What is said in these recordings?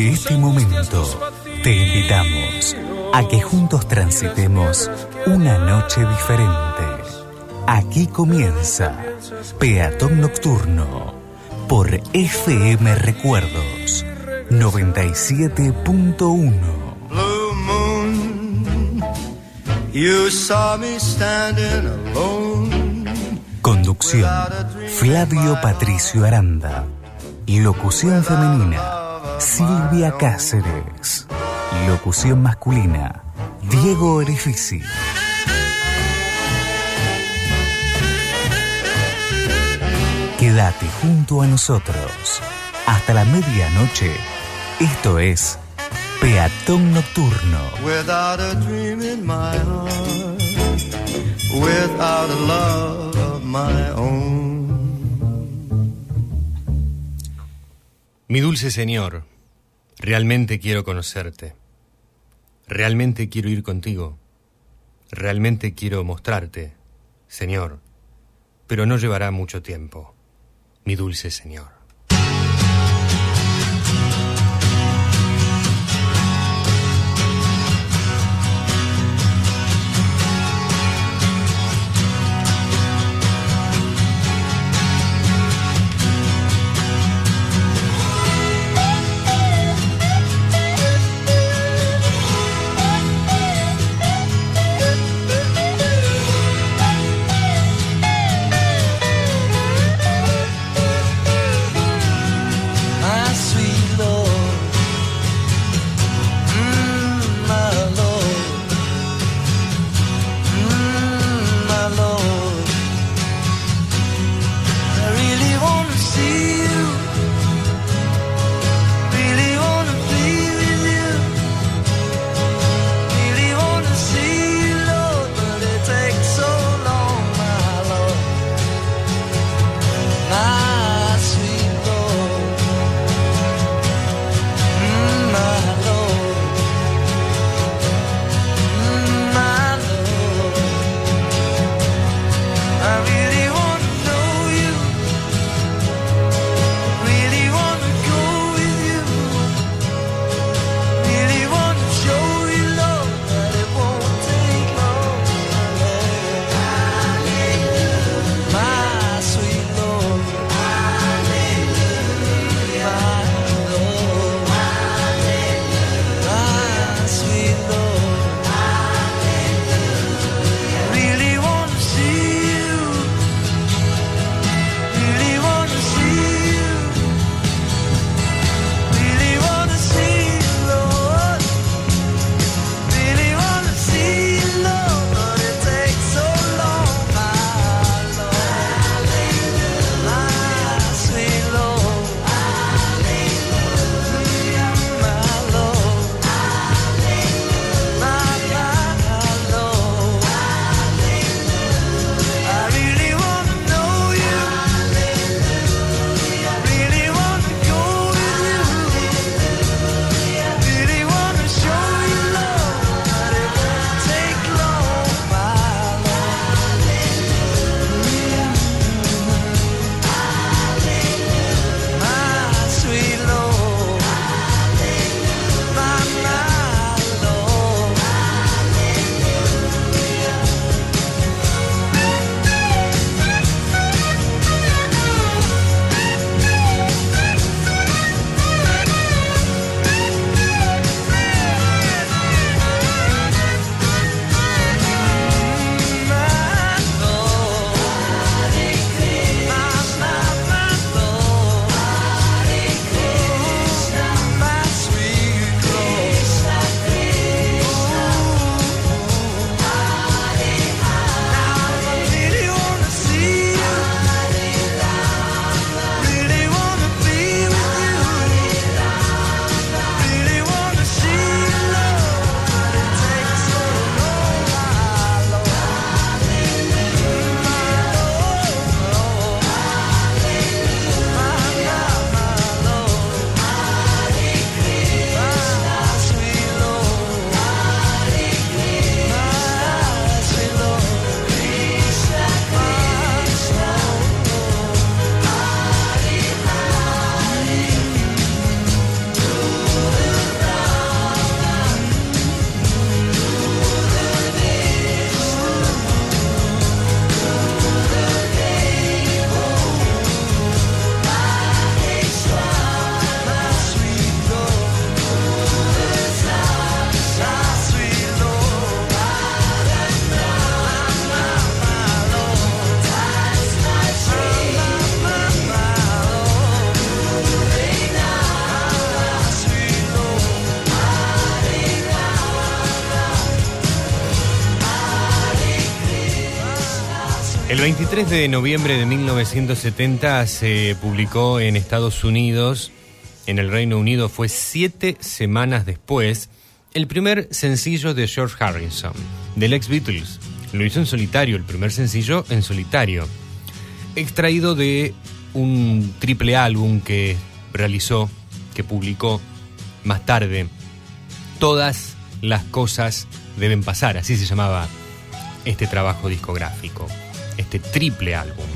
de este momento, te invitamos a que juntos transitemos una noche diferente. Aquí comienza Peatón Nocturno por FM Recuerdos 97.1. Blue moon, you saw me standing alone. Conducción Flavio Patricio Aranda. Locución femenina Silvia Cáceres. Locución masculina Diego Orifici. Quédate junto a nosotros hasta la medianoche. Esto es Peatón Nocturno. Without a dream in my heart, without a love of my own. Mi dulce Señor, realmente quiero conocerte. Realmente quiero ir contigo. Realmente quiero mostrarte, Señor. Pero no llevará mucho tiempo, mi dulce Señor. 23 de noviembre de 1970 se publicó en Estados Unidos, en el Reino Unido fue siete semanas después, el primer sencillo de George Harrison, del ex Beatles. Lo hizo en solitario, el primer sencillo en solitario, extraído de un triple álbum que realizó, que publicó más tarde. Todas las cosas deben pasar, así se llamaba este trabajo discográfico este triple álbum.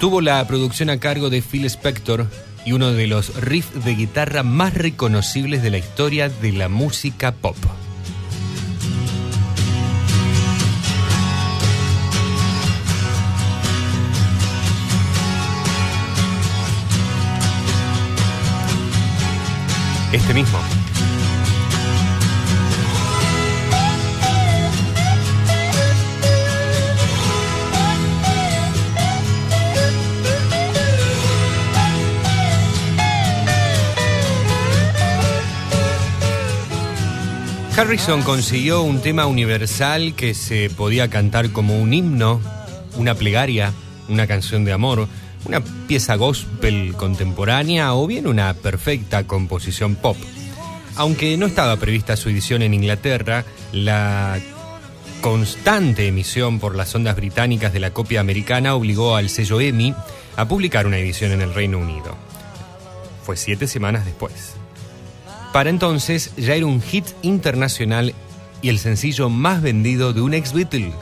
Tuvo la producción a cargo de Phil Spector y uno de los riffs de guitarra más reconocibles de la historia de la música pop. Este mismo. Harrison consiguió un tema universal que se podía cantar como un himno, una plegaria, una canción de amor, una pieza gospel contemporánea o bien una perfecta composición pop. Aunque no estaba prevista su edición en Inglaterra, la constante emisión por las ondas británicas de la copia americana obligó al sello EMI a publicar una edición en el Reino Unido. Fue siete semanas después. Para entonces ya era un hit internacional y el sencillo más vendido de un ex Beatle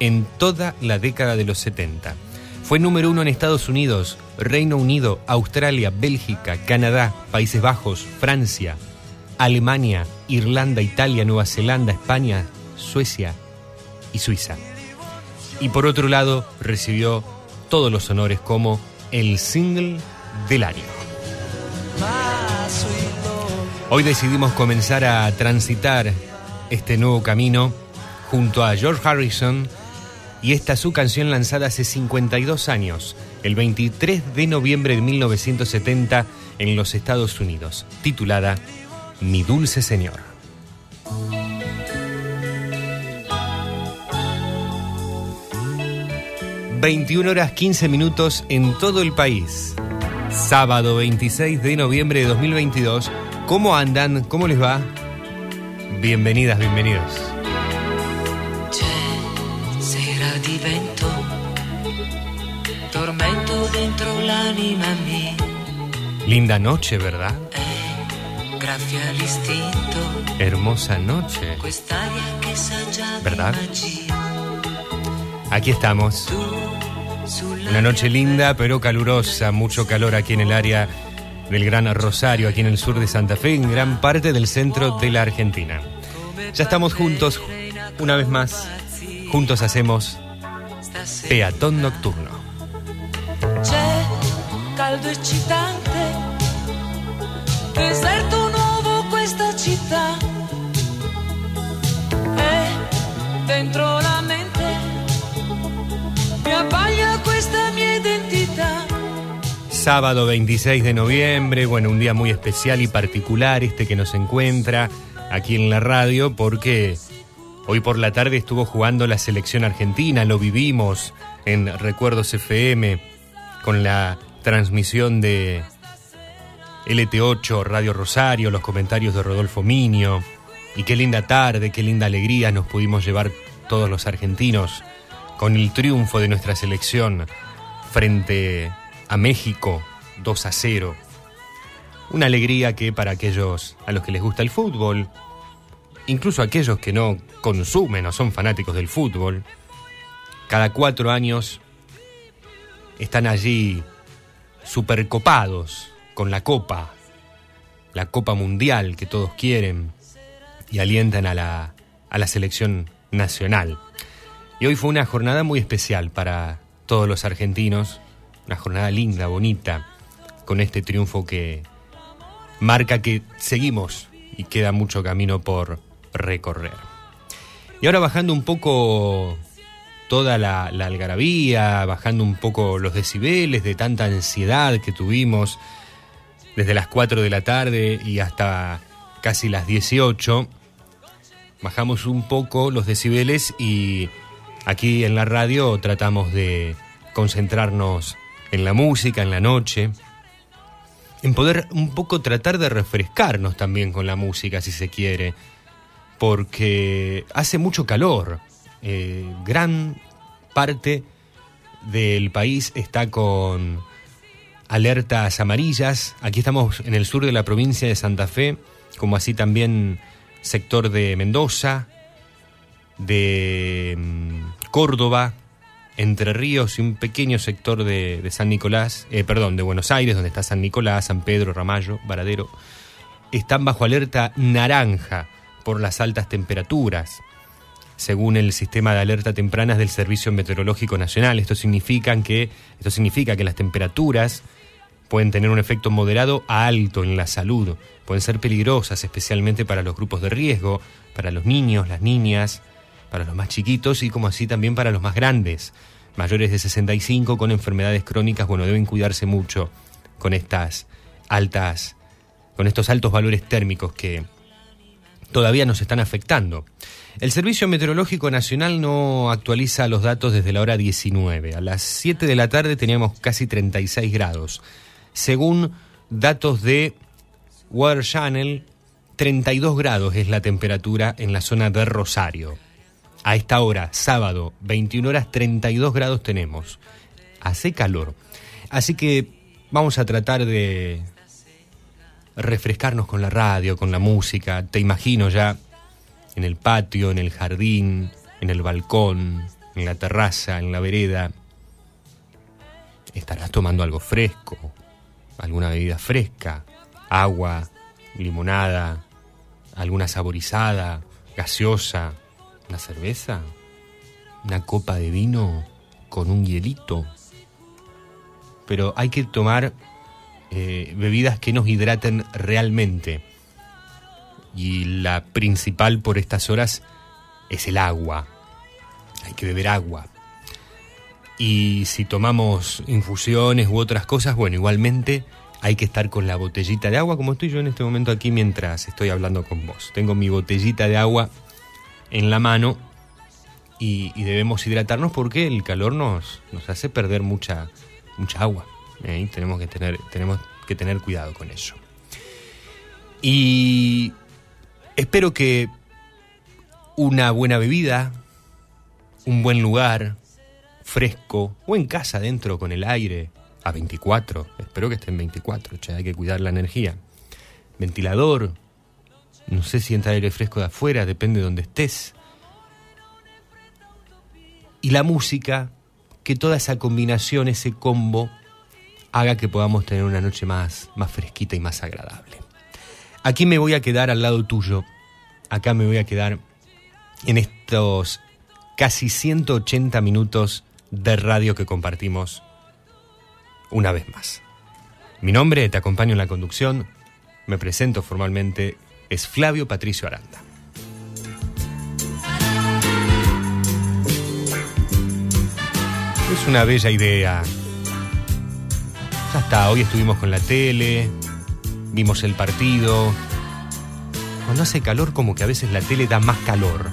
en toda la década de los 70. Fue número uno en Estados Unidos, Reino Unido, Australia, Bélgica, Canadá, Países Bajos, Francia, Alemania, Irlanda, Italia, Nueva Zelanda, España, Suecia y Suiza. Y por otro lado, recibió todos los honores como el single del año. Hoy decidimos comenzar a transitar este nuevo camino junto a George Harrison y esta su canción lanzada hace 52 años, el 23 de noviembre de 1970 en los Estados Unidos, titulada Mi Dulce Señor. ...21 horas 15 minutos en todo el país. Sábado 26 de noviembre de 2022 ¿Cómo andan? ¿Cómo les va? Bienvenidas, bienvenidos. sera di vento, tormento dentro l'anima mia. Linda noche, ¿verdad? Eh, grazie all'istinto. Hermosa noche. Quest'aria che sa già ¿Verdad? Aquí estamos. Una noche linda pero calurosa, mucho calor aquí en el área del Gran Rosario, aquí en el sur de Santa Fe, en gran parte del centro de la Argentina. Ya estamos juntos, una vez más, juntos hacemos Peatón Nocturno. caldo eccitante, deserto nuovo questa città. E dentro la mente. Sábado 26 de noviembre, bueno, un día muy especial y particular este que nos encuentra aquí en la radio porque hoy por la tarde estuvo jugando la selección argentina, lo vivimos en Recuerdos FM con la transmisión de LT8, Radio Rosario, los comentarios de Rodolfo Minio. Y qué linda tarde, qué linda alegría nos pudimos llevar todos los argentinos con el triunfo de nuestra selección frente a México 2 a 0. Una alegría que para aquellos a los que les gusta el fútbol, incluso aquellos que no consumen o son fanáticos del fútbol, cada cuatro años están allí supercopados con la copa, la copa mundial que todos quieren y alientan a la, a la selección nacional. Y hoy fue una jornada muy especial para todos los argentinos, una jornada linda, bonita, con este triunfo que marca que seguimos y queda mucho camino por recorrer. Y ahora bajando un poco toda la, algarabía, bajando un poco los decibeles de tanta ansiedad que tuvimos desde las 4 de la tarde y hasta casi las 18, bajamos un poco los decibeles y Aquí en la radio tratamos de concentrarnos en la música, en la noche, en poder un poco tratar de refrescarnos también con la música, si se quiere, porque hace mucho calor. Eh, gran parte del país está con alertas amarillas. Aquí estamos en el sur de la provincia de Santa Fe, como así también sector de Mendoza, de mm, Córdoba, Entre Ríos y un pequeño sector de, San Nicolás, eh, perdón, de Buenos Aires, donde está San Nicolás, San Pedro, Ramallo, Varadero, están bajo alerta naranja por las altas temperaturas según el sistema de alerta tempranas del Servicio Meteorológico Nacional. Esto que, esto significa que las temperaturas pueden tener un efecto moderado a alto en la salud, pueden ser peligrosas, especialmente para los grupos de riesgo, para los niños, las niñas, para los más chiquitos y como así también para los más grandes, mayores de 65 con enfermedades crónicas, bueno, deben cuidarse mucho con estas altas, con estos altos valores térmicos que todavía nos están afectando. El Servicio Meteorológico Nacional no actualiza los datos desde la hora 19. A las 7 de la tarde teníamos casi 36 grados. Según datos de Weather Channel, 32 grados es la temperatura en la zona de Rosario. A esta hora, sábado, 21 horas, 32 grados tenemos. Hace calor. Así que vamos a tratar de refrescarnos con la radio, con la música. Te imagino ya en el patio, en el jardín, en el balcón, en la terraza, en la vereda. Estarás tomando algo fresco, alguna bebida fresca, agua, limonada, alguna saborizada, gaseosa, una cerveza, una copa de vino con un hielito. Pero hay que tomar eh, bebidas que nos hidraten realmente y la principal por estas horas es el agua. Hay que beber agua. Y si tomamos infusiones u otras cosas, bueno, igualmente hay que estar con la botellita de agua, como estoy yo en este momento aquí mientras estoy hablando con vos. Tengo mi botellita de agua en la mano y, debemos hidratarnos porque el calor nos, nos hace perder mucha, mucha agua. ¿eh? Tenemos, que tener, tenemos que tener cuidado con eso. Y Espero que una buena bebida, un buen lugar, fresco, o en casa dentro con el aire, a 24, espero que esté en 24, che, hay que cuidar la energía. Ventilador, no sé si entra aire fresco de afuera, depende de donde estés. Y la música, que toda esa combinación, ese combo, haga que podamos tener una noche más, más fresquita y más agradable. Aquí me voy a quedar al lado tuyo. Acá me voy a quedar en estos casi 180 minutos de radio que compartimos una vez más. Mi nombre, te acompaño en la conducción, me presento formalmente, es Flavio Patricio Aranda. Es una bella idea. Ya está, hoy estuvimos con la tele, vimos el partido. Cuando hace calor, como que a veces la tele da más calor.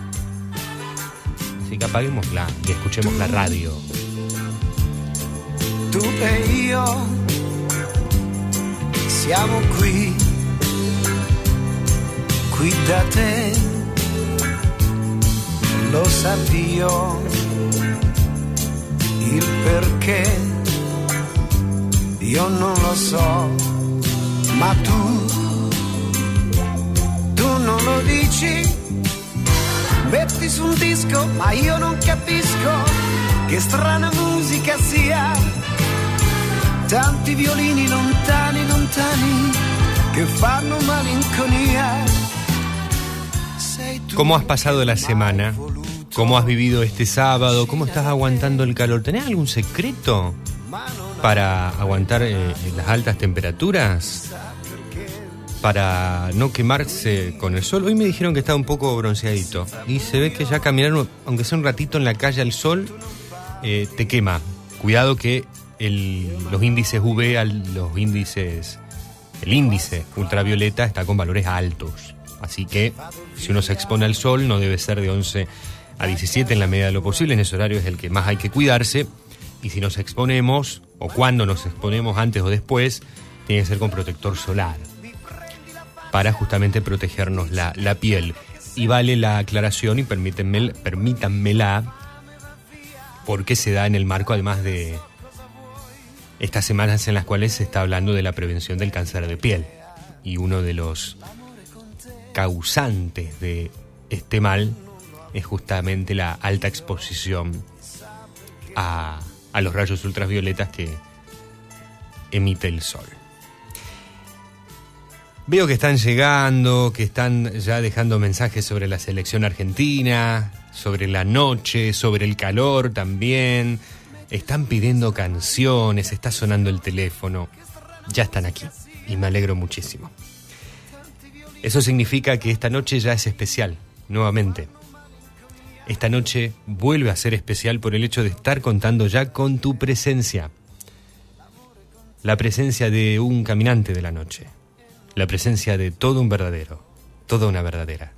Así que apaguémosla y escuchemos la radio. Tu e io siamo qui, qui da te, lo sappio il perché, io non lo so ma tu, tu non lo dici. Metti su un disco, ma io non capisco che strana musica sia. Tanti violini lontani, lontani, che fanno malinconia. ¿Cómo has pasado la semana? ¿Cómo has vivido este sábado? ¿Cómo estás aguantando el calor? ¿Tenés algún secreto para aguantar eh, las altas temperaturas? para no quemarse con el sol. Hoy me dijeron que estaba un poco bronceadito y se ve que ya caminar, aunque sea un ratito en la calle al sol, eh, te quema. Cuidado que los índices UV, los índices, el índice ultravioleta está con valores altos. Así que si uno se expone al sol no debe ser de 11 a 17 en la medida de lo posible, en ese horario es el que más hay que cuidarse. Y si nos exponemos, o cuando nos exponemos, antes o después, tiene que ser con protector solar, para justamente protegernos la, la piel. Y vale la aclaración y permítanme, permítanmela, porque se da en el marco además de estas semanas en las cuales se está hablando de la prevención del cáncer de piel. Y uno de los causantes de este mal es justamente la alta exposición a, a los rayos ultravioletas que emite el sol. Veo que están llegando, que están ya dejando mensajes sobre la selección argentina, sobre la noche, sobre el calor también. Están pidiendo canciones, está sonando el teléfono. Ya están aquí y me alegro muchísimo. Eso significa que esta noche ya es especial, nuevamente. Esta noche vuelve a ser especial por el hecho de estar contando ya con tu presencia. La presencia de un caminante de la noche. La presencia de todo un verdadero, toda una verdadera.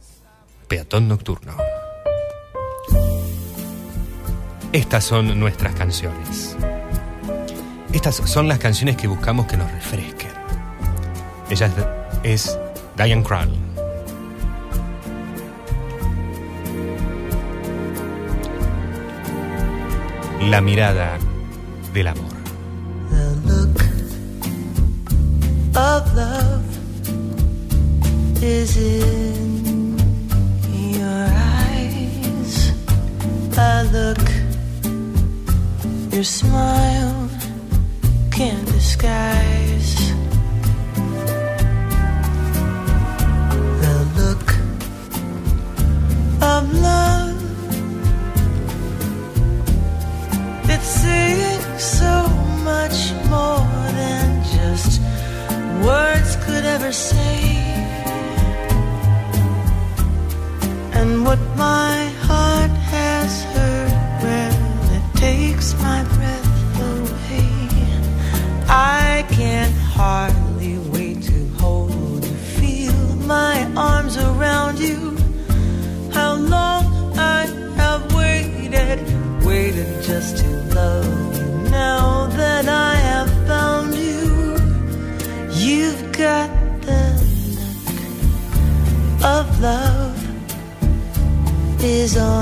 Peatón nocturno. Estas son nuestras canciones. Estas son las canciones que buscamos que nos refresquen. Ella es Diane Krall. La mirada del amor. The look of love is in your eyes. A look your smile can't disguise. Of love it's saying so much more than just words could ever say. And what my heart has heard, well, it takes my breath away. I can't hardly is on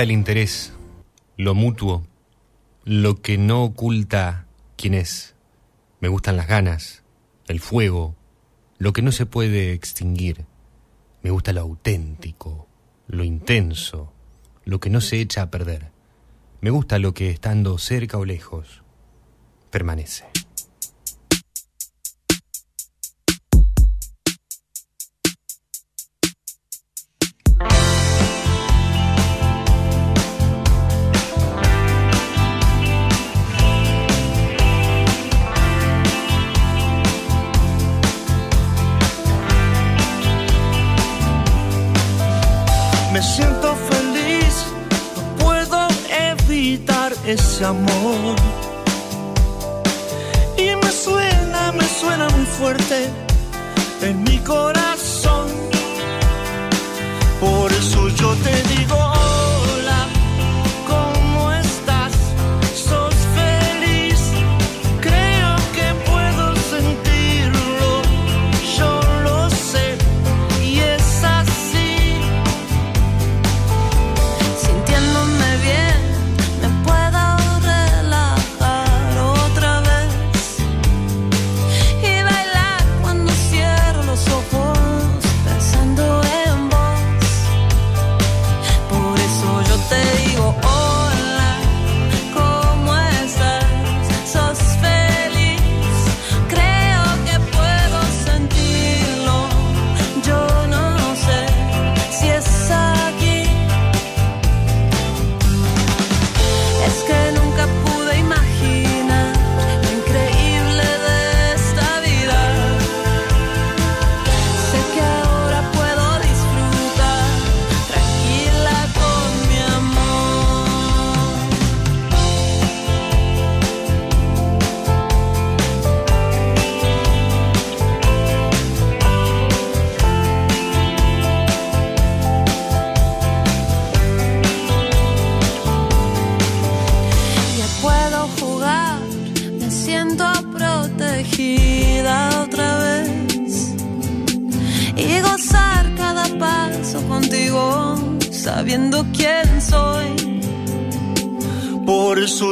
El interés, lo mutuo, lo que no oculta quién es. Me gustan las ganas, el fuego, lo que no se puede extinguir. Me gusta lo auténtico, lo intenso, lo que no se echa a perder. Me gusta lo que estando cerca o lejos permanece. Amor. Y me suena, me suena muy fuerte en mi corazón. Por eso yo te digo,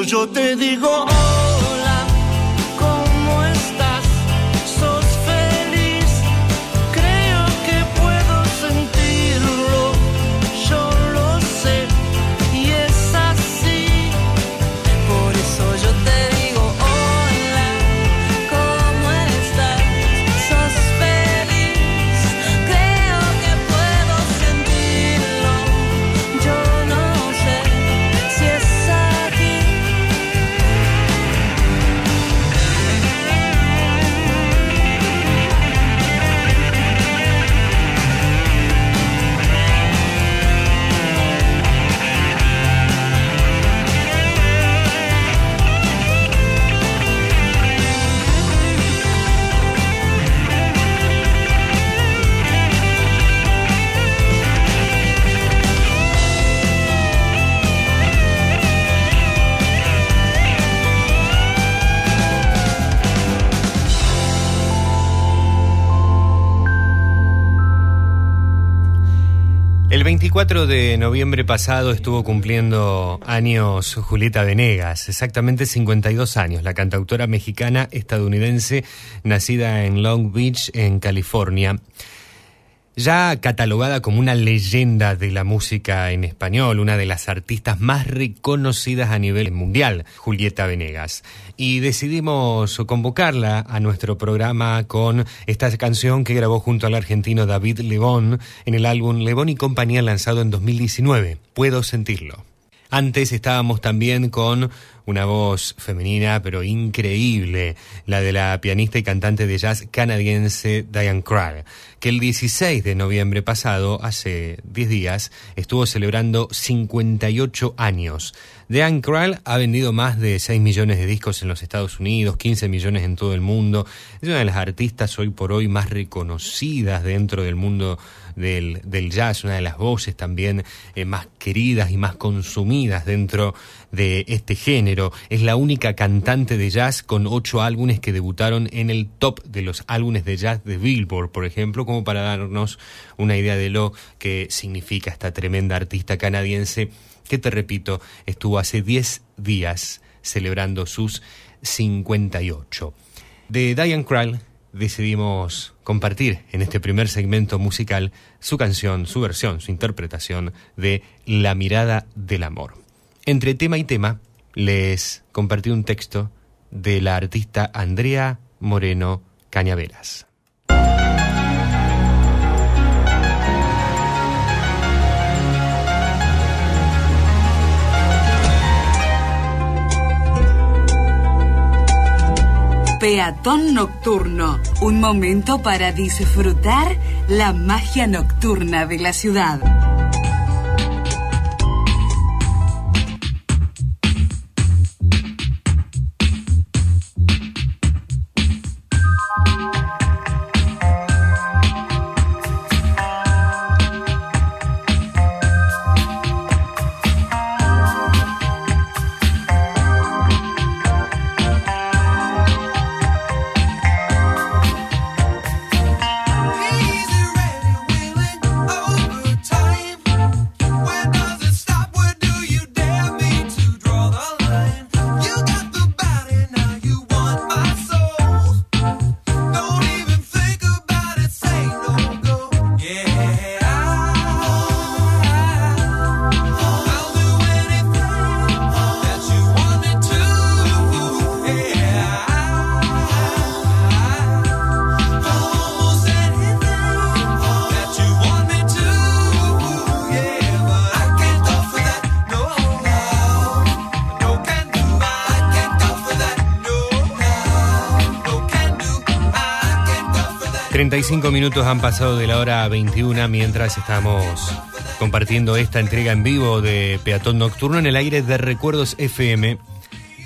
yo te digo, 24 de noviembre pasado estuvo cumpliendo años Julieta Venegas, exactamente 52 años, la cantautora mexicana estadounidense nacida en Long Beach, en California. Ya catalogada como una leyenda de la música en español, una de las artistas más reconocidas a nivel mundial, Julieta Venegas. Y decidimos convocarla a nuestro programa con esta canción que grabó junto al argentino David Lebón en el álbum Lebón y Compañía lanzado en 2019, Puedo Sentirlo. Antes estábamos también con una voz femenina pero increíble, la de la pianista y cantante de jazz canadiense Diane Krall, que el 16 de noviembre pasado, hace 10 días, estuvo celebrando 58 años. Diane Krall ha vendido más de 6 millones de discos en los Estados Unidos, 15 millones en todo el mundo. Es una de las artistas hoy por hoy más reconocidas dentro del mundo del, del jazz, una de las voces también eh, más queridas y más consumidas dentro de este género. Es la única cantante de jazz con ocho álbumes que debutaron en el top de los álbumes de jazz de Billboard, por ejemplo, como para darnos una idea de lo que significa esta tremenda artista canadiense que, te repito, estuvo hace 10 días celebrando sus 58. De Diane Krall decidimos compartir en este primer segmento musical su canción, su versión, su interpretación de La mirada del amor. Entre tema y tema les compartí un texto de la artista Andrea Moreno Cañaveras. Peatón Nocturno, un momento para disfrutar la magia nocturna de la ciudad. 35 minutos han pasado de la hora 21 mientras estamos compartiendo esta entrega en vivo de Peatón Nocturno en el aire de Recuerdos FM,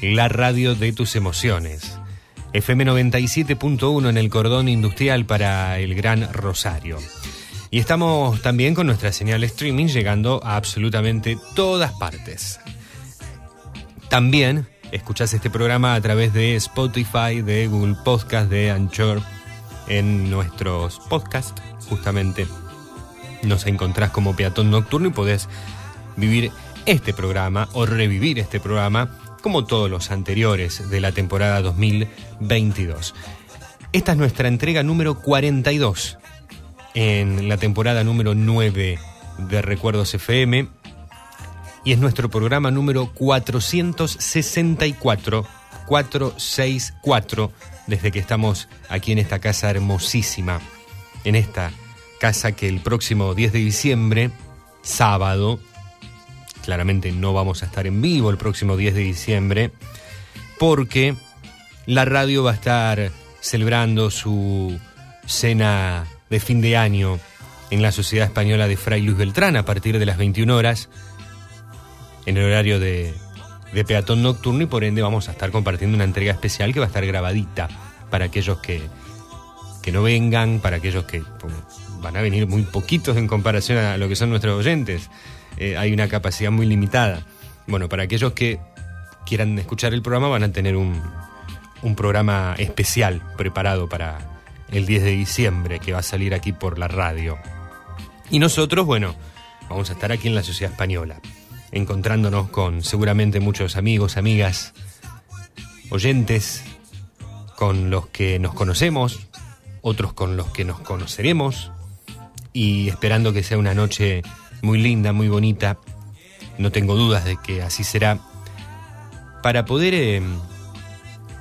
la radio de tus emociones. FM 97.1 en el cordón industrial para el Gran Rosario. Y estamos también con nuestra señal streaming llegando a absolutamente todas partes. También escuchás este programa a través de Spotify, de Google Podcast, de Anchor en nuestros podcasts, justamente nos encontrás como peatón nocturno y podés vivir este programa o revivir este programa como todos los anteriores de la temporada 2022. Esta es nuestra entrega número 42 en la temporada número 9 de Recuerdos FM y es nuestro programa número 464 464 desde que estamos aquí en esta casa hermosísima, en esta casa que el próximo 10 de diciembre, sábado, claramente no vamos a estar en vivo el próximo 10 de diciembre, porque la radio va a estar celebrando su cena de fin de año en la Sociedad Española de Fray Luis Beltrán a partir de las 21 horas, en el horario de de Peatón Nocturno y por ende vamos a estar compartiendo una entrega especial que va a estar grabadita para aquellos que, que no vengan, para aquellos que van a venir muy poquitos en comparación a lo que son nuestros oyentes. Eh, hay una capacidad muy limitada. Bueno, para aquellos que quieran escuchar el programa van a tener un, un programa especial preparado para el 10 de diciembre que va a salir aquí por la radio. Y nosotros, bueno, vamos a estar aquí en la Sociedad Española encontrándonos con seguramente muchos amigos, amigas, oyentes con los que nos conocemos, otros con los que nos conoceremos y esperando que sea una noche muy linda, muy bonita. No tengo dudas de que así será. Para poder eh,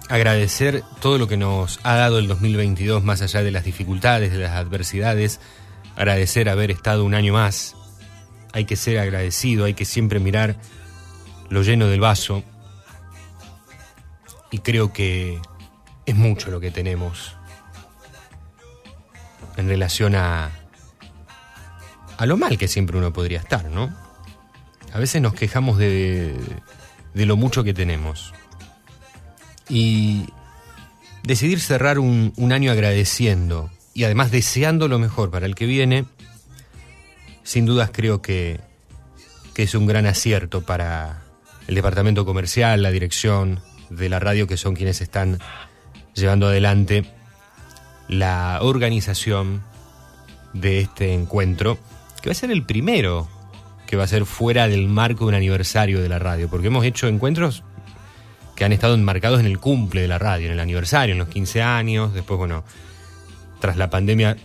agradecer todo lo que nos ha dado el 2022 más allá de las dificultades, de las adversidades, agradecer haber estado un año más hay que ser agradecido, hay que siempre mirar lo lleno del vaso. Y creo que es mucho lo que tenemos en relación a, a lo mal que siempre uno podría estar, ¿no? A veces nos quejamos de, de lo mucho que tenemos. Y decidir cerrar un, un año agradeciendo y además deseando lo mejor para el que viene, sin dudas creo que, es un gran acierto para, el departamento comercial, la dirección de la radio, que son quienes están llevando adelante la organización de este encuentro, que va a ser el primero que va a ser fuera del marco de un aniversario de la radio, porque hemos hecho encuentros que han estado enmarcados en el cumple de la radio, en el aniversario, en los 15 años, después, bueno, tras la pandemia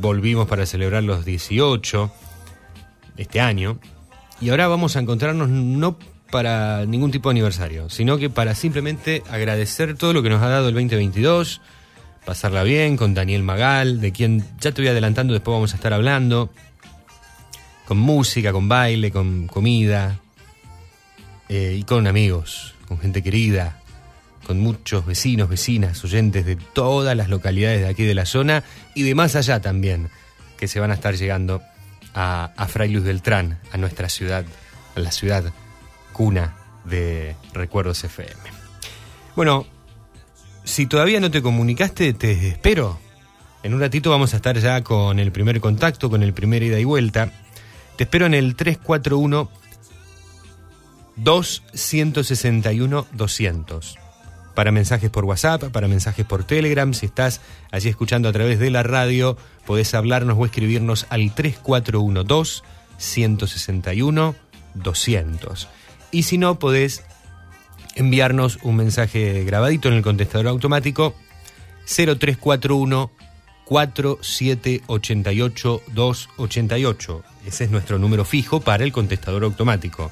volvimos para celebrar los 18 este año, y ahora vamos a encontrarnos no para ningún tipo de aniversario, sino que para simplemente agradecer todo lo que nos ha dado el 2022, pasarla bien con Daniel Magal, de quien ya te voy adelantando, después vamos a estar hablando, con música, con baile, con comida, eh, y con amigos, con gente querida, con muchos vecinos, vecinas, oyentes de todas las localidades de aquí de la zona y de más allá también, que se van a estar llegando a, a Fray Luis Beltrán, a nuestra ciudad, a la ciudad cuna de Recuerdos FM. Bueno, si todavía no te comunicaste, te espero. En un ratito vamos a estar ya con el primer contacto, con el primer ida y vuelta. Te espero en el 341 2161 200 para mensajes por WhatsApp, para mensajes por Telegram. Si estás allí escuchando a través de la radio, podés hablarnos o escribirnos al 3412 161 200. Y si no, podés enviarnos un mensaje grabadito en el contestador automático 0341 4788 288. Ese es nuestro número fijo para el contestador automático.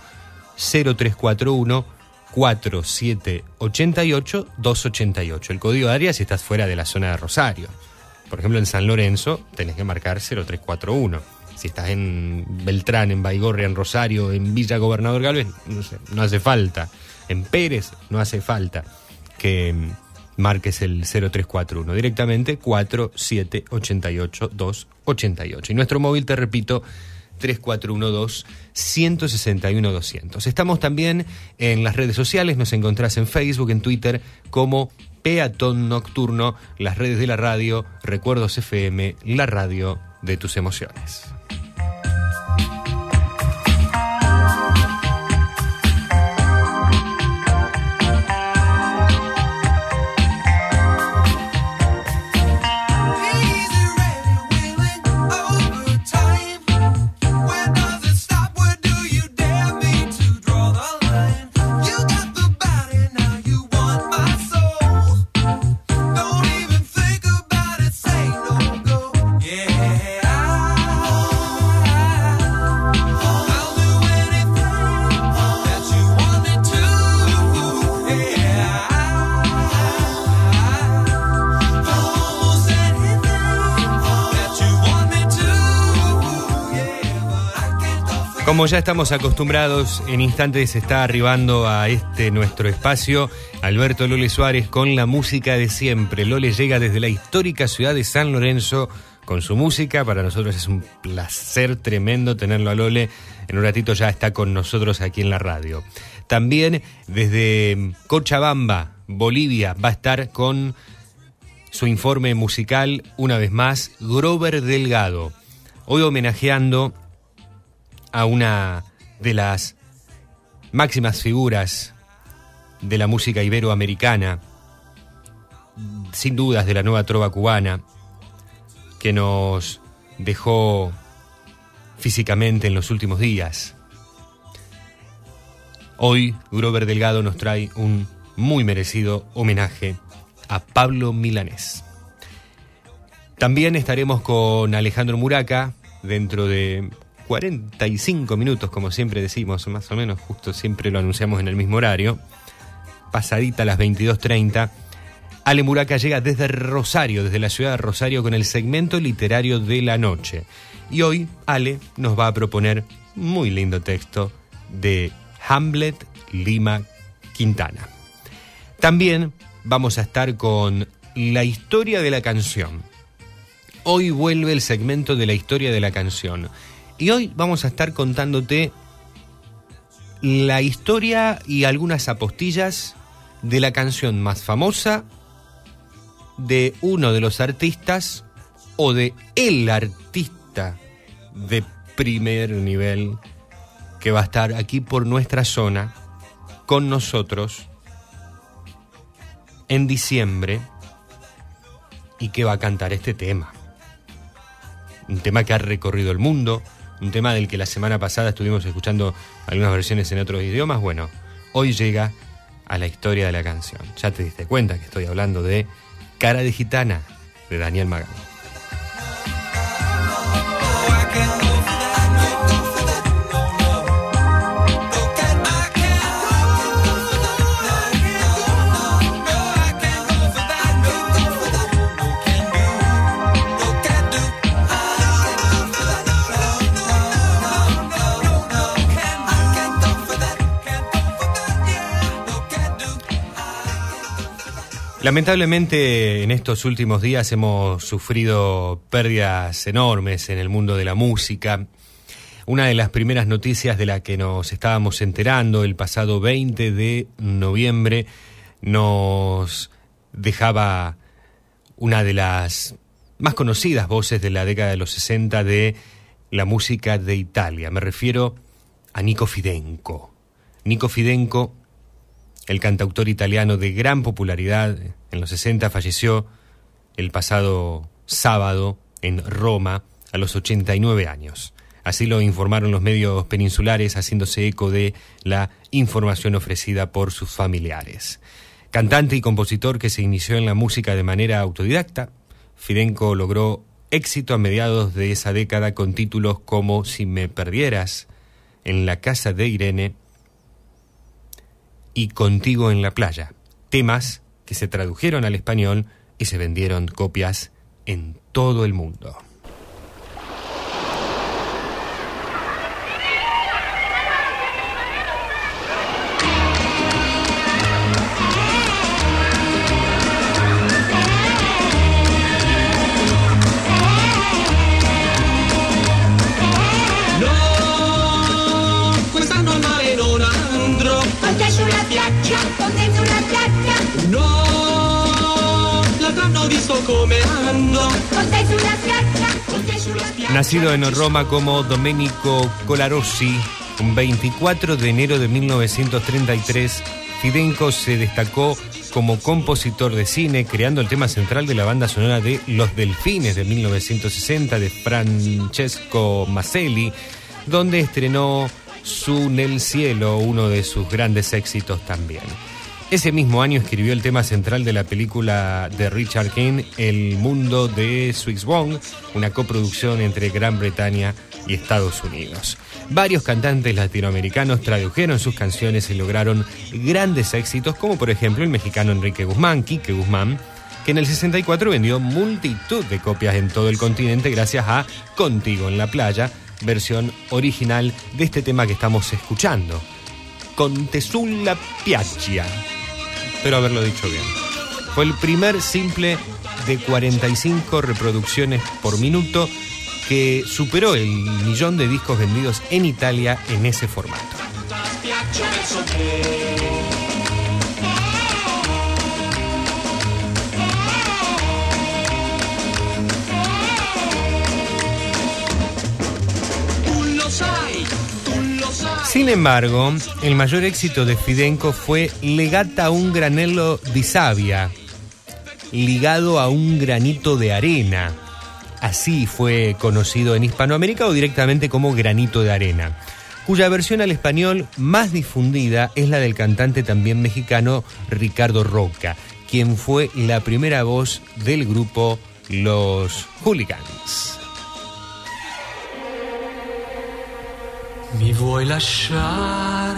0341 4788 288. El código de área si estás fuera de la zona de Rosario. Por ejemplo, en San Lorenzo tenés que marcar 0341. Si estás en Beltrán, en Baigorria, en Rosario, en Villa Gobernador Galvez, no, sé, no hace falta. En Pérez no hace falta que marques el 0341. Directamente 4788 288. Y nuestro móvil, te repito, 3412-161-200. Estamos también en las redes sociales, nos encontrás en Facebook, en Twitter, como Peatón Nocturno, las redes de la radio, Recuerdos FM, la radio de tus emociones. Como ya estamos acostumbrados, en instantes está arribando a este nuestro espacio Alberto Lole Suárez con la música de siempre. Lole llega desde la histórica ciudad de San Lorenzo con su música. Para nosotros es un placer tremendo tenerlo a Lole. En un ratito ya está con nosotros aquí en la radio. También desde Cochabamba, Bolivia, va a estar con su informe musical, una vez más, Grover Delgado. Hoy homenajeando a una de las máximas figuras de la música iberoamericana, sin dudas de la nueva trova cubana, que nos dejó físicamente en los últimos días. Hoy Grover Delgado nos trae un muy merecido homenaje a Pablo Milanés. También estaremos con Alejandro Muraca dentro de 45 minutos, como siempre decimos, más o menos, justo siempre lo anunciamos en el mismo horario, pasadita a las 22.30. Ale Muraca llega desde Rosario, desde la ciudad de Rosario, con el segmento literario de la noche. Y hoy Ale nos va a proponer muy lindo texto de Hamlet Lima Quintana. También vamos a estar con la historia de la canción. Hoy vuelve el segmento de la historia de la canción. Y hoy vamos a estar contándote la historia y algunas apostillas de la canción más famosa de uno de los artistas o de el artista de primer nivel que va a estar aquí por nuestra zona con nosotros en diciembre y que va a cantar este tema. Un tema que ha recorrido el mundo, un tema del que la semana pasada estuvimos escuchando algunas versiones en otros idiomas. Bueno, hoy llega a la historia de la canción. Ya te diste cuenta que estoy hablando de Cara de Gitana, de Daniel Magán. Lamentablemente en estos últimos días hemos sufrido pérdidas enormes en el mundo de la música. Una de las primeras noticias de la que nos estábamos enterando el pasado 20 de noviembre nos dejaba una de las más conocidas voces de la década de los 60 de la música de Italia. Me refiero a Nico Fidenco. Nico Fidenco el cantautor italiano de gran popularidad en los 60 falleció el pasado sábado en Roma a los 89 años. Así lo informaron los medios peninsulares haciéndose eco de la información ofrecida por sus familiares. Cantante y compositor que se inició en la música de manera autodidacta, Fidenco logró éxito a mediados de esa década con títulos como Si me perdieras, En la casa de Irene, y Contigo en la playa, temas que se tradujeron al español y se vendieron copias en todo el mundo. Nacido en Roma como Domenico Colarossi, un 24 de enero de 1933, Fidenco se destacó como compositor de cine, creando el tema central de la banda sonora de Los Delfines de 1960 de Francesco Maselli, donde estrenó Su Nel Cielo, uno de sus grandes éxitos también. Ese mismo año escribió el tema central de la película de Richard King, El mundo de Swiss Wong, una coproducción entre Gran Bretaña y Estados Unidos. Varios cantantes latinoamericanos tradujeron sus canciones y lograron grandes éxitos, como por ejemplo el mexicano Enrique Guzmán, Quique Guzmán, que en el 64 vendió multitud de copias en todo el continente gracias a Contigo en la playa, versión original de este tema que estamos escuchando. Contesulla Piaggia espero haberlo dicho bien. Fue el primer simple de 45 reproducciones por minuto que superó el millón de discos vendidos en Italia en ese formato. Sin embargo, el mayor éxito de Fidenco fue Legata a un granelo di savia, ligado a un granito de arena. Así fue conocido en Hispanoamérica o directamente como granito de arena, cuya versión al español más difundida es la del cantante también mexicano Ricardo Roca, quien fue la primera voz del grupo Los Hooligans. Mi vuoi lasciare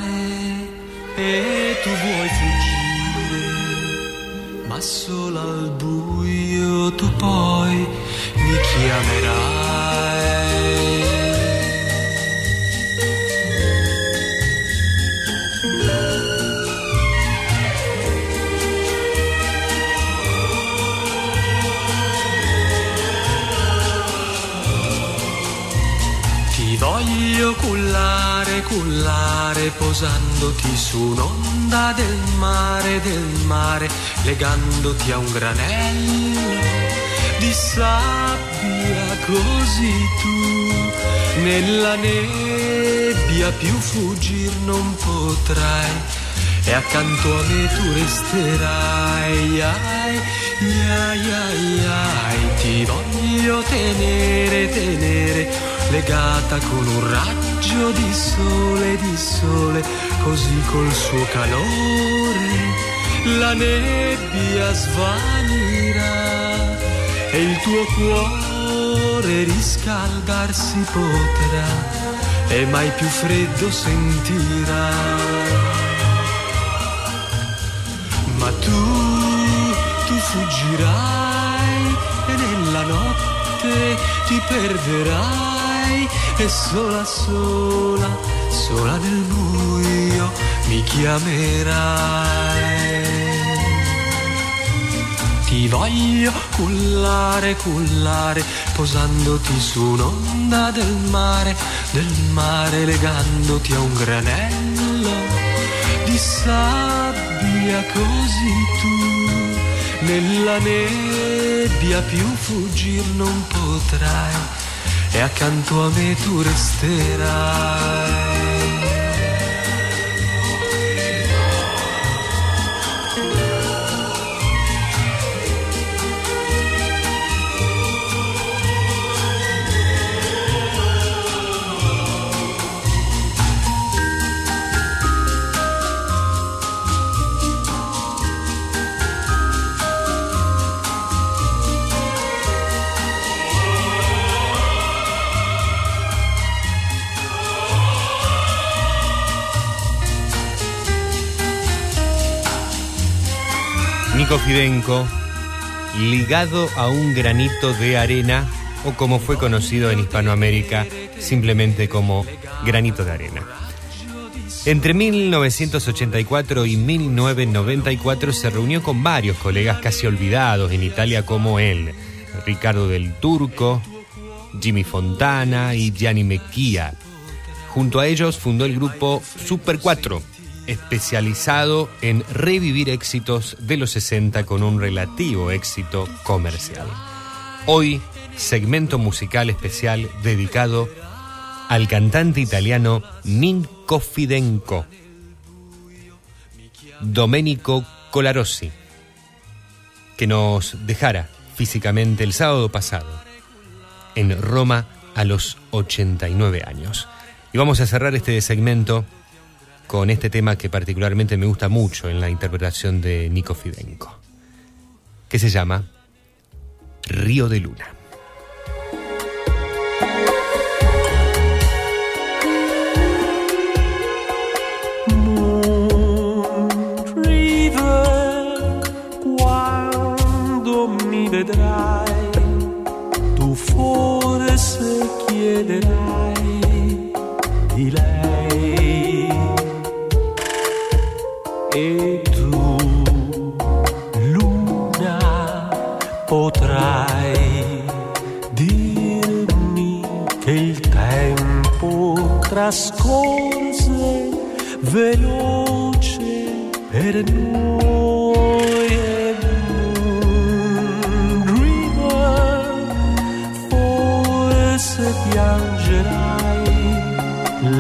e tu vuoi fuggire, ma solo al buio tu poi mi chiamerai. Voglio cullare, cullare, posandoti su un'onda del mare, del mare, legandoti a un granello di sabbia così tu nella nebbia più fuggir non potrai e accanto a me tu resterai. Ai, ai, ai, ai, ti voglio tenere, tenere, legata con un raggio di sole, di sole, così col suo calore la nebbia svanirà e il tuo cuore riscaldarsi potrà e mai più freddo sentirà. Ma tu, tu fuggirai e nella notte ti perderai e sola, sola, sola nel buio mi chiamerai. Ti voglio cullare, cullare, posandoti su un'onda del mare, del mare legandoti a un granello di sabbia così tu nella nebbia più fuggir non potrai e accanto a me tu resterai. Fidenco, ligado a un granito de arena, o como fue conocido en Hispanoamérica, simplemente como granito de arena. Entre 1984 y 1994 se reunió con varios colegas casi olvidados en Italia como él, Ricardo del Turco, Jimmy Fontana y Gianni Mecchia. Junto a ellos fundó el grupo Super 4, especializado en revivir éxitos de los 60 con un relativo éxito comercial. Hoy, segmento musical especial dedicado al cantante italiano Ninco Fidenco, Domenico Colarossi, que nos dejara físicamente el sábado pasado en Roma a los 89 años. Y vamos a cerrar este segmento con este tema que particularmente me gusta mucho en la interpretación de Nico Fidenco, que se llama Río de Luna. Vedrai, tu forse chiederai potrai dirmi che il tempo trascorse veloce per noi e Moon River forse piangerai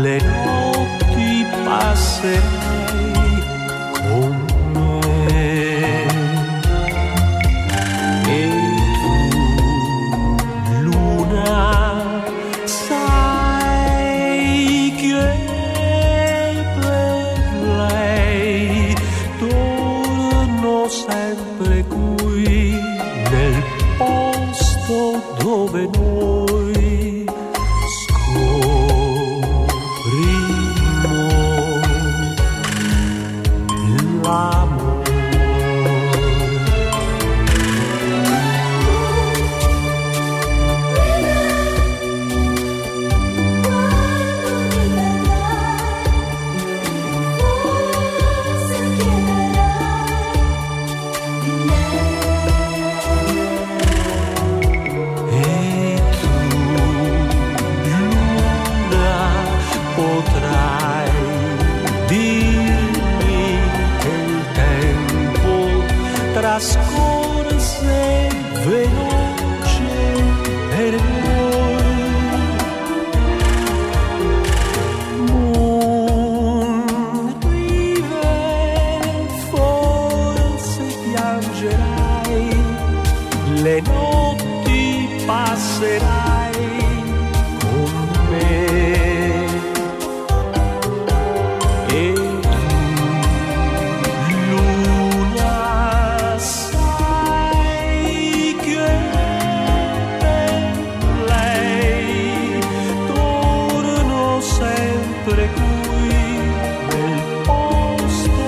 le notti passerai sempre qui nel posto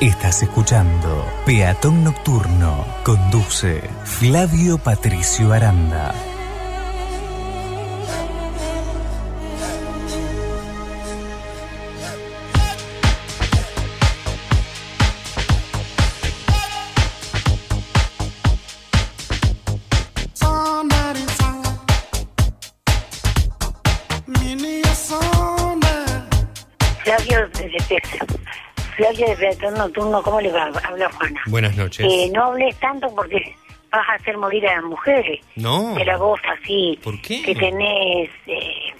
Estás escuchando Peatón Nocturno. Conduce Flavio Patricio Aranda. Nocturno, ¿cómo le va? Habla Juana. Buenas noches. Eh, no hables tanto porque vas a hacer morir a las mujeres. No. De la voz así. ¿Por qué? Que tenés... Eh,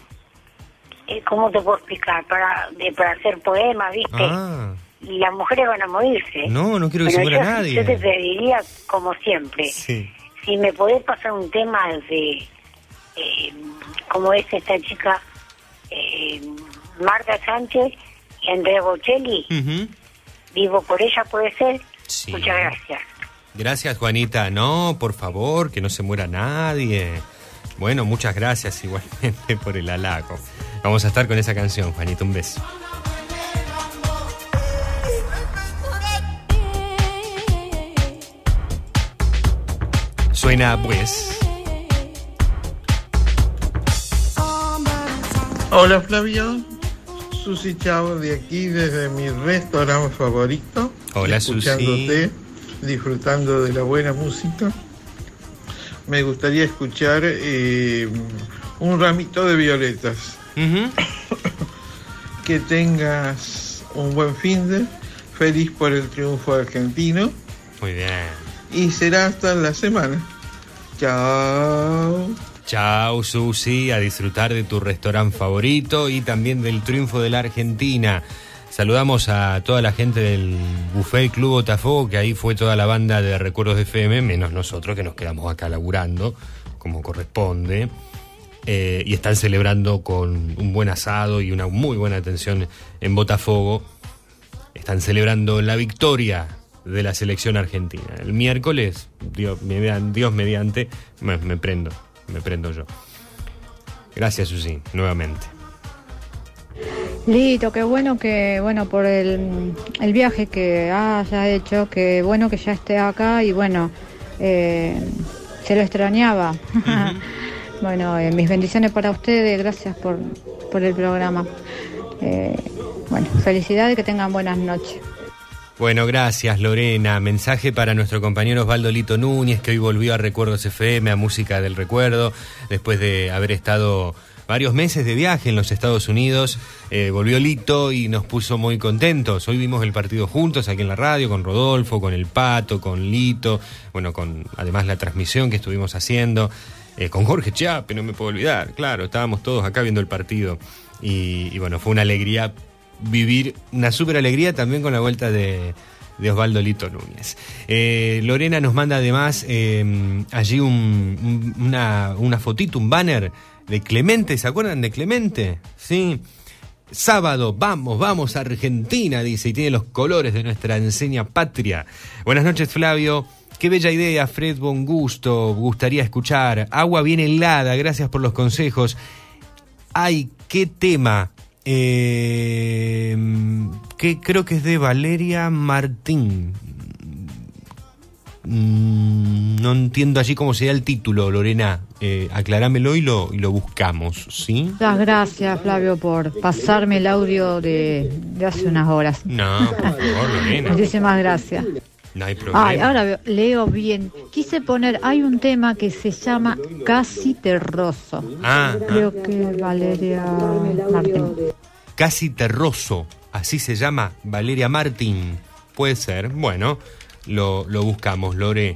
eh, ¿Cómo te puedo explicar? Para, de, para hacer poemas, ¿viste? Ah, Y las mujeres van a morirse. no, no quiero que se muera yo, nadie. Yo te pediría, como siempre, Sí. si me podés pasar un tema de... Eh, como es esta chica, eh, Marta Sánchez y Andrea Bocelli. Ujú. Vivo por ella, puede ser. Sí. Muchas gracias. Gracias, Juanita. No, por favor, que no se muera nadie. Bueno, muchas gracias igualmente por el halago. Vamos a estar con esa canción, Juanita. Un beso. Suena pues. Hola Flavio, Susi Chavo de aquí desde mi restaurante favorito. Hola, escuchándote, disfrutando de la buena música. Me gustaría escuchar eh, un ramito de violetas. Que tengas un buen fin de feliz por el triunfo argentino Muy bien. y será hasta la semana. Chao. Chao, Susi, a disfrutar de tu restaurante favorito y también del triunfo de la Argentina. Saludamos a toda la gente del Buffet Club Botafogo, que ahí fue toda la banda de Recuerdos de FM, menos nosotros que nos quedamos acá laburando, como corresponde. Eh, y están celebrando con un buen asado y una muy buena atención en Botafogo. Están celebrando la victoria de la selección argentina. El miércoles, Dios, median- Dios mediante, me, me prendo, me prendo yo. Gracias, Susi, nuevamente. Lito, qué bueno que, bueno, por el, el viaje que haya hecho, que bueno que ya esté acá y bueno, eh, se lo extrañaba. bueno, eh, mis bendiciones para ustedes, gracias por, por el programa. Eh, bueno, felicidades, que tengan buenas noches. Bueno, gracias Lorena. Mensaje para nuestro compañero Osvaldo Lito Núñez, que hoy volvió a Recuerdos FM, a Música del Recuerdo, después de haber estado varios meses de viaje en los Estados Unidos. Eh, volvió Lito y nos puso muy contentos. Hoy vimos el partido juntos aquí en la radio, con Rodolfo, con El Pato, con Lito, bueno, con además la transmisión que estuvimos haciendo. eh, con Jorge Chiape, no me puedo olvidar, claro, estábamos todos acá viendo el partido. Y, y bueno, fue una alegría vivir, una súper alegría también con la vuelta de, Osvaldo Lito Núñez. Eh, Lorena nos manda además eh, allí un- un- una, una fotito, un banner de Clemente, ¿se acuerdan de Clemente? Sí. Sábado, vamos, vamos a Argentina, dice, y tiene los colores de nuestra enseña patria. Buenas noches, Flavio. Qué bella idea, Fred Bon Gusto. Gustaría escuchar. Agua bien helada, gracias por los consejos. Ay, qué tema. Eh, que creo que es de Valeria Martín. Mm, No entiendo allí cómo sería el título, Lorena. Eh, aclarámelo y lo, y lo buscamos, ¿sí? Muchas gracias, Flavio, por pasarme el audio de, de hace unas horas. No, por favor, Lorena. Muchísimas gracias. No hay problema. Ay, ahora leo bien. Quise poner, hay un tema que se llama Casi Terroso. Ah, ah. Creo que Valeria Martín. Casi Terroso, así se llama Valeria Martín. Puede ser, bueno, lo, lo buscamos. Lore,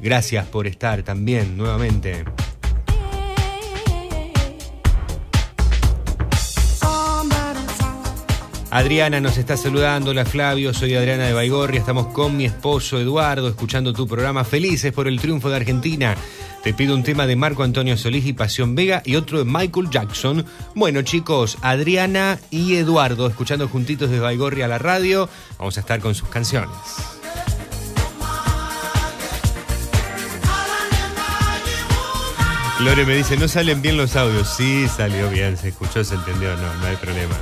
gracias por estar también nuevamente. Adriana nos está saludando, hola Flavio, soy Adriana de Baigorria, estamos con mi esposo Eduardo escuchando tu programa, felices por el triunfo de Argentina. Te pido un tema de Marco Antonio Solís y Pasión Vega y otro de Michael Jackson. Bueno chicos, Adriana y Eduardo escuchando juntitos de Baigorria a la radio, vamos a estar con sus canciones. Lore me dice, no salen bien los audios. Sí, salió bien, se escuchó, se entendió, no, no hay problema.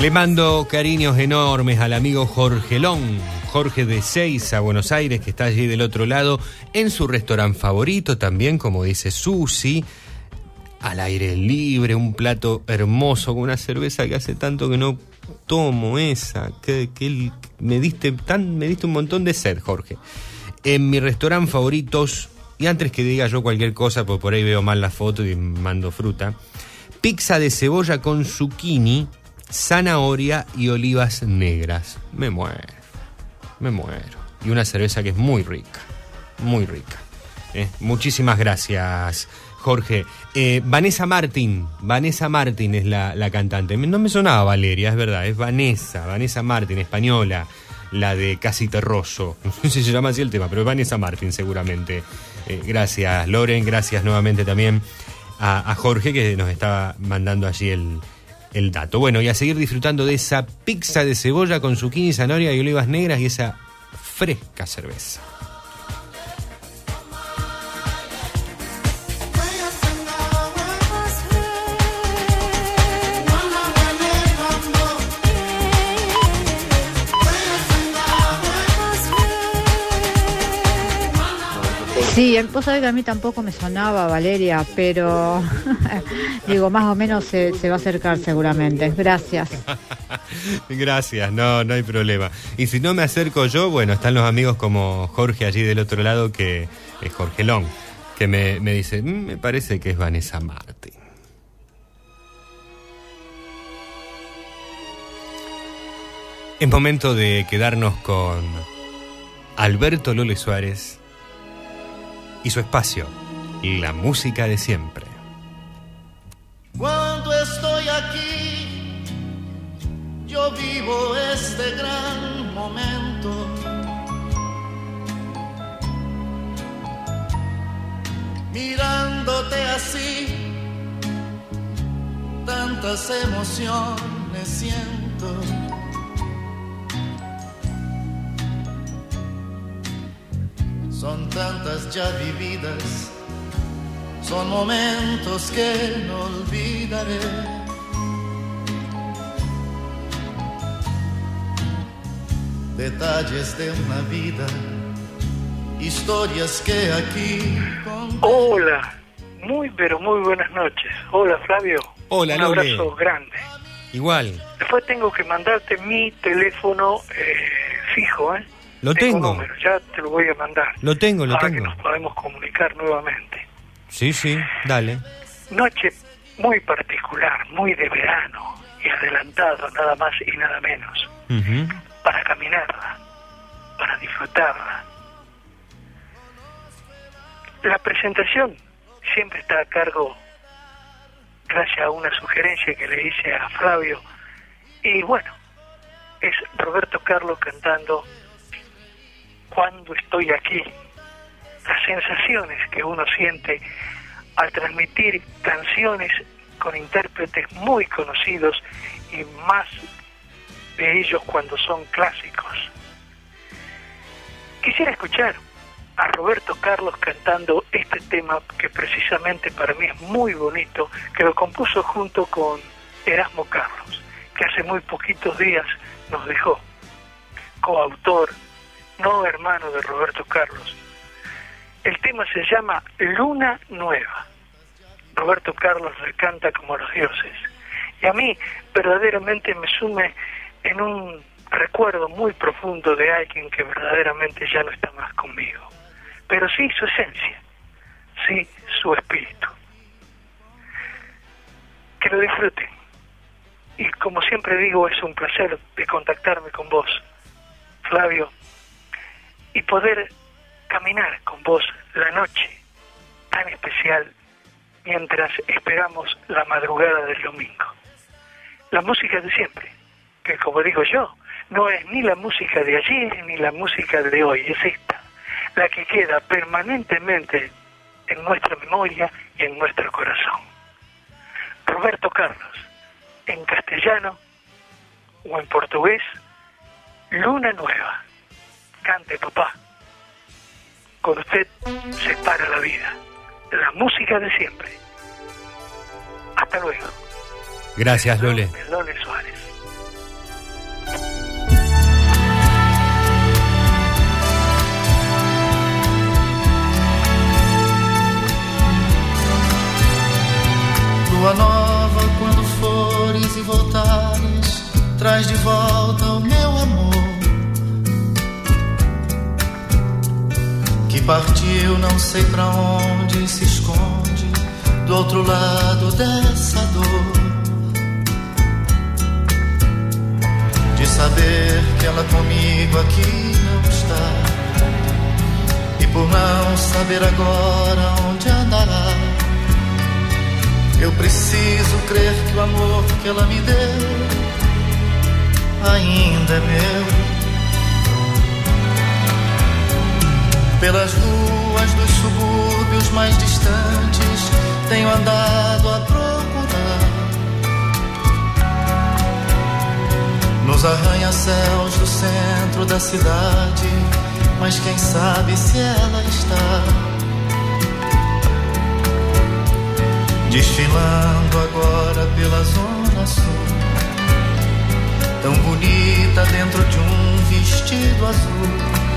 Le mando cariños enormes al amigo Jorgelón, Jorge de Seiza, Buenos Aires, que está allí del otro lado, en su restaurante favorito también, como dice Susi, al aire libre, un plato hermoso con una cerveza que hace tanto que no tomo esa, que, que me diste tan, me diste un montón de sed, Jorge. En mi restaurante favoritos, y antes que diga yo cualquier cosa, porque por ahí veo mal la foto y mando fruta, pizza de cebolla con zucchini zanahoria y olivas negras. Me muero, me muero. Y una cerveza que es muy rica, muy rica. Eh, muchísimas gracias, Jorge. Eh, Vanessa Martín, Vanessa Martín es la, la, cantante. No me sonaba Valeria, es verdad, es Vanessa, Vanessa Martín, española, la de Casi Terroso. No sé si se llama así el tema, pero es Vanessa Martín seguramente. Eh, gracias, Loren, gracias nuevamente también a Jorge que nos estaba mandando allí el, el dato. Bueno, y a seguir disfrutando de esa pizza de cebolla con zucchini, zanahoria y olivas negras y esa fresca cerveza. Sí, vos sabés que a mí tampoco me sonaba Valeria, pero digo, más o menos se, se va a acercar seguramente. Gracias. Gracias, no, no hay problema. Y si no me acerco yo, bueno, están los amigos como Jorge allí del otro lado, que es Jorge Long, que me, me dice, "Mm, me parece que es Vanessa Martín. Es momento de quedarnos con Alberto Lole Suárez y su espacio, la música de siempre. Cuando estoy aquí, yo vivo este gran momento. Mirándote así, tantas emociones siento. Son tantas ya vividas, son momentos que no olvidaré. Detalles de una vida, historias que aquí Hola, muy pero muy buenas noches. Hola Flavio. Hola, Un Lore. abrazo grande. Igual, Después tengo que mandarte mi teléfono eh, fijo, ¿eh? Lo tengo, número, ya te lo voy a mandar. lo tengo, lo para que tengo. nos podemos comunicar nuevamente. Sí, sí, dale. Noche muy particular, muy de verano y adelantado, nada más y nada menos. Para caminarla, para disfrutarla. La presentación siempre está a cargo, gracias a una sugerencia que le hice a Flavio, y bueno, es Roberto Carlos cantando Cuando estoy aquí. Las sensaciones que uno siente al transmitir canciones con intérpretes muy conocidos y más de ellos cuando son clásicos. Quisiera escuchar a Roberto Carlos cantando este tema que precisamente para mí es muy bonito, que lo compuso junto con Erasmo Carlos, que hace muy poquitos días nos dejó, coautor, no hermano de Roberto Carlos. El tema se llama Luna Nueva. Roberto Carlos le canta como los dioses. Y a mí verdaderamente me sume en un recuerdo muy profundo de alguien que verdaderamente ya no está más conmigo. Pero sí su esencia, sí su espíritu. Que lo disfruten. Y como siempre digo, es un placer de contactarme con vos. Flavio, y poder caminar con vos la noche tan especial mientras esperamos la madrugada del domingo. La música de siempre, que como digo yo, no es ni la música de ayer ni la música de hoy, es esta, la que queda permanentemente en nuestra memoria y en nuestro corazón. Roberto Carlos, en castellano o en portugués, Luna Nueva. Cante, papá. Con usted se para la vida. La música de siempre. Hasta luego. Gracias, Lole. Lole Suárez. Lua nova, quando fores e voltares, traz de volta o meu partiu, não sei pra onde se esconde, do outro lado dessa dor. De saber que ela comigo aqui não está. E por não saber agora onde andará. Eu preciso crer que o amor que ela me deu ainda é meu. Pelas ruas dos subúrbios mais distantes, tenho andado a procurar. Nos arranha-céus do centro da cidade, mas quem sabe se ela está. Desfilando agora pela zona sul Tão bonita dentro de um vestido azul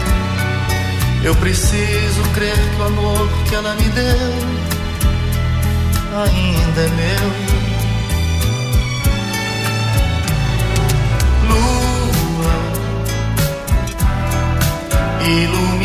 Eu preciso crer que o amor que ela me deu. Ainda é meu. Lua Ilumina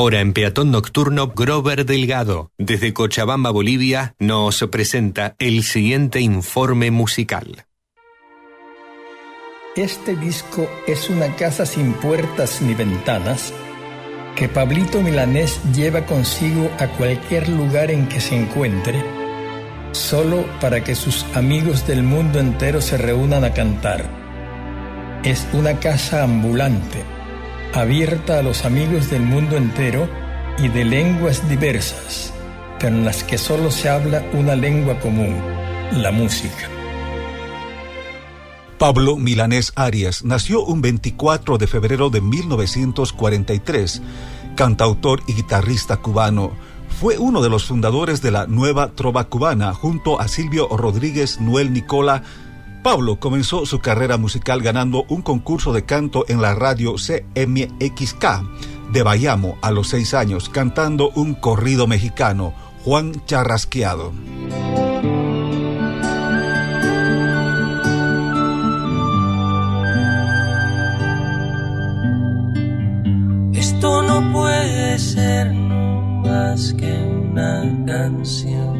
Ahora en Peatón Nocturno, Grover Delgado, desde Cochabamba, Bolivia, nos presenta el siguiente informe musical. Este disco es una casa sin puertas ni ventanas que Pablito Milanés lleva consigo a cualquier lugar en que se encuentre, solo para que sus amigos del mundo entero se reúnan a cantar. Es una casa ambulante, abierta a los amigos del mundo entero y de lenguas diversas, pero en las que solo se habla una lengua común, la música. Pablo Milanés Arias nació un 24 de febrero de 1943. Cantautor y guitarrista cubano, fue uno de los fundadores de la nueva trova cubana junto a Silvio Rodríguez, Noel Nicola. Pablo comenzó su carrera musical ganando un concurso de canto en la radio CMXK de Bayamo a los seis años, cantando un corrido mexicano, Juan Charrasqueado. Esto no puede ser más que una canción.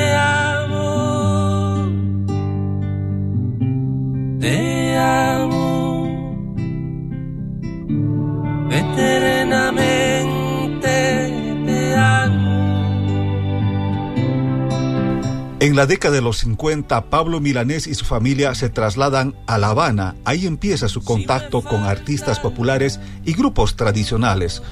Te amo, te amo. En la década de los 50, Pablo Milanés y su familia se trasladan a La Habana. Ahí empieza su contacto con artistas populares y grupos tradicionales.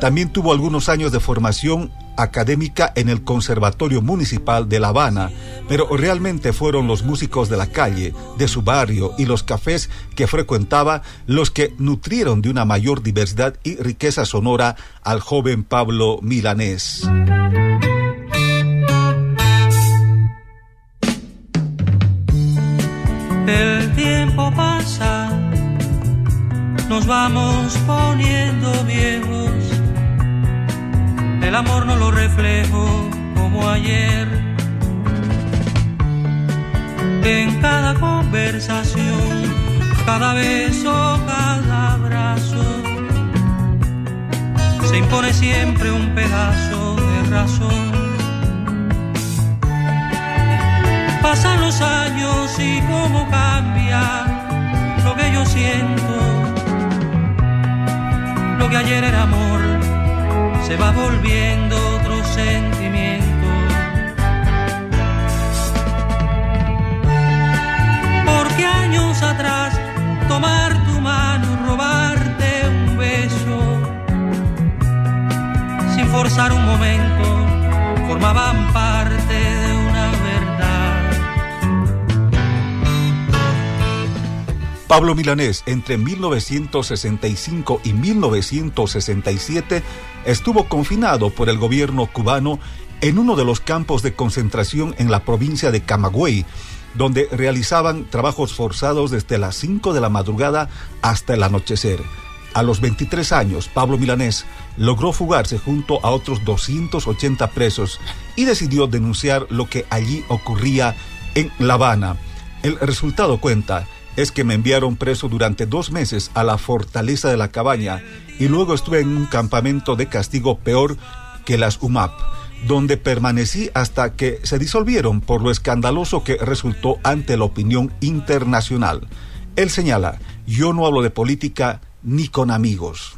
También tuvo algunos años de formación académica en el Conservatorio Municipal de La Habana, pero realmente fueron los músicos de la calle, de su barrio y los cafés que frecuentaba los que nutrieron de una mayor diversidad y riqueza sonora al joven Pablo Milanés. El tiempo pasa, nos vamos poniendo viejos. El amor no lo reflejo como ayer. En cada conversación, cada beso, cada abrazo, se impone siempre un pedazo de razón. Pasan los años y cómo cambia lo que yo siento. Lo que ayer era amor se va volviendo otro sentimiento. Porque años atrás tomar tu mano, robarte un beso, sin forzar un momento, formaban parte de Pablo Milanés, entre 1965 y 1967, estuvo confinado por el gobierno cubano en uno de los campos de concentración en la provincia de Camagüey, donde realizaban trabajos forzados desde las 5 de la madrugada hasta el anochecer. A los 23 años, Pablo Milanés logró fugarse junto a otros 280 presos y decidió denunciar lo que allí ocurría en La Habana. El resultado cuenta es que me enviaron preso durante dos meses a la fortaleza de la cabaña y luego estuve en un campamento de castigo peor que las UMAP, donde permanecí hasta que se disolvieron por lo escandaloso que resultó ante la opinión internacional. Él señala, yo no hablo de política ni con amigos.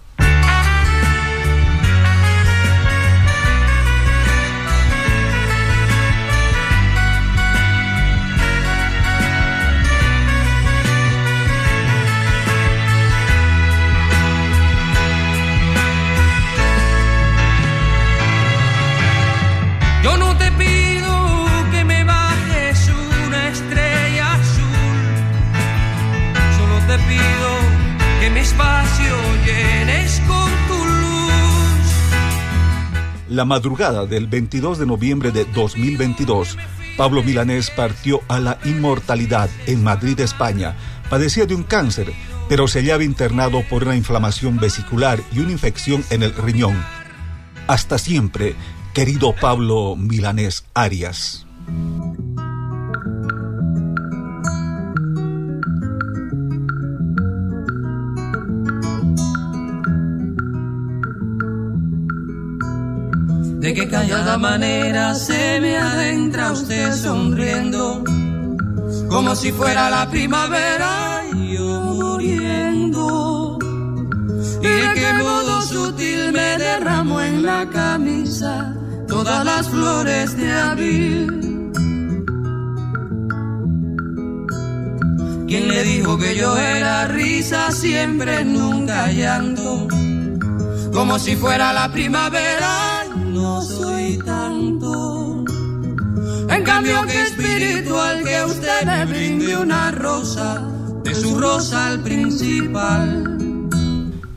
La madrugada del 22 de noviembre de 2022, Pablo Milanés partió a la inmortalidad en Madrid, España. Padecía de un cáncer, pero se hallaba internado por una inflamación vesicular y una infección en el riñón. Hasta siempre, querido Pablo Milanés Arias. De que callada manera se me adentra usted sonriendo, como si fuera la primavera y yo muriendo. Y de qué modo sutil me derramo en la camisa todas las flores de abril. ¿Quién le dijo que yo era risa siempre, nunca llanto? Como si fuera la primavera no soy tanto. En cambio espiritual que usted me brinde una rosa, de su rosa al principal.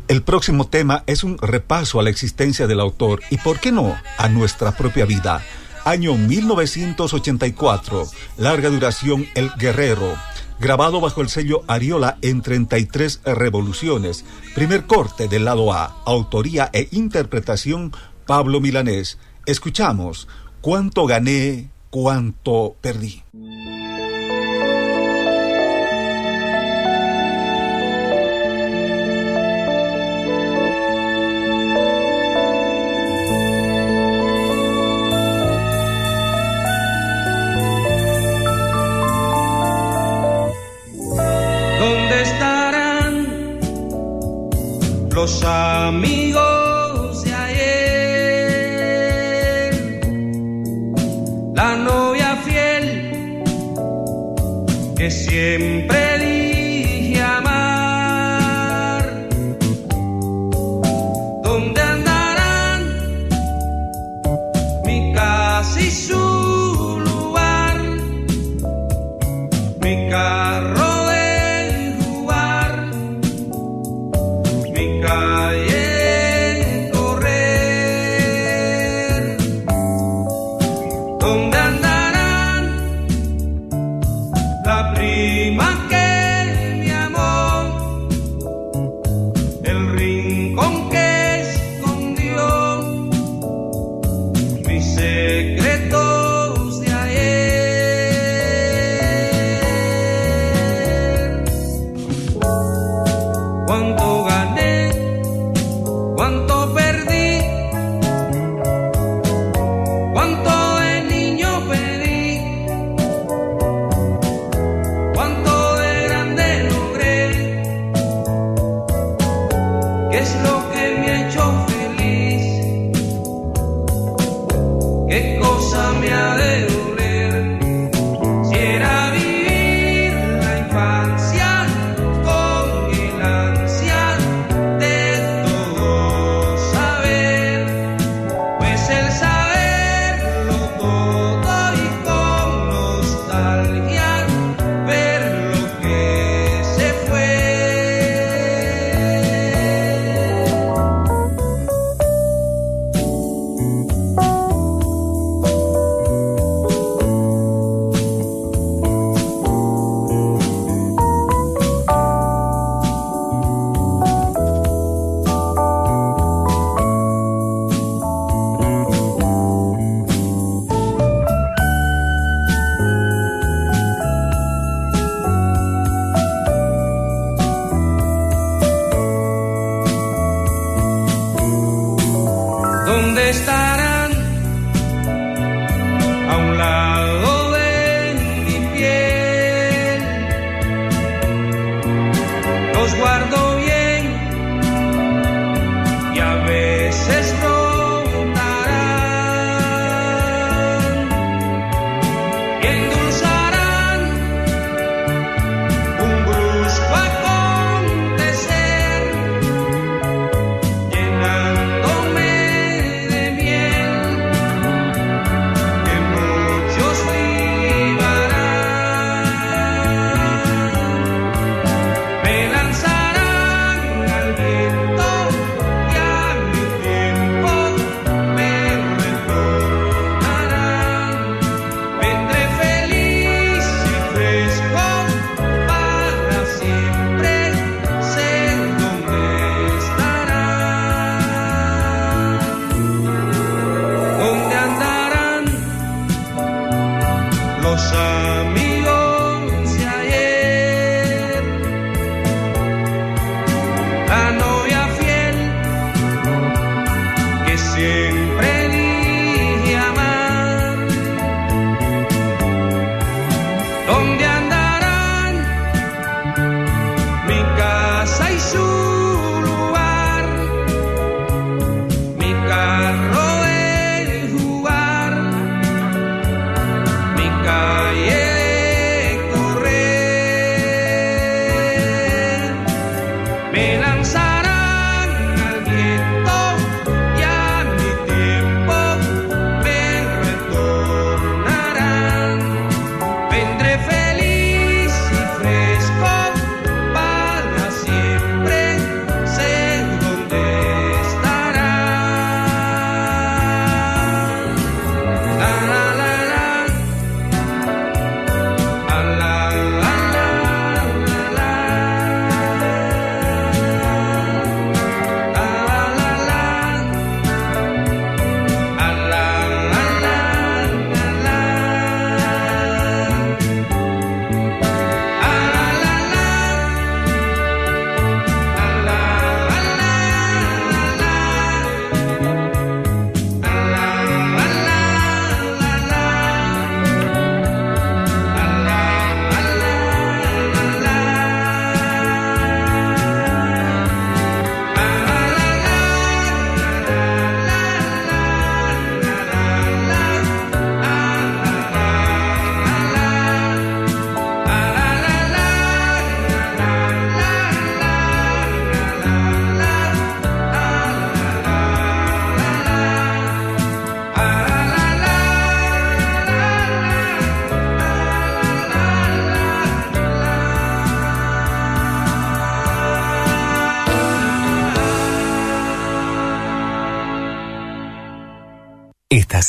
El próximo tema es un repaso a la existencia del autor y, ¿por qué no?, a nuestra propia vida. Año 1984, larga duración El Guerrero, grabado bajo el sello Ariola en 33 revoluciones. Primer corte del lado A, autoría e interpretación Pablo Milanés, escuchamos cuánto gané, cuánto perdí. ¿Dónde estarán los amigos? Que siempre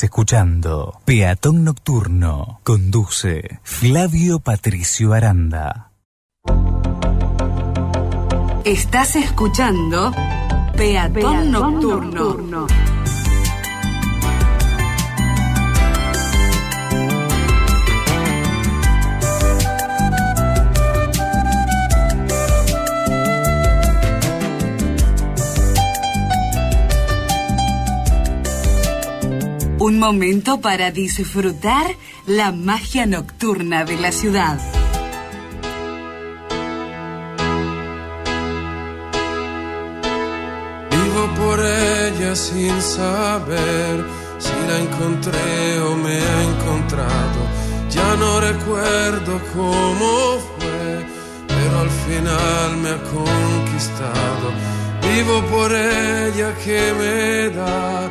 Escuchando Peatón Nocturno. Conduce Flavio Patricio Aranda. Estás escuchando Peatón, Nocturno. momento para disfrutar la magia nocturna de la ciudad. Vivo por ella sin saber si la encontré o me ha encontrado. Ya no recuerdo cómo fue, pero al final me ha conquistado. Vivo por ella que me da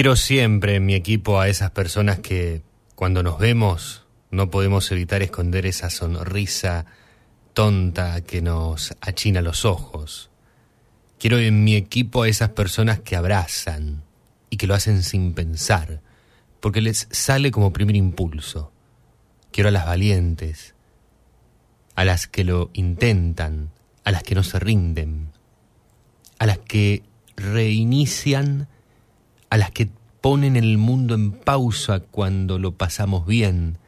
Quiero siempre en mi equipo a esas personas que cuando nos vemos no podemos evitar esconder esa sonrisa tonta que nos achina los ojos. Quiero en mi equipo a esas personas que abrazan y que lo hacen sin pensar, porque les sale como primer impulso. Quiero a las valientes, a las que lo intentan, a las que no se rinden, a las que reinician a las que ponen el mundo en pausa cuando lo pasamos bien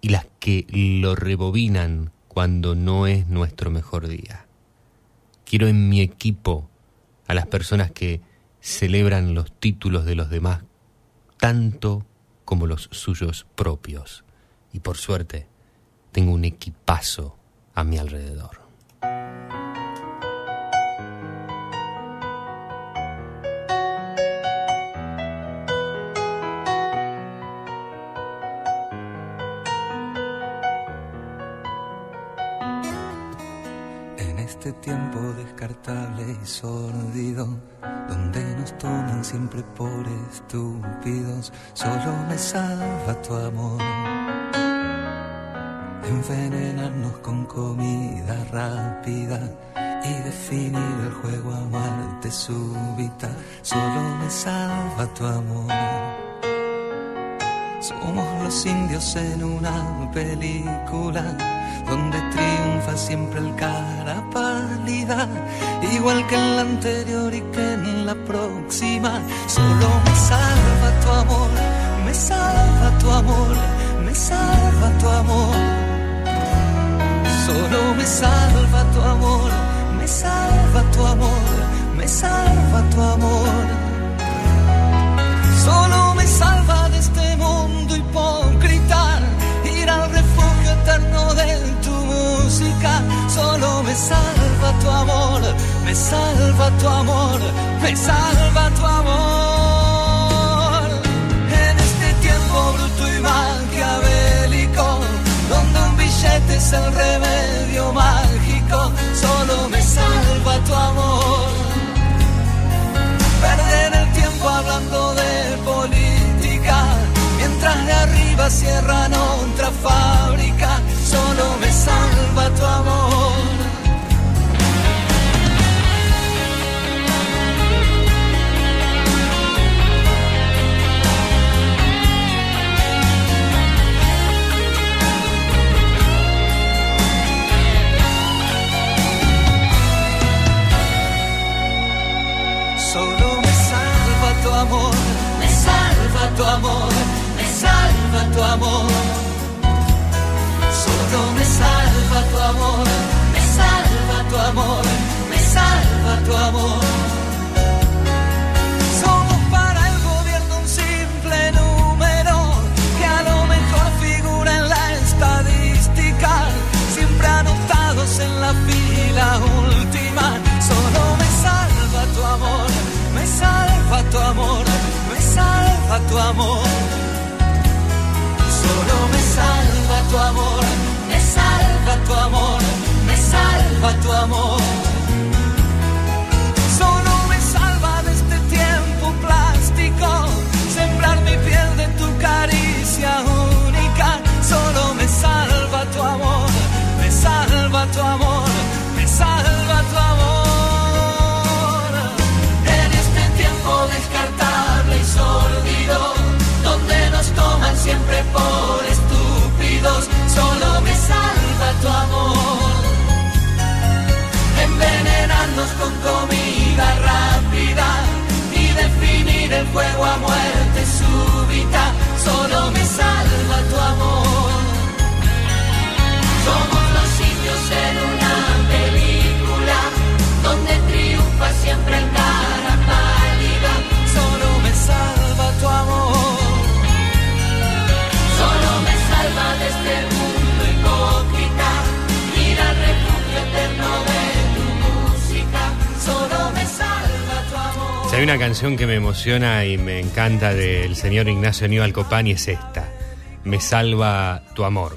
y las que lo rebobinan cuando no es nuestro mejor día. Quiero en mi equipo a las personas que celebran los títulos de los demás tanto como los suyos propios. Y por suerte, tengo un equipazo a mi alrededor. Este tiempo descartable y sordido, donde nos toman siempre por estúpidos, solo me salva tu amor. Envenenarnos con comida rápida y definir el juego a muerte súbita, solo me salva tu amor. Somos los indios en una película donde triunfa siempre el cara pálida, igual que en la anterior y que en la próxima. Solo me salva tu amor, me salva tu amor, me salva tu amor. Solo me salva tu amor, me salva tu amor, me salva tu amor. Solo me salva de este solo me salva tu amor, me salva tu amor, me salva tu amor. En este tiempo bruto y maquiavélico, donde un billete es el remedio mágico, solo me salva tu amor. Perder el tiempo hablando de política, mientras de arriba cierran otra fábrica amor me salva tu amor, me salva tu amor, me salva tu amor. Somos para el gobierno un simple número que a lo mejor figura en la estadística, siempre anotados en la fila última. Solo me salva tu amor, me salva tu amor, me salva tu amor. Tu amor salva tu amor, me salva tu amor. Solo me salva de este tiempo plástico, sembrar mi piel de tu caricia única. Solo me salva tu amor, me salva tu amor, me salva tu amor. En este tiempo descartable y sordido, donde nos toman siempre por solo me salva tu amor. Envenenarnos con comida rápida y definir el juego a muerte súbita. Solo me salva tu amor. Somos los sitios en una película donde triunfa siempre el hay una canción que me emociona y me encanta del señor Ignacio Aníbal Copán y es esta, Me salva tu amor.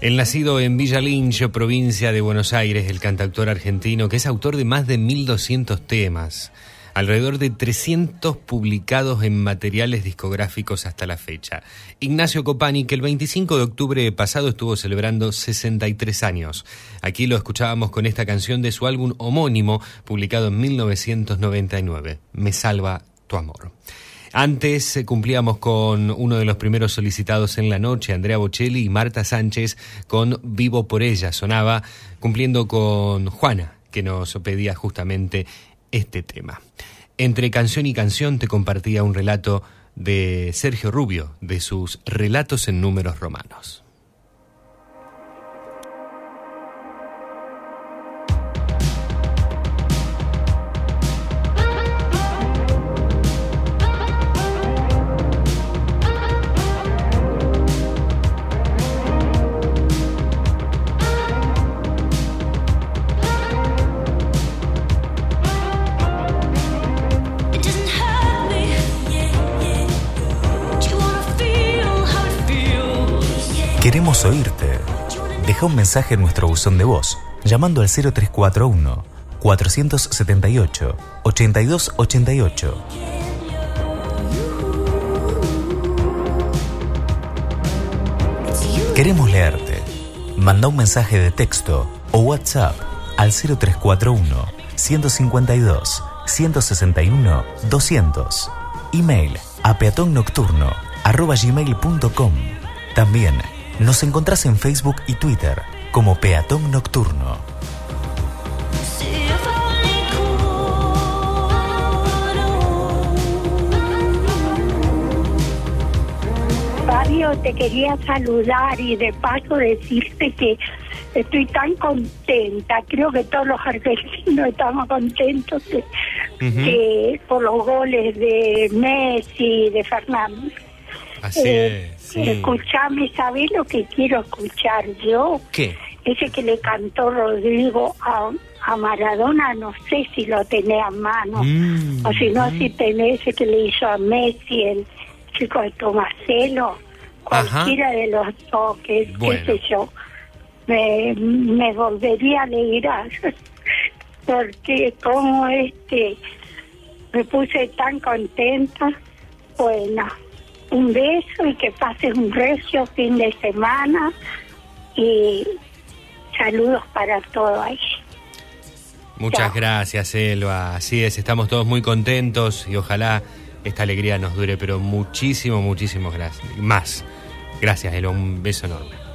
El nacido en Villa Lincho, provincia de Buenos Aires, el cantautor argentino, que es autor de más de 1200 temas, alrededor de 300 publicados en materiales discográficos hasta la fecha. Ignacio Copani, que el 25 de octubre pasado estuvo celebrando 63 años. Aquí lo escuchábamos con esta canción de su álbum homónimo, publicado en 1999, Me salva tu amor. Antes eh, cumplíamos con uno de los primeros solicitados en la noche, Andrea Bocelli y Marta Sánchez con Vivo por ella. Sonaba cumpliendo con Juana, que nos pedía justamente este tema. Entre canción y canción te compartía un relato de Sergio Rubio, de sus relatos en números romanos. Queremos oírte. Deja un mensaje en nuestro buzón de voz llamando al 0341 478 8288. Queremos leerte. Manda un mensaje de texto o WhatsApp al 0341 152 161 200. Email a peatonnocturno arroba gmail.com. También nos encontrás en Facebook y Twitter como Peatón Nocturno. Fabio, te quería saludar y de paso decirte que estoy tan contenta. Creo que todos los argentinos estamos contentos que, que por los goles de Messi, de Fernández. Así Eh, es. Sí. Escuchame, ¿sabés lo que quiero escuchar yo? ¿Qué? Ese que le cantó Rodrigo a, a Maradona, no sé si lo tenés a mano. Mm, o si no, si tenés ese que le hizo a Messi, el chico de Tomaselo. Ajá. Cualquiera de los toques, Bueno. qué sé yo. Me, me volvería a alegrar. Porque como este me puse tan contenta. Bueno, un beso y que pases un recio fin de semana y saludos para todo ahí. Muchas gracias, Elba. Así es, estamos todos muy contentos y ojalá esta alegría nos dure, pero muchísimo, muchísimo gracias. Más. Gracias, Elba. Un beso enorme.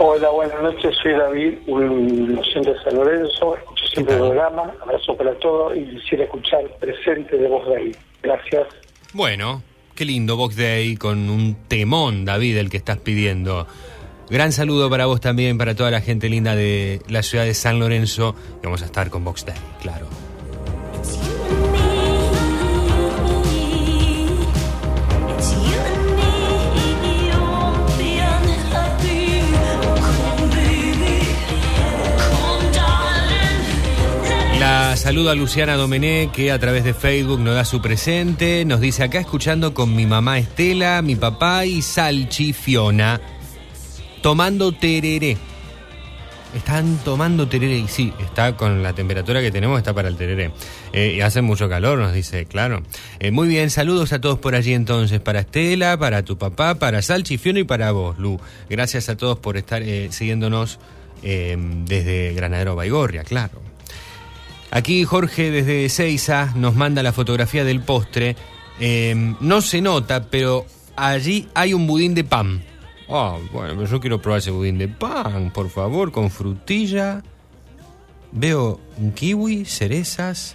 Hola, buenas noches, soy David, un docente de San Lorenzo, escucho siempre el programa, abrazo para todos y quisiera escuchar presente de voz de ahí. Gracias. Bueno, qué lindo Box Day con un temón, David, el que estás pidiendo. Gran saludo para vos también, para toda la gente linda de la ciudad de San Lorenzo. Y vamos a estar con Box Day, claro. Saludo a Luciana Domené, que a través de Facebook nos da su presente. Nos dice acá escuchando con mi mamá Estela, mi papá y Salchi Fiona, tomando tereré. Están tomando tereré y sí, está con la temperatura que tenemos, está para el tereré. Eh, y hace mucho calor, nos dice, claro. Eh, muy bien, saludos a todos por allí entonces, para Estela, para tu papá, para Salchi Fiona y para vos, Lu. Gracias a todos por estar eh, siguiéndonos desde Granadero Baigorria, claro. Aquí Jorge desde Seiza nos manda la fotografía del postre. Eh, no se nota, pero allí hay un budín de pan. Ah, bueno, pero yo quiero probar ese budín de pan, por favor, con frutilla. Veo un kiwi, cerezas.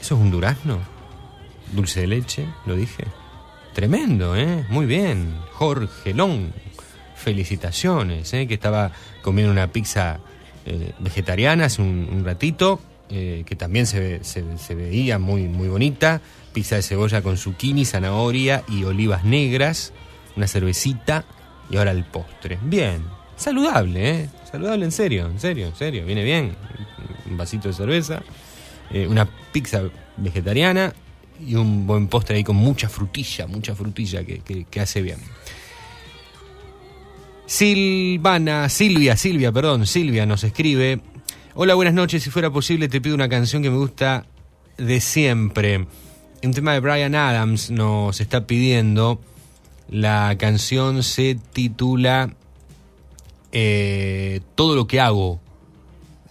¿Eso es un durazno? Dulce de leche, lo dije. Tremendo, ¿eh? Muy bien. Jorge Long. Felicitaciones, ¿eh? Que estaba comiendo una pizza eh, vegetariana hace un, un ratito, eh, que también se, se veía muy, muy bonita. Pizza de cebolla con zucchini, zanahoria y olivas negras. Una cervecita y ahora el postre. Bien. Saludable, ¿eh? Saludable en serio, en serio, en serio. Viene bien. Un vasito de cerveza, eh, una pizza vegetariana y un buen postre ahí con mucha frutilla, mucha frutilla que, que- que hace bien. Silvana, Silvia, Silvia, perdón, Silvia nos escribe. Hola, buenas noches. Si fuera posible, te pido una canción que me gusta de siempre. Un tema de Brian Adams nos está pidiendo. La canción se titula eh, Todo lo que hago.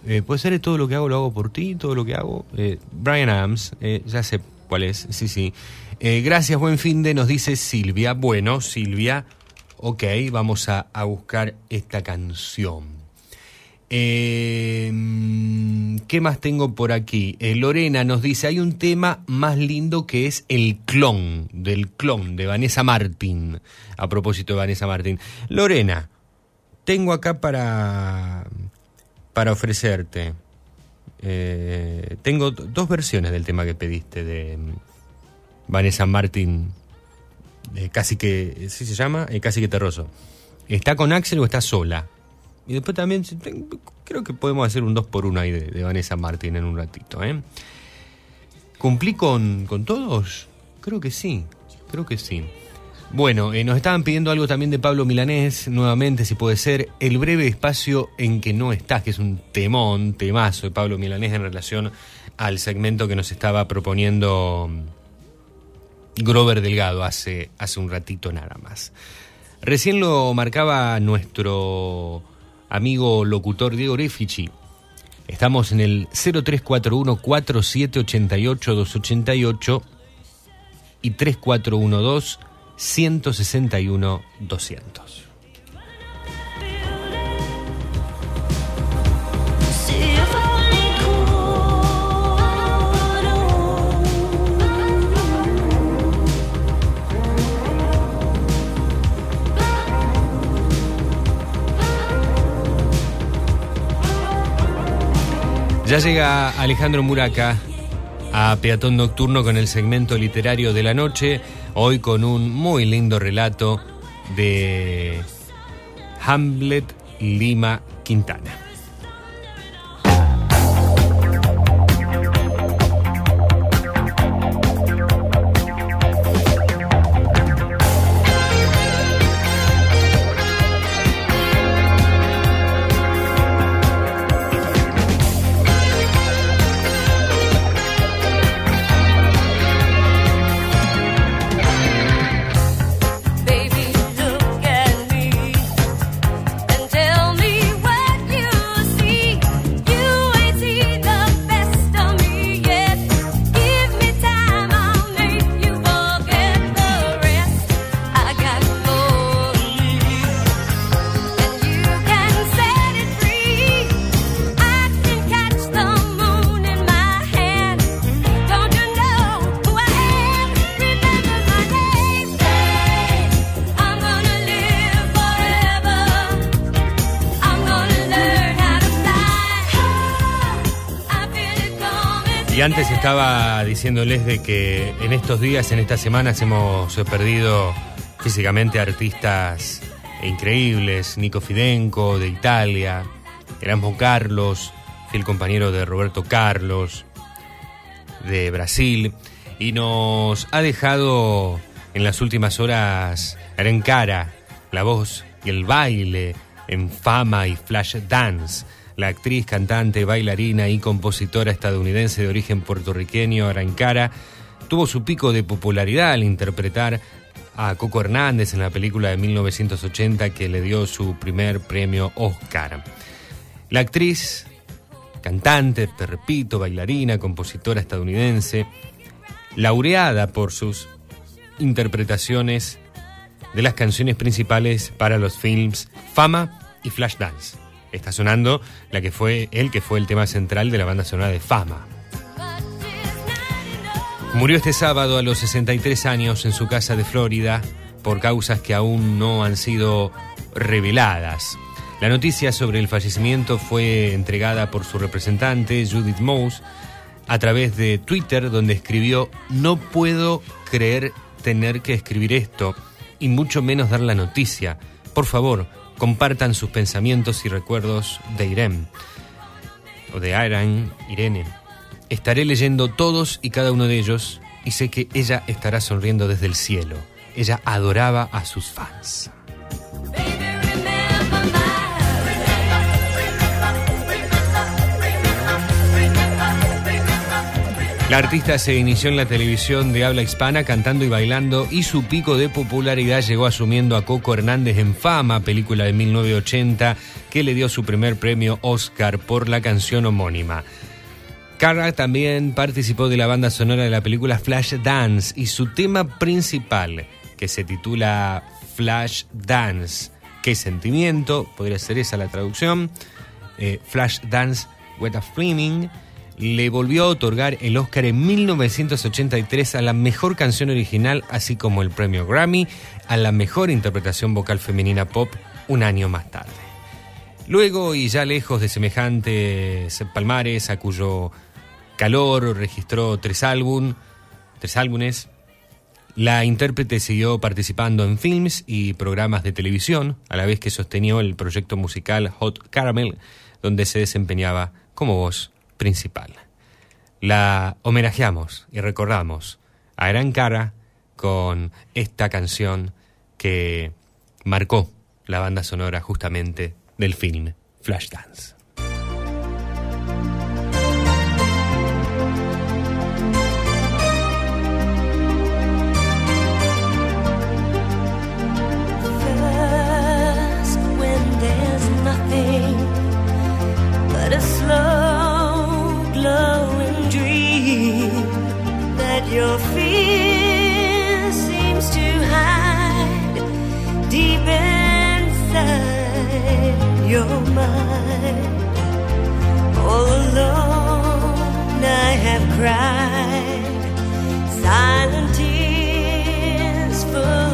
Eh, Puede ser todo lo que hago, lo hago por ti, todo lo que hago. Eh, Brian Adams, eh, ya sé cuál es, sí, sí. Eh, gracias, buen fin de, nos dice Silvia. Bueno, Silvia, ok, vamos a buscar esta canción. Eh, ¿Qué más tengo por aquí? Eh, Lorena nos dice, hay un tema más lindo que es el clon, del clon de Vanessa Martin. A propósito de Vanessa Martin. Lorena, tengo acá para, para ofrecerte. eh, tengo dos versiones del tema que pediste de mm, Vanessa Martin. eh, casi que, ¿sí se llama? Casi que terroso. ¿Está con Axel o está sola? Y después también creo que podemos hacer un 2 por 1 ahí de, de Vanessa Martín en un ratito. ¿eh? ¿Cumplí con, con todos? Creo que sí, creo que sí. Bueno, eh, nos estaban pidiendo algo también de Pablo Milanés, nuevamente, si puede ser, El breve espacio en que no estás, que es un temón, temazo de Pablo Milanés en relación al segmento que nos estaba proponiendo Grover Delgado hace, hace un ratito nada más. Recién lo marcaba nuestro amigo locutor Diego Refici. Estamos en el 0341 4788 288 y 3412 161 200. Ya llega Alejandro Muraca a Peatón Nocturno con el segmento literario de la noche, hoy con un muy lindo relato de Hamlet Lima Quintana. Antes estaba diciéndoles de que en estos días, en estas semanas, hemos perdido físicamente artistas increíbles. Nico Fidenco de Italia, Erasmo Carlos, fiel compañero de Roberto Carlos de Brasil. Y nos ha dejado en las últimas horas Arencara, la voz y el baile en fama y flash dance. La actriz, cantante, bailarina y compositora estadounidense de origen puertorriqueño, Arancara, tuvo su pico de popularidad al interpretar a Coco Hernández en la película de 1980 que le dio su primer premio Oscar. La actriz, cantante, te repito, bailarina, compositora estadounidense, laureada por sus interpretaciones de las canciones principales para los films Fama y Flashdance. Está sonando la que fue el que fue el tema central de la banda sonora de Fama. Murió este sábado a los 63 años en su casa de Florida por causas que aún no han sido reveladas. La noticia sobre el fallecimiento fue entregada por su representante, Judith Mouse, a través de Twitter, donde escribió, no puedo creer tener que escribir esto, y mucho menos dar la noticia. Por favor, compartan sus pensamientos y recuerdos de Irene, o de Irene, Irene. Estaré leyendo todos y cada uno de ellos, y sé que ella estará sonriendo desde el cielo. Ella adoraba a sus fans. La artista se inició en la televisión de habla hispana cantando y bailando y su pico de popularidad llegó asumiendo a Coco Hernández en Fama, película de 1980 que le dio su primer premio Oscar por la canción homónima. Cara también participó de la banda sonora de la película Flash Dance y su tema principal, que se titula Flash Dance, ¿qué sentimiento? Podría ser esa la traducción. Eh, Flash Dance What a Flaming le volvió a otorgar el Oscar en 1983 a la mejor canción original, así como el premio Grammy a la mejor interpretación vocal femenina pop un año más tarde. Luego, y ya lejos de semejantes palmares, a cuyo calor registró tres, álbum, tres álbumes, la intérprete siguió participando en films y programas de televisión, a la vez que sostenió el proyecto musical Hot Caramel, donde se desempeñaba como voz principal. La homenajeamos y recordamos a Gran Cara con esta canción que marcó la banda sonora justamente del film Flashdance. Glowing dream that your fear seems to hide deep inside your mind. All alone, I have cried silent tears full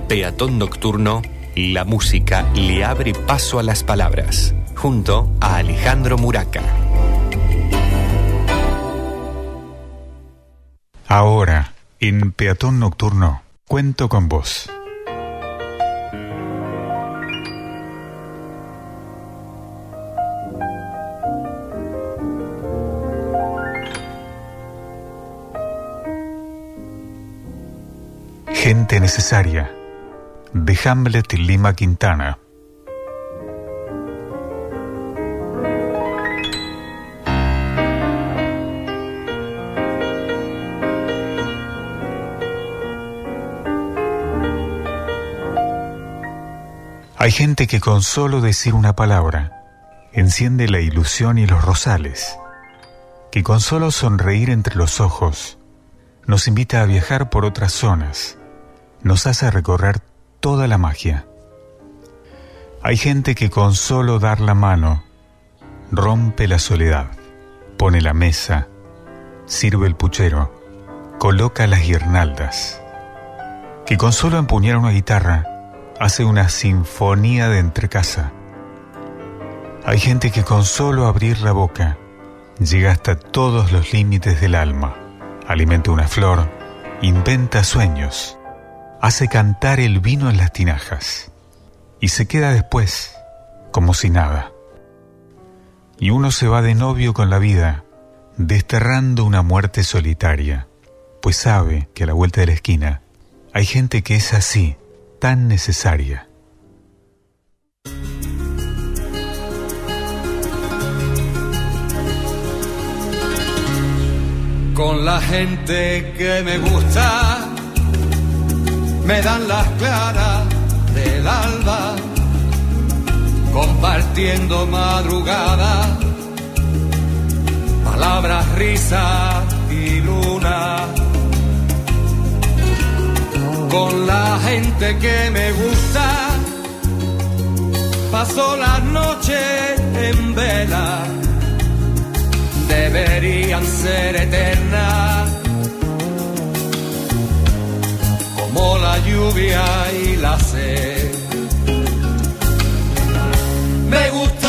Peatón Nocturno, la música le abre paso a las palabras, junto a Alejandro Muraca. Ahora, en Peatón Nocturno, cuento con vos. Gente necesaria, de Hamlet Lima Quintana. Hay gente que con solo decir una palabra enciende la ilusión y los rosales, que con solo sonreír entre los ojos nos invita a viajar por otras zonas, nos hace recorrer toda la magia. Hay gente que con solo dar la mano rompe la soledad, pone la mesa, sirve el puchero, coloca las guirnaldas, que con solo empuñar una guitarra hace una sinfonía de entrecasa. Hay gente que con solo abrir la boca llega hasta todos los límites del alma, alimenta una flor, inventa sueños, hace cantar el vino en las tinajas y se queda después como si nada. Y uno se va de novio con la vida, desterrando una muerte solitaria, pues sabe que a la vuelta de la esquina hay gente que es así, tan necesaria. Con la gente que me gusta, me dan las claras del alba, compartiendo madrugada, palabras, risas y luna con la gente que me gusta. Paso la noche en vela, deberían ser eternas, como la lluvia y la sed. Me gusta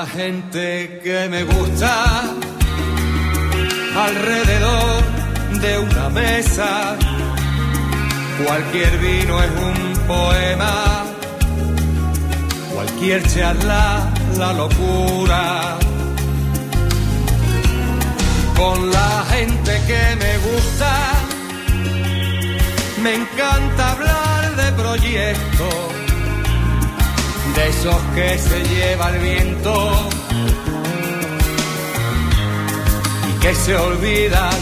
la gente que me gusta alrededor de una mesa. Cualquier vino es un poema, cualquier charla la locura. Con la gente que me gusta, me encanta hablar de proyectos de esos que se lleva el viento y que se olvidan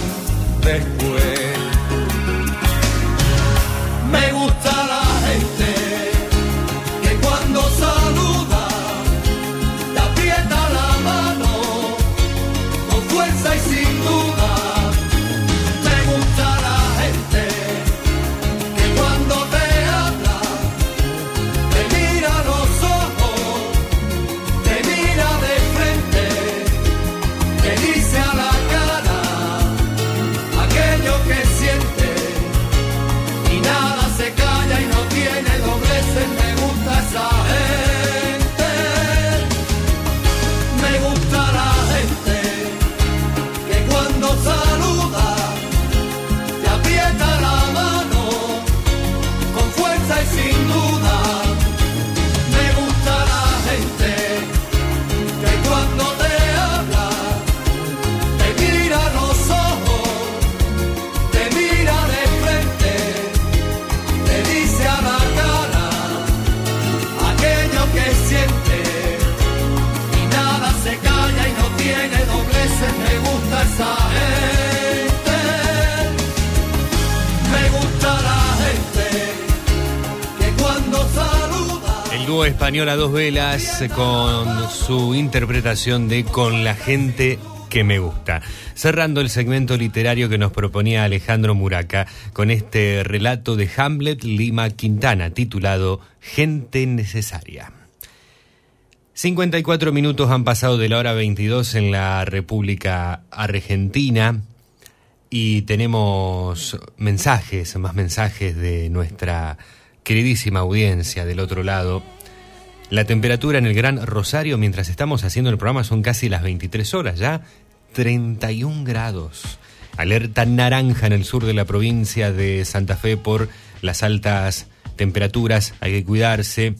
después. Me gusta dúo español a dos velas con su interpretación de Con la gente que me gusta. Cerrando el segmento literario que nos proponía Alejandro Muraca con este relato de Hamlet Lima Quintana titulado Gente Necesaria. 54 minutos han pasado de la hora 22 en la República Argentina y tenemos mensajes, más mensajes de nuestra queridísima audiencia del otro lado. La temperatura en el Gran Rosario mientras estamos haciendo el programa son casi las 23 horas ya, 31 grados. Alerta naranja en el sur de la provincia de Santa Fe por las altas temperaturas, hay que cuidarse.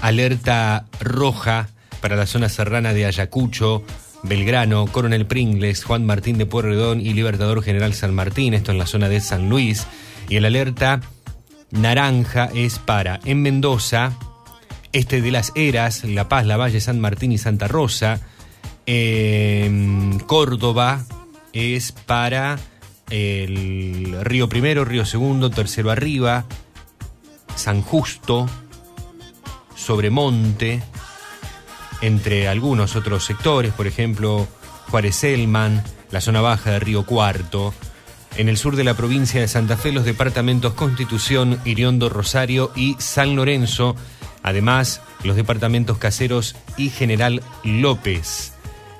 Alerta roja para la zona serrana de Ayacucho, Belgrano, Coronel Pringles, Juan Martín de Pueyrredón y Libertador General San Martín, esto en la zona de San Luis. Y el alerta naranja es para en Mendoza, este de las Eras, La Paz, La Valle, San Martín y Santa Rosa. En Córdoba es para el Río Primero, Río Segundo, Tercero Arriba, San Justo, Sobremonte, entre algunos otros sectores, por ejemplo, Juárez Elman, la zona baja de Río Cuarto, en el sur de la provincia de Santa Fe, los departamentos Constitución, Iriondo, Rosario y San Lorenzo. Además, los departamentos Caseros y General López.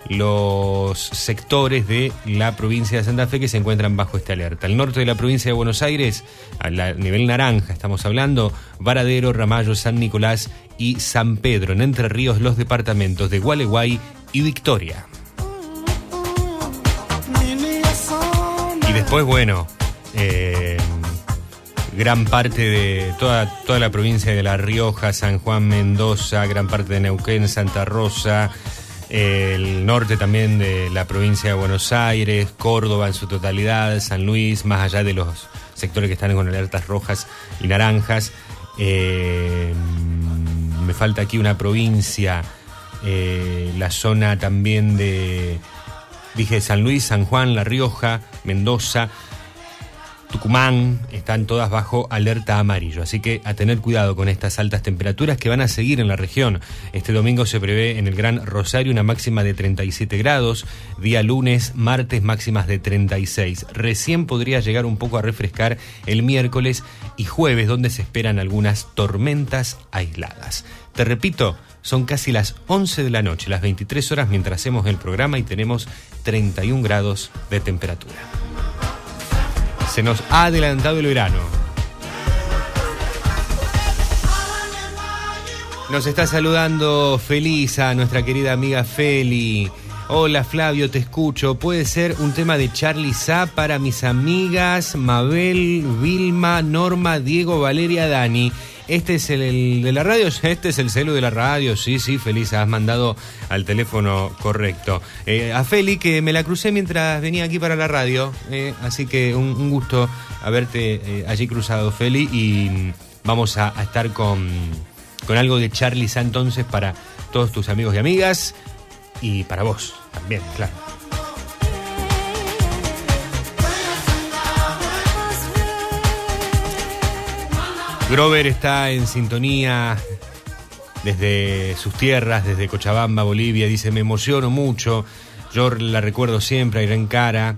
Los sectores de la provincia de Santa Fe que se encuentran bajo esta alerta. El norte de la provincia de Buenos Aires, a nivel naranja, estamos hablando, Varadero, Ramallo, San Nicolás y San Pedro. En Entre Ríos, los departamentos de Gualeguay y Victoria. Y después, bueno, eh, gran parte de toda, toda la provincia de La Rioja, San Juan, Mendoza, gran parte de Neuquén, Santa Rosa, el norte también de la provincia de Buenos Aires, Córdoba en su totalidad, San Luis, más allá de los sectores que están con alertas rojas y naranjas. Eh, me falta aquí una provincia, eh, la zona también de Dije San Luis, San Juan, La Rioja, Mendoza, Tucumán, están todas bajo alerta amarillo. Así que a tener cuidado con estas altas temperaturas que van a seguir en la región. Este domingo se prevé en el Gran Rosario una máxima de 37 grados, día lunes, martes máximas de 36. Recién podría llegar un poco a refrescar el miércoles y jueves, donde se esperan algunas tormentas aisladas. Te repito, son casi las 11 de la noche, las 23 horas mientras hacemos el programa y tenemos 31 grados de temperatura. Se nos ha adelantado el verano. Nos está saludando Felisa, nuestra querida amiga Feli. Hola Flavio, te escucho. Puede ser un tema de Charlie Sa para mis amigas Mabel, Vilma, Norma, Diego, Valeria, Dani. Este es el, de la radio, este es el celu de la radio, sí, sí, feliz, has mandado al teléfono correcto. Eh, a Feli, que me la crucé mientras venía aquí para la radio, eh, así que un, gusto haberte eh, allí cruzado, Feli, y vamos a, estar con, con algo de Charlie entonces para todos tus amigos y amigas, y para vos también, claro. Grover está en sintonía desde sus tierras, desde Cochabamba, Bolivia. Dice, me emociono mucho. Yo la recuerdo siempre a Irene Cara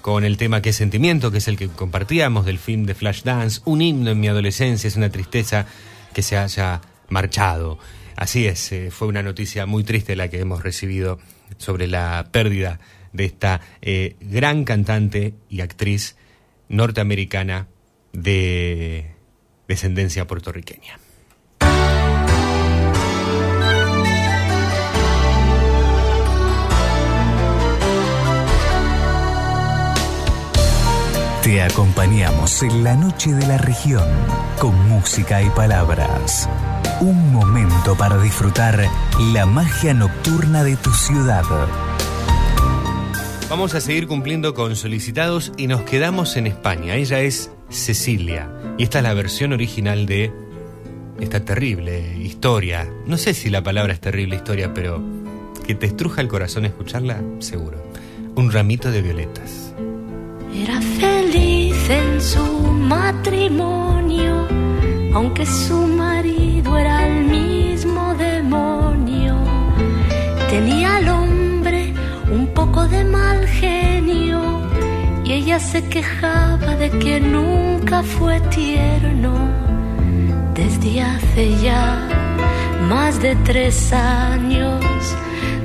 con el tema Qué sentimiento, que es el que compartíamos del film de Flashdance. Un himno en mi adolescencia, es una tristeza que se haya marchado. Así es, eh, fue una noticia muy triste la que hemos recibido sobre la pérdida de esta eh, gran cantante y actriz norteamericana de descendencia puertorriqueña. Te acompañamos en la noche de la región con música y palabras. Un momento para disfrutar la magia nocturna de tu ciudad. Vamos a seguir cumpliendo con solicitados y nos quedamos en España. Ella es Cecilia. Y esta es la versión original de esta terrible historia. No sé si la palabra es terrible historia, pero que te estruja el corazón escucharla, seguro. Un ramito de violetas. Era feliz en su matrimonio, aunque su marido era el mismo demonio. Tenía al hombre un poco de mal genio y ella se quejaba de que nunca fue tierno. Desde hace ya más de tres años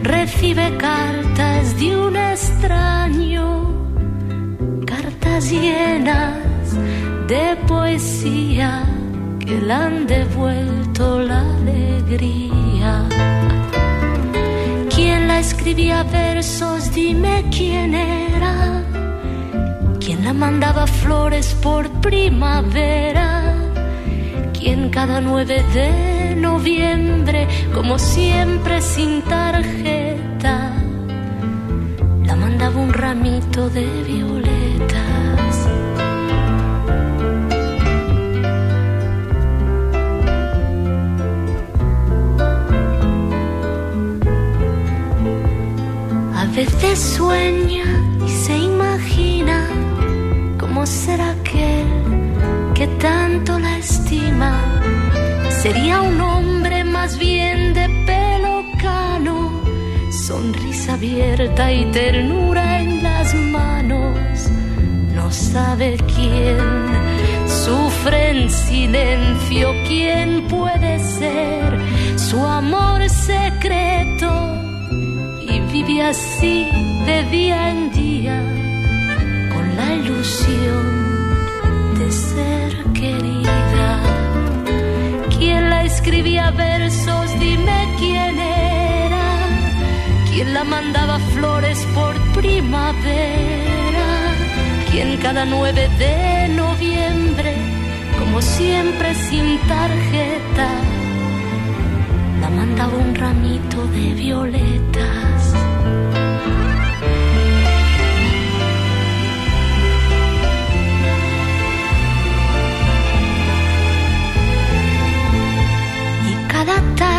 recibe cartas de un extraño, cartas llenas de poesía que le han devuelto la alegría. ¿Quién la escribía versos? Dime quién era. ¿Quién la mandaba flores por primavera? ¿Quién cada 9 de noviembre, como siempre sin tarjeta, la mandaba un ramito de violetas? A veces sueña y se imagina cómo será aquel que tanto la estima. Sería un hombre más bien de pelo cano, sonrisa abierta y ternura en las manos. No sabe quién sufre en silencio, quién puede ser su amor secreto y vive así de día en día de ser querida. ¿Quién la escribía versos? Dime quién era. ¿Quién la mandaba flores por primavera? ¿Quién cada 9 de noviembre, como siempre sin tarjeta, la mandaba un ramito de violetas?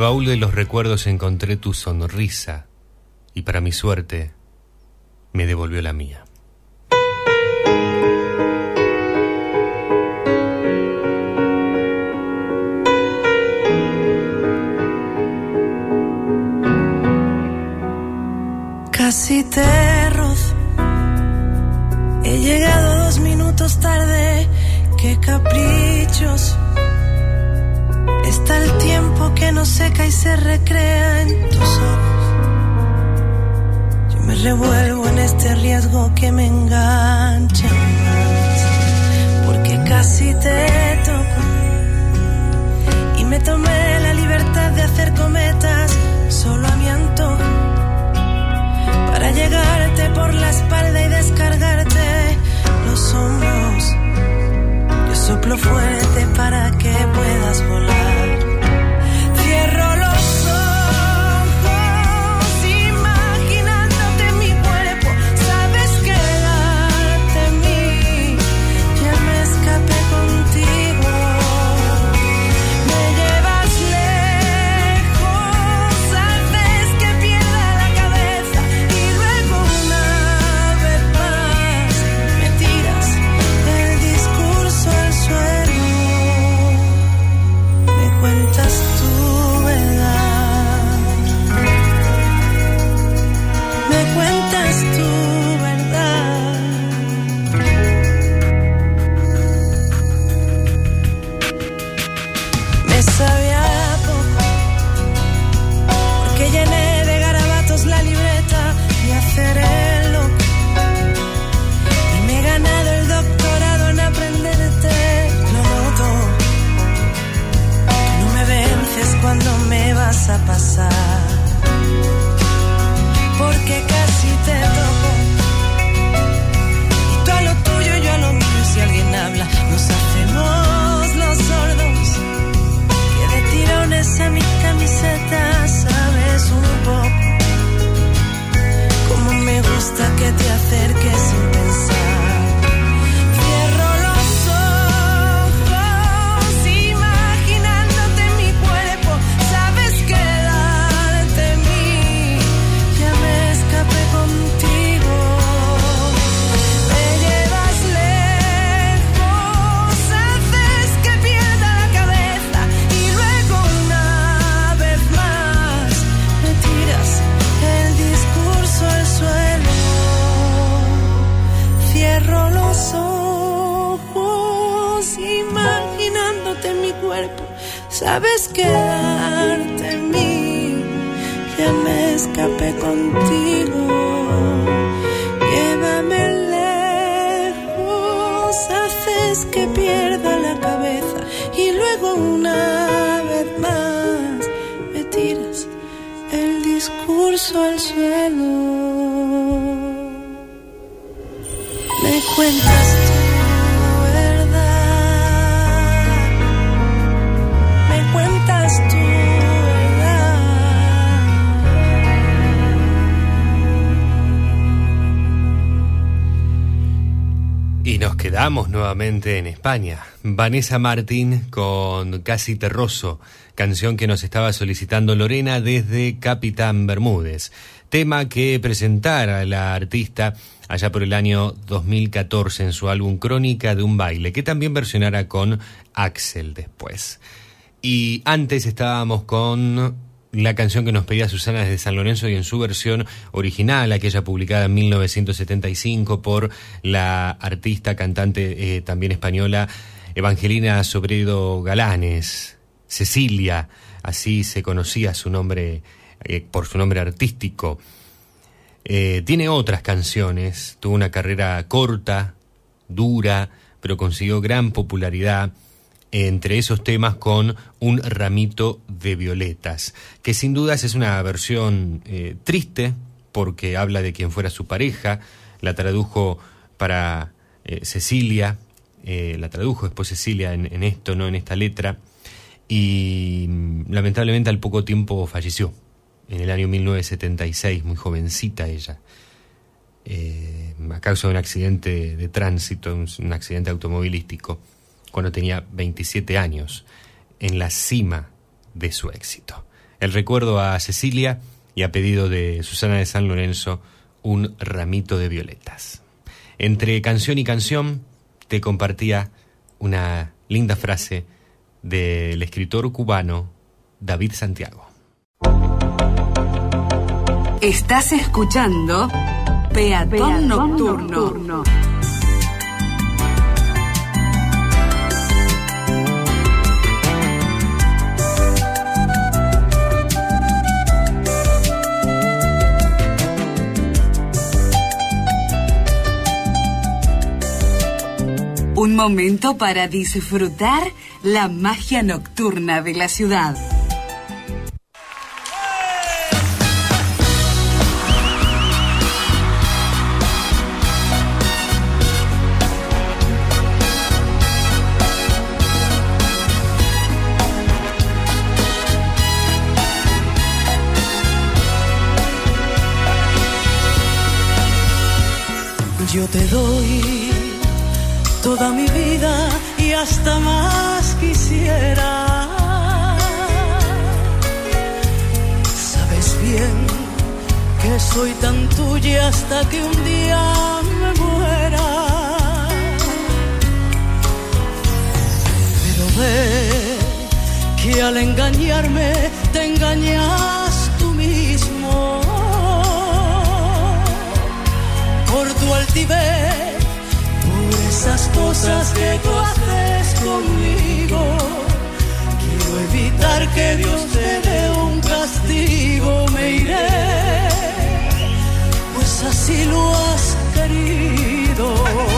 el baúl de los recuerdos encontré tu sonrisa y para mi suerte me devolvió la mía. Casi te rozo. He llegado dos minutos tarde. Qué caprichos. Está el tiempo que no seca y se recrea en tus ojos. Yo me revuelvo en este riesgo que me engancha más. Porque casi te toco. Y me tomé la libertad de hacer cometas solo a mi antojo para llegarte por la espalda y descargarte los hombros. Yo soplo fuerte para que puedas volar. Sabes quedarte en mí. Ya me escapé contigo. Llévame lejos, haces que pierda la cabeza y luego una vez más me tiras el discurso al suelo. Me cuentas Quedamos nuevamente en España. Vanessa Martín con Casi Terroso, canción que nos estaba solicitando Lorena desde Capitán Bermúdez. Tema que presentara la artista allá por el año 2014 en su álbum Crónica de un baile, que también versionara con Axel después. Y antes estábamos con la canción que nos pedía Susana desde San Lorenzo y en su versión original, aquella publicada en 1975 por la artista, cantante eh, también española Evangelina Sobredo Galanes, Cecilia, así se conocía su nombre eh, por su nombre artístico. Eh, tiene otras canciones, tuvo una carrera corta, dura, pero consiguió gran popularidad entre esos temas con un ramito de violetas, que sin dudas es una versión eh, triste porque habla de quien fuera su pareja, la tradujo para eh, Cecilia, eh, la tradujo después Cecilia en, esto, no en esta letra, y mm, lamentablemente al poco tiempo falleció, en el año 1976, muy jovencita ella, a causa de un accidente de tránsito, un accidente automovilístico cuando tenía 27 años, en la cima de su éxito. El recuerdo a Cecilia y a pedido de Susana de San Lorenzo, un ramito de violetas. Entre canción y canción te compartía una linda frase del escritor cubano David Santiago. Estás escuchando Peatón, Nocturno. Un momento para disfrutar la magia nocturna de la ciudad. Yo te doy toda mi vida y hasta más quisiera. Sabes bien que soy tan tuya hasta que un día me muera. Pero ve que al engañarme te engañas tú mismo. Por tu altivez esas cosas que tú haces conmigo. Quiero evitar que Dios te dé un castigo, me iré, pues así lo has querido.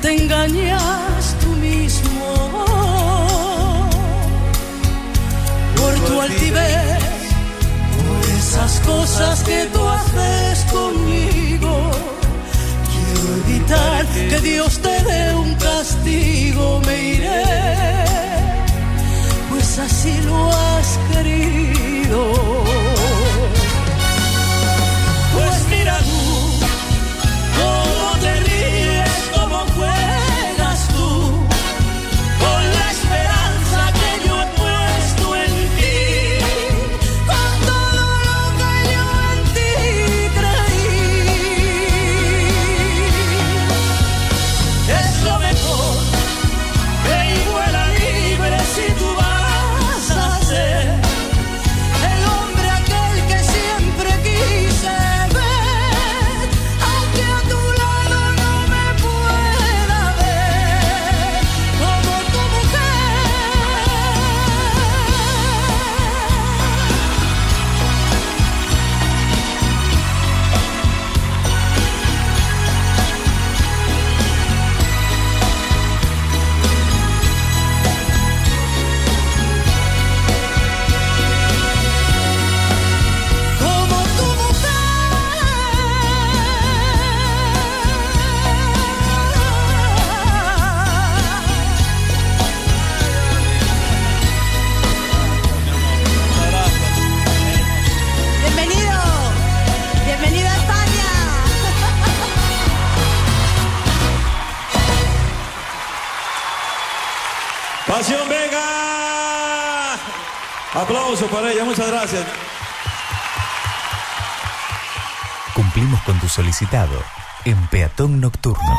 te engañas tú mismo. Por tu altivez, por esas cosas que tú haces conmigo. Quiero evitar que Dios te dé un castigo, me iré, pues así lo has querido. solicitado en Peatón Nocturno.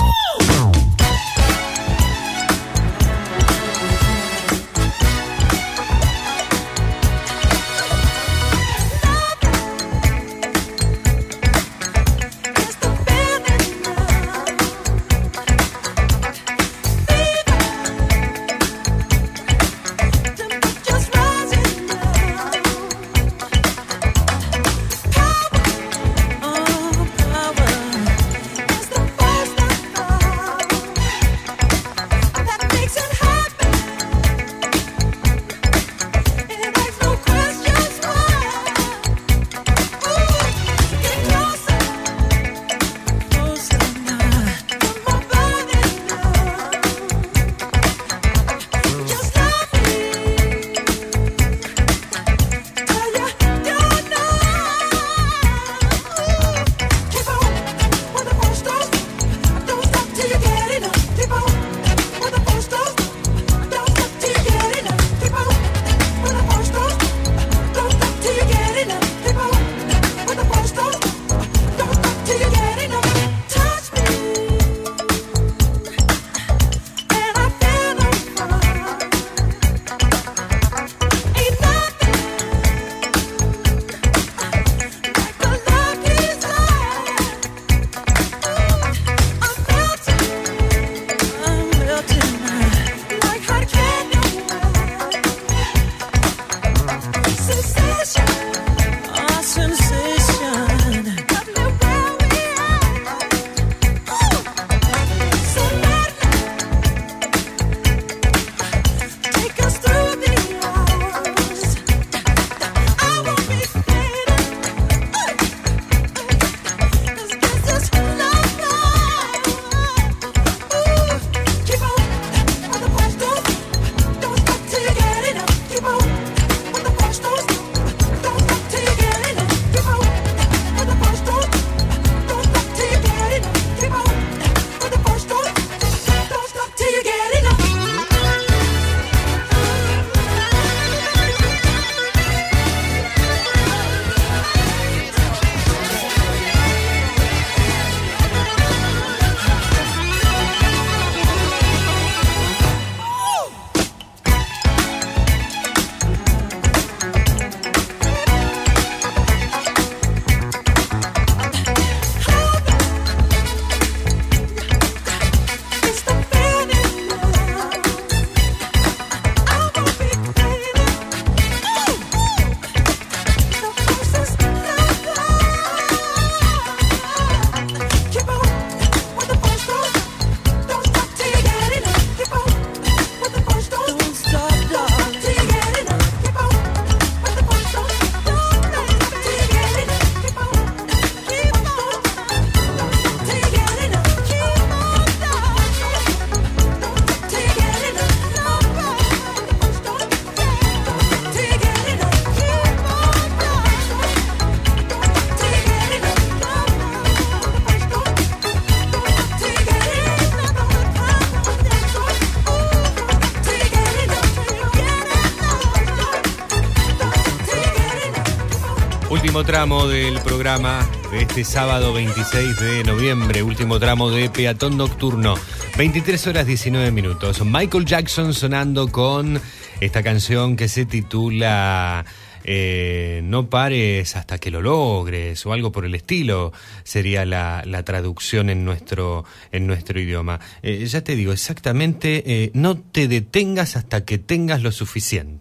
Tramo del programa de este sábado 26 de noviembre, último tramo de Peatón Nocturno, 23 horas 19 minutos. Michael Jackson sonando con esta canción que se titula eh, No pares hasta que lo logres o algo por el estilo sería la, la traducción en nuestro, en nuestro idioma. Eh, ya te digo, exactamente, eh, no te detengas hasta que tengas lo suficiente.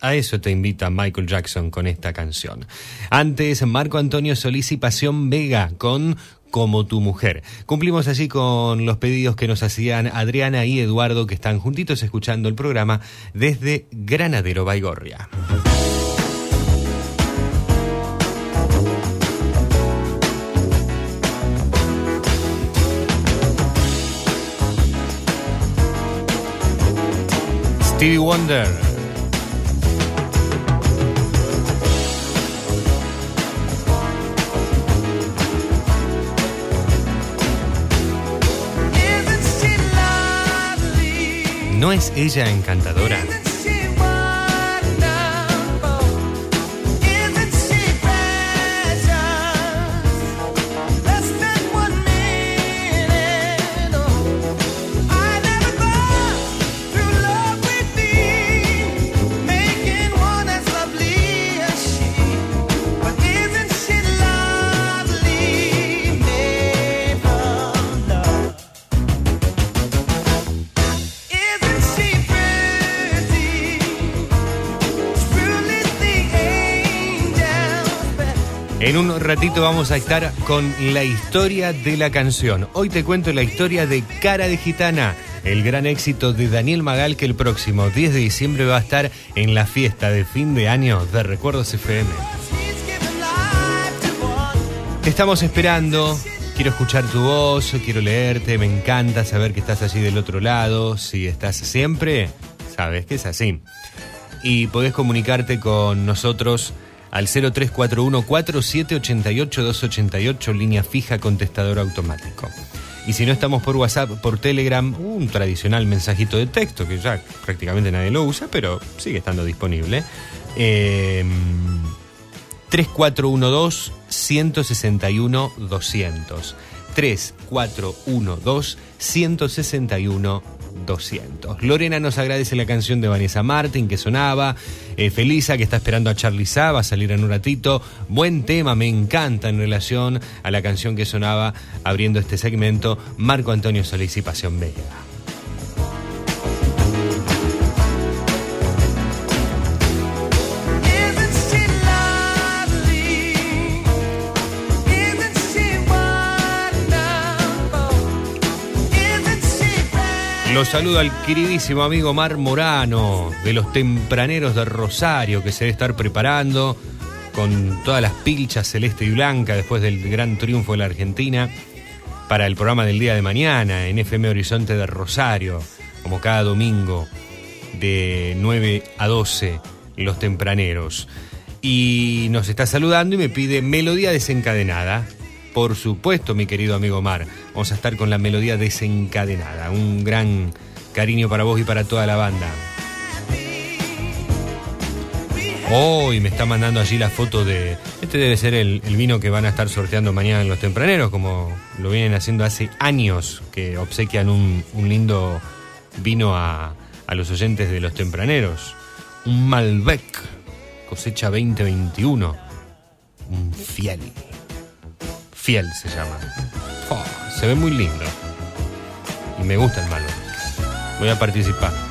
A eso te invita Michael Jackson con esta canción. Antes, Marco Antonio Solís y Pasión Vega con Como tu mujer. Cumplimos así con los pedidos que nos hacían Adriana y Eduardo, que están juntitos escuchando el programa desde Granadero Baigorria. Stevie Wonder. ¿No es ella encantadora? En un ratito vamos a estar con la historia de la canción. Hoy te cuento la historia de Cara de Gitana, el gran éxito de Daniel Magal que el próximo 10 de diciembre va a estar en la fiesta de fin de año de Recuerdos FM. Te estamos esperando. Quiero escuchar tu voz, quiero leerte, me encanta saber que estás allí del otro lado. Si estás siempre, sabes que es así. Y podés comunicarte con nosotros al 0341 4788 288, línea fija, contestador automático. Y si no estamos por WhatsApp, por Telegram, un tradicional mensajito de texto que ya prácticamente nadie lo usa, pero sigue estando disponible. Eh, 3412 161 200. 3412 161 200. Lorena nos agradece la canción de Vanessa Martin que sonaba. Eh, Felisa que está esperando a Charlie Sa, va a salir en un ratito. Buen tema, me encanta en relación a la canción que sonaba abriendo este segmento. Marco Antonio Solís y Pasión Vega. Lo saludo al queridísimo amigo Mar Morano de los tempraneros de Rosario que se debe estar preparando con todas las pilchas celeste y blanca después del gran triunfo de la Argentina para el programa del día de mañana en FM Horizonte de Rosario, como cada domingo de 9 a 12, los tempraneros. Y nos está saludando y me pide melodía desencadenada. Por supuesto, mi querido amigo Mar. Vamos a estar con la melodía desencadenada. Un gran cariño para vos y para toda la banda. Hoy me está mandando allí la foto de. Este debe ser el, vino que van a estar sorteando mañana en los tempraneros, como lo vienen haciendo hace años, que obsequian un, lindo vino a, a, los oyentes de los tempraneros. Un Malbec, cosecha 2021. Un fiel. Se llama. Oh, se ve muy lindo. Y me gusta el Malbec. Voy a participar.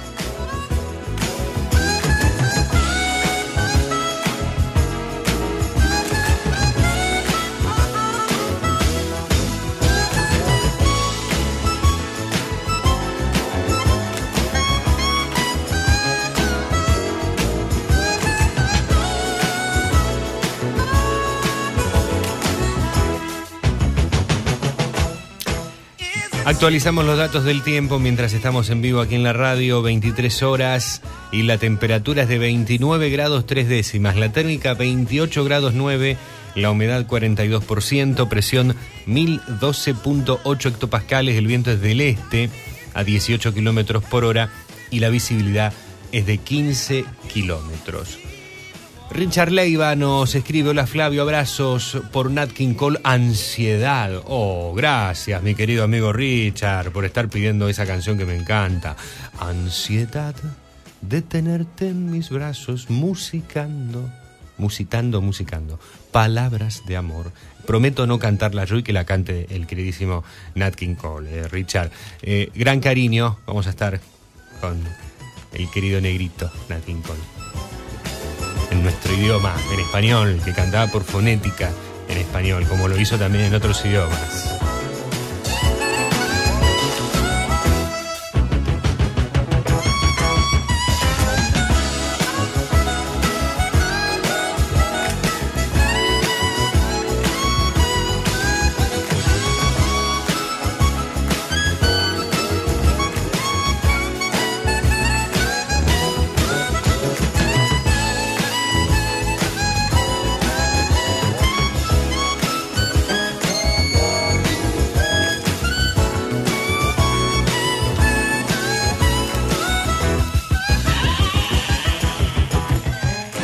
Actualizamos los datos del tiempo mientras estamos en vivo aquí en la radio, 23 horas y la temperatura es de 29 grados 3 décimas, la térmica 28 grados 9, la humedad 42%, presión 1012.8 hectopascales, el viento es del este a 18 kilómetros por hora y la visibilidad es de 15 kilómetros. Richard Leiva nos escribe, hola Flavio, abrazos por Nat King Cole, Ansiedad. Oh, gracias mi querido amigo Richard por estar pidiendo esa canción que me encanta. Ansiedad de tenerte en mis brazos, musicando, musitando, musicando. Palabras de amor. Prometo no cantarla yo y que la cante el queridísimo Nat King Cole, eh, Richard. Eh, gran cariño, vamos a estar con el querido negrito Nat King Cole en nuestro idioma, en español, que cantaba por fonética en español, como lo hizo también en otros idiomas.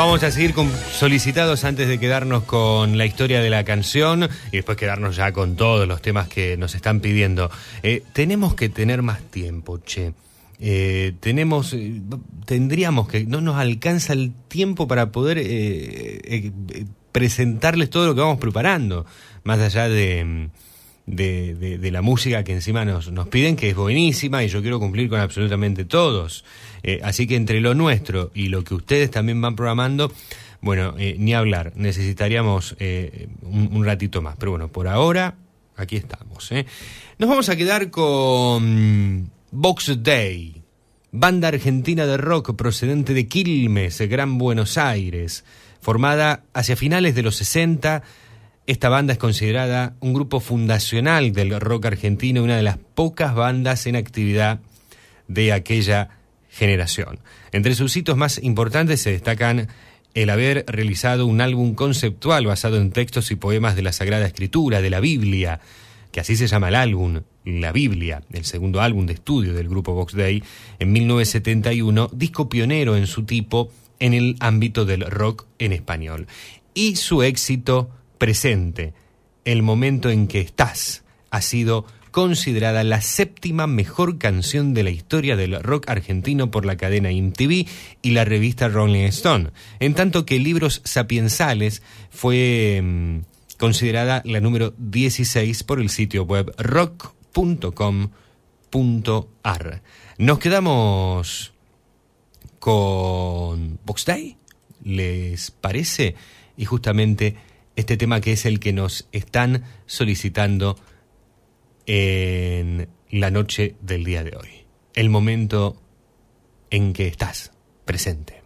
Vamos a seguir con solicitados antes de quedarnos con la historia de la canción y después quedarnos ya con todos los temas que nos están pidiendo. Eh, tenemos que tener más tiempo, che. Eh, tenemos, eh, tendríamos que, no nos alcanza el tiempo para poder presentarles todo lo que vamos preparando, más allá de, de, de- la música que encima nos, nos piden, que es buenísima y yo quiero cumplir con absolutamente todos. Eh, así que entre lo nuestro y lo que ustedes también van programando, bueno, eh, ni hablar, necesitaríamos eh, un, un ratito más. Pero bueno, por ahora, aquí estamos. Nos vamos a quedar con Box Day, banda argentina de rock procedente de Quilmes, Gran Buenos Aires, formada hacia finales de los 60. Esta banda es considerada un grupo fundacional del rock argentino, una de las pocas bandas en actividad de aquella generación. Entre sus hitos más importantes se destacan el haber realizado un álbum conceptual basado en textos y poemas de la Sagrada Escritura, de la Biblia, que así se llama el álbum, La Biblia, el segundo álbum de estudio del grupo Vox Day, en 1971, disco pionero en su tipo en el ámbito del rock en español. Y su éxito presente, El momento en que estás, ha sido considerada la séptima mejor canción de la historia del rock argentino por la cadena MTV y la revista Rolling Stone, en tanto que Libros Sapiensales fue mm, considerada la número 16 por el sitio web rock.com.ar. Nos quedamos con Box Day, ¿les parece? Y justamente este tema que es el que nos están solicitando en la noche del día de hoy. El momento en que estás presente.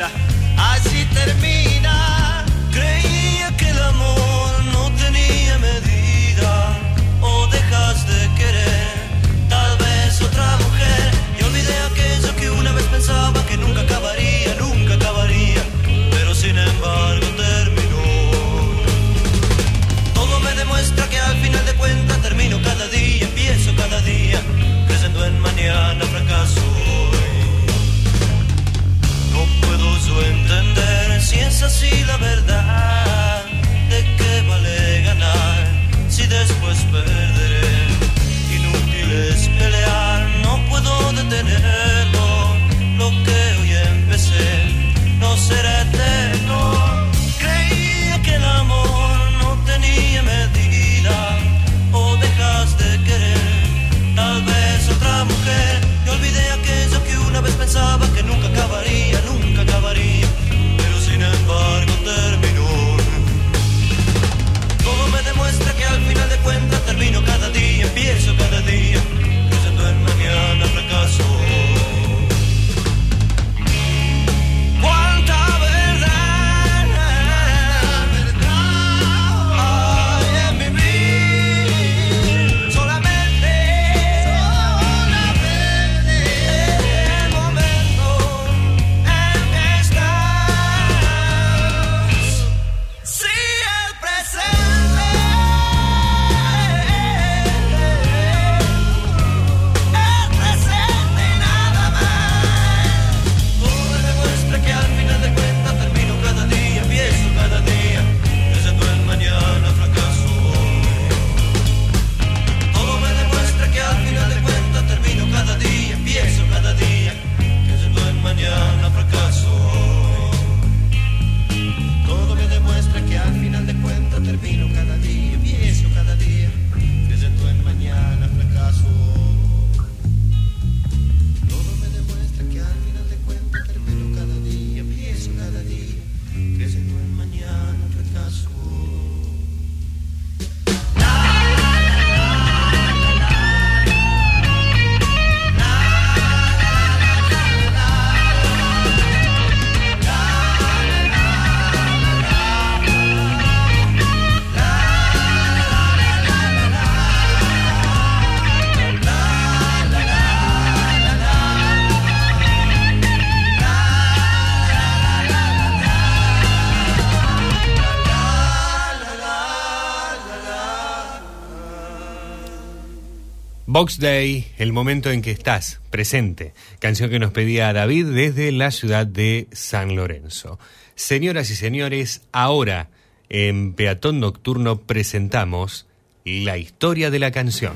Así termina. Creía que el amor no tenía medida. O dejas de querer, tal vez otra mujer. Y olvidé aquello que una vez pensaba que nunca acabaría, nunca acabaría. Pero sin embargo terminó. Todo me demuestra que al final de cuentas termino cada día, empiezo cada día, creyendo en mañana si así la verdad, de qué vale ganar si después perderé. Inútil es pelear, no puedo detenerlo. Lo que hoy empecé no será eterno. Creía que el amor no tenía medida. O dejas de querer, tal vez otra mujer. Y olvidé aquello que una vez pensaba termino cada día, empiezo cada día, Box Day, el momento en que estás presente. Canción que nos pedía David desde la ciudad de San Lorenzo. Señoras y señores, ahora en Peatón Nocturno presentamos la historia de la canción.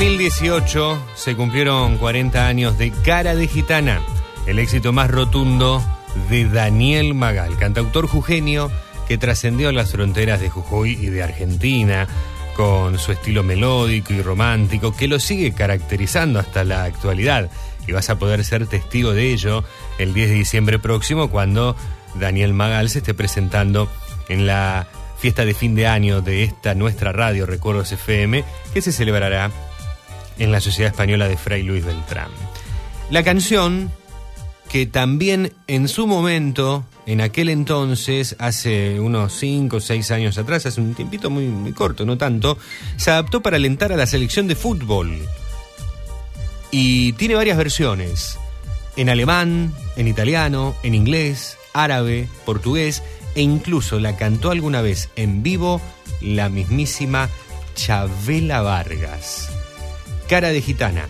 2018 se cumplieron 40 años de Cara de Gitana, el éxito más rotundo de Daniel Magal, cantautor jujeño que trascendió las fronteras de Jujuy y de Argentina con su estilo melódico y romántico que lo sigue caracterizando hasta la actualidad. Y vas a poder ser testigo de ello el 10 de diciembre próximo cuando Daniel Magal se esté presentando en la fiesta de fin de año de esta nuestra radio Recuerdos FM que se celebrará en la Sociedad Española de Fray Luis Beltrán. La canción que también en su momento, en aquel entonces, hace unos 5 o 6 años atrás, hace un tiempito muy, muy corto, no tanto, se adaptó para alentar a la selección de fútbol. Y tiene varias versiones, en alemán, en italiano, en inglés, árabe, portugués, e incluso la cantó alguna vez en vivo la mismísima Chabela Vargas. Cara de Gitana,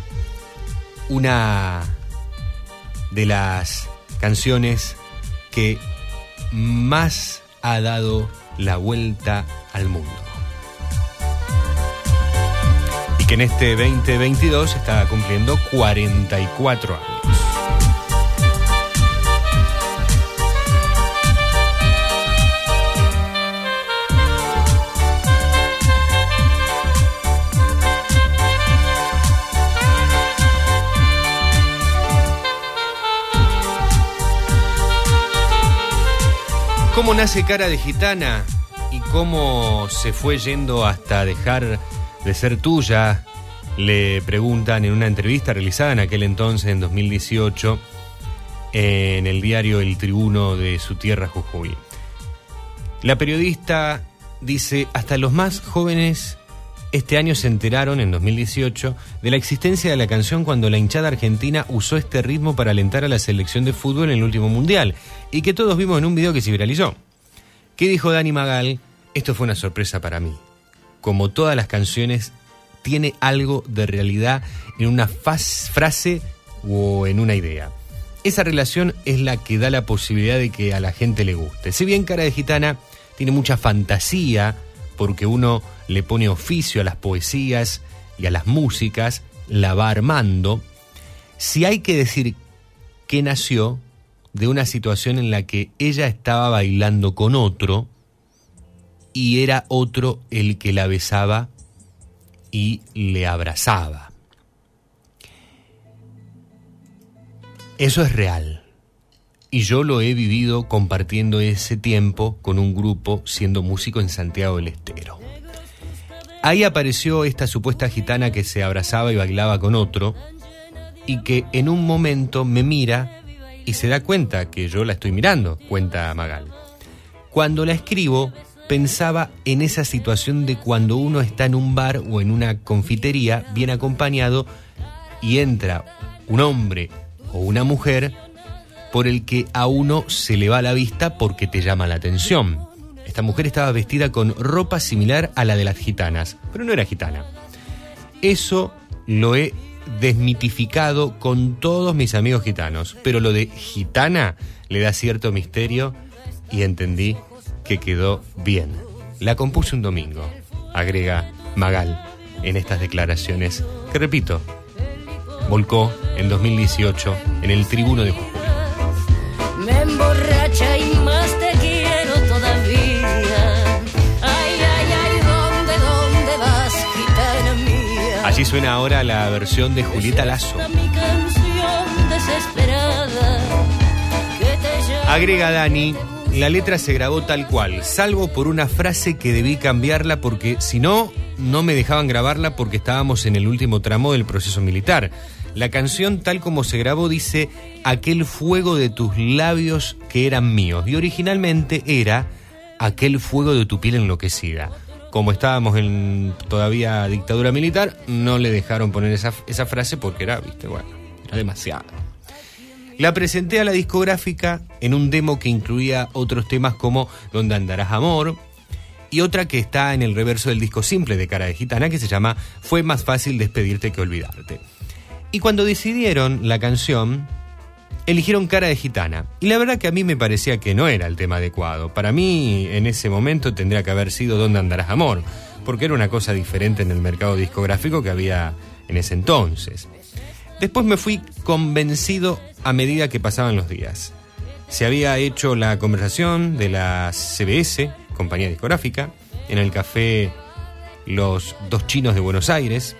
una de las canciones que más ha dado la vuelta al mundo. Y que en este 2022 está cumpliendo 44 años. ¿Cómo nace Cara de Gitana y cómo se fue yendo hasta dejar de ser tuya? Le preguntan en una entrevista realizada en aquel entonces, en 2018, en el diario El Tribuno de su tierra, Jujuy. La periodista dice, hasta los más jóvenes este año se enteraron, en 2018, de la existencia de la canción cuando la hinchada argentina usó este ritmo para alentar a la selección de fútbol en el último mundial, y que todos vimos en un video que se viralizó. ¿Qué dijo Dani Magal? Esto fue una sorpresa para mí. Como todas las canciones, tiene algo de realidad en una frase o en una idea. Esa relación es la que da la posibilidad de que a la gente le guste. Si bien Cara de Gitana tiene mucha fantasía, porque uno le pone oficio a las poesías y a las músicas, la va armando, si hay que decir que nació de una situación en la que ella estaba bailando con otro y era otro el que la besaba y le abrazaba. Eso es real. Y yo lo he vivido compartiendo ese tiempo con un grupo siendo músico en Santiago del Estero. Ahí apareció esta supuesta gitana que se abrazaba y bailaba con otro y que en un momento me mira y se da cuenta que yo la estoy mirando, cuenta Magal. Cuando la escribo pensaba en esa situación de cuando uno está en un bar o en una confitería bien acompañado y entra un hombre o una mujer por el que a uno se le va la vista porque te llama la atención. Esta mujer estaba vestida con ropa similar a la de las gitanas, pero no era gitana. Eso lo he desmitificado con todos mis amigos gitanos, pero lo de gitana le da cierto misterio y entendí que quedó bien. La compuse un domingo, agrega Magal en estas declaraciones, que repito, volcó en 2018 en el Tribuno de Jujuy. Me emborracha y más te quiero todavía. Ay, ay, ay, ¿dónde, dónde vas, gitana mía? Allí suena ahora la versión de Julieta Lazo. Mi canción desesperada que te llama. Agrega Dani, la letra se grabó tal cual, salvo por una frase que debí cambiarla porque si no, no me dejaban grabarla porque estábamos en el último tramo del proceso militar. La canción tal como se grabó dice aquel fuego de tus labios que eran míos y originalmente era aquel fuego de tu piel enloquecida. Como estábamos en todavía dictadura militar, no le dejaron poner esa, esa frase porque era, viste, bueno, era demasiado. La presenté a la discográfica en un demo que incluía otros temas como Donde andarás amor y otra que está en el reverso del disco simple de Cara de Gitana que se llama Fue más fácil despedirte que olvidarte. Y cuando decidieron la canción, eligieron Cara de Gitana. Y la verdad que a mí me parecía que no era el tema adecuado. Para mí, en ese momento tendría que haber sido Donde andarás amor, porque era una cosa diferente en el mercado discográfico que había en ese entonces. Después me fui convencido a medida que pasaban los días. Se había hecho la conversación de la CBS, compañía discográfica, en el café Los Dos Chinos de Buenos Aires,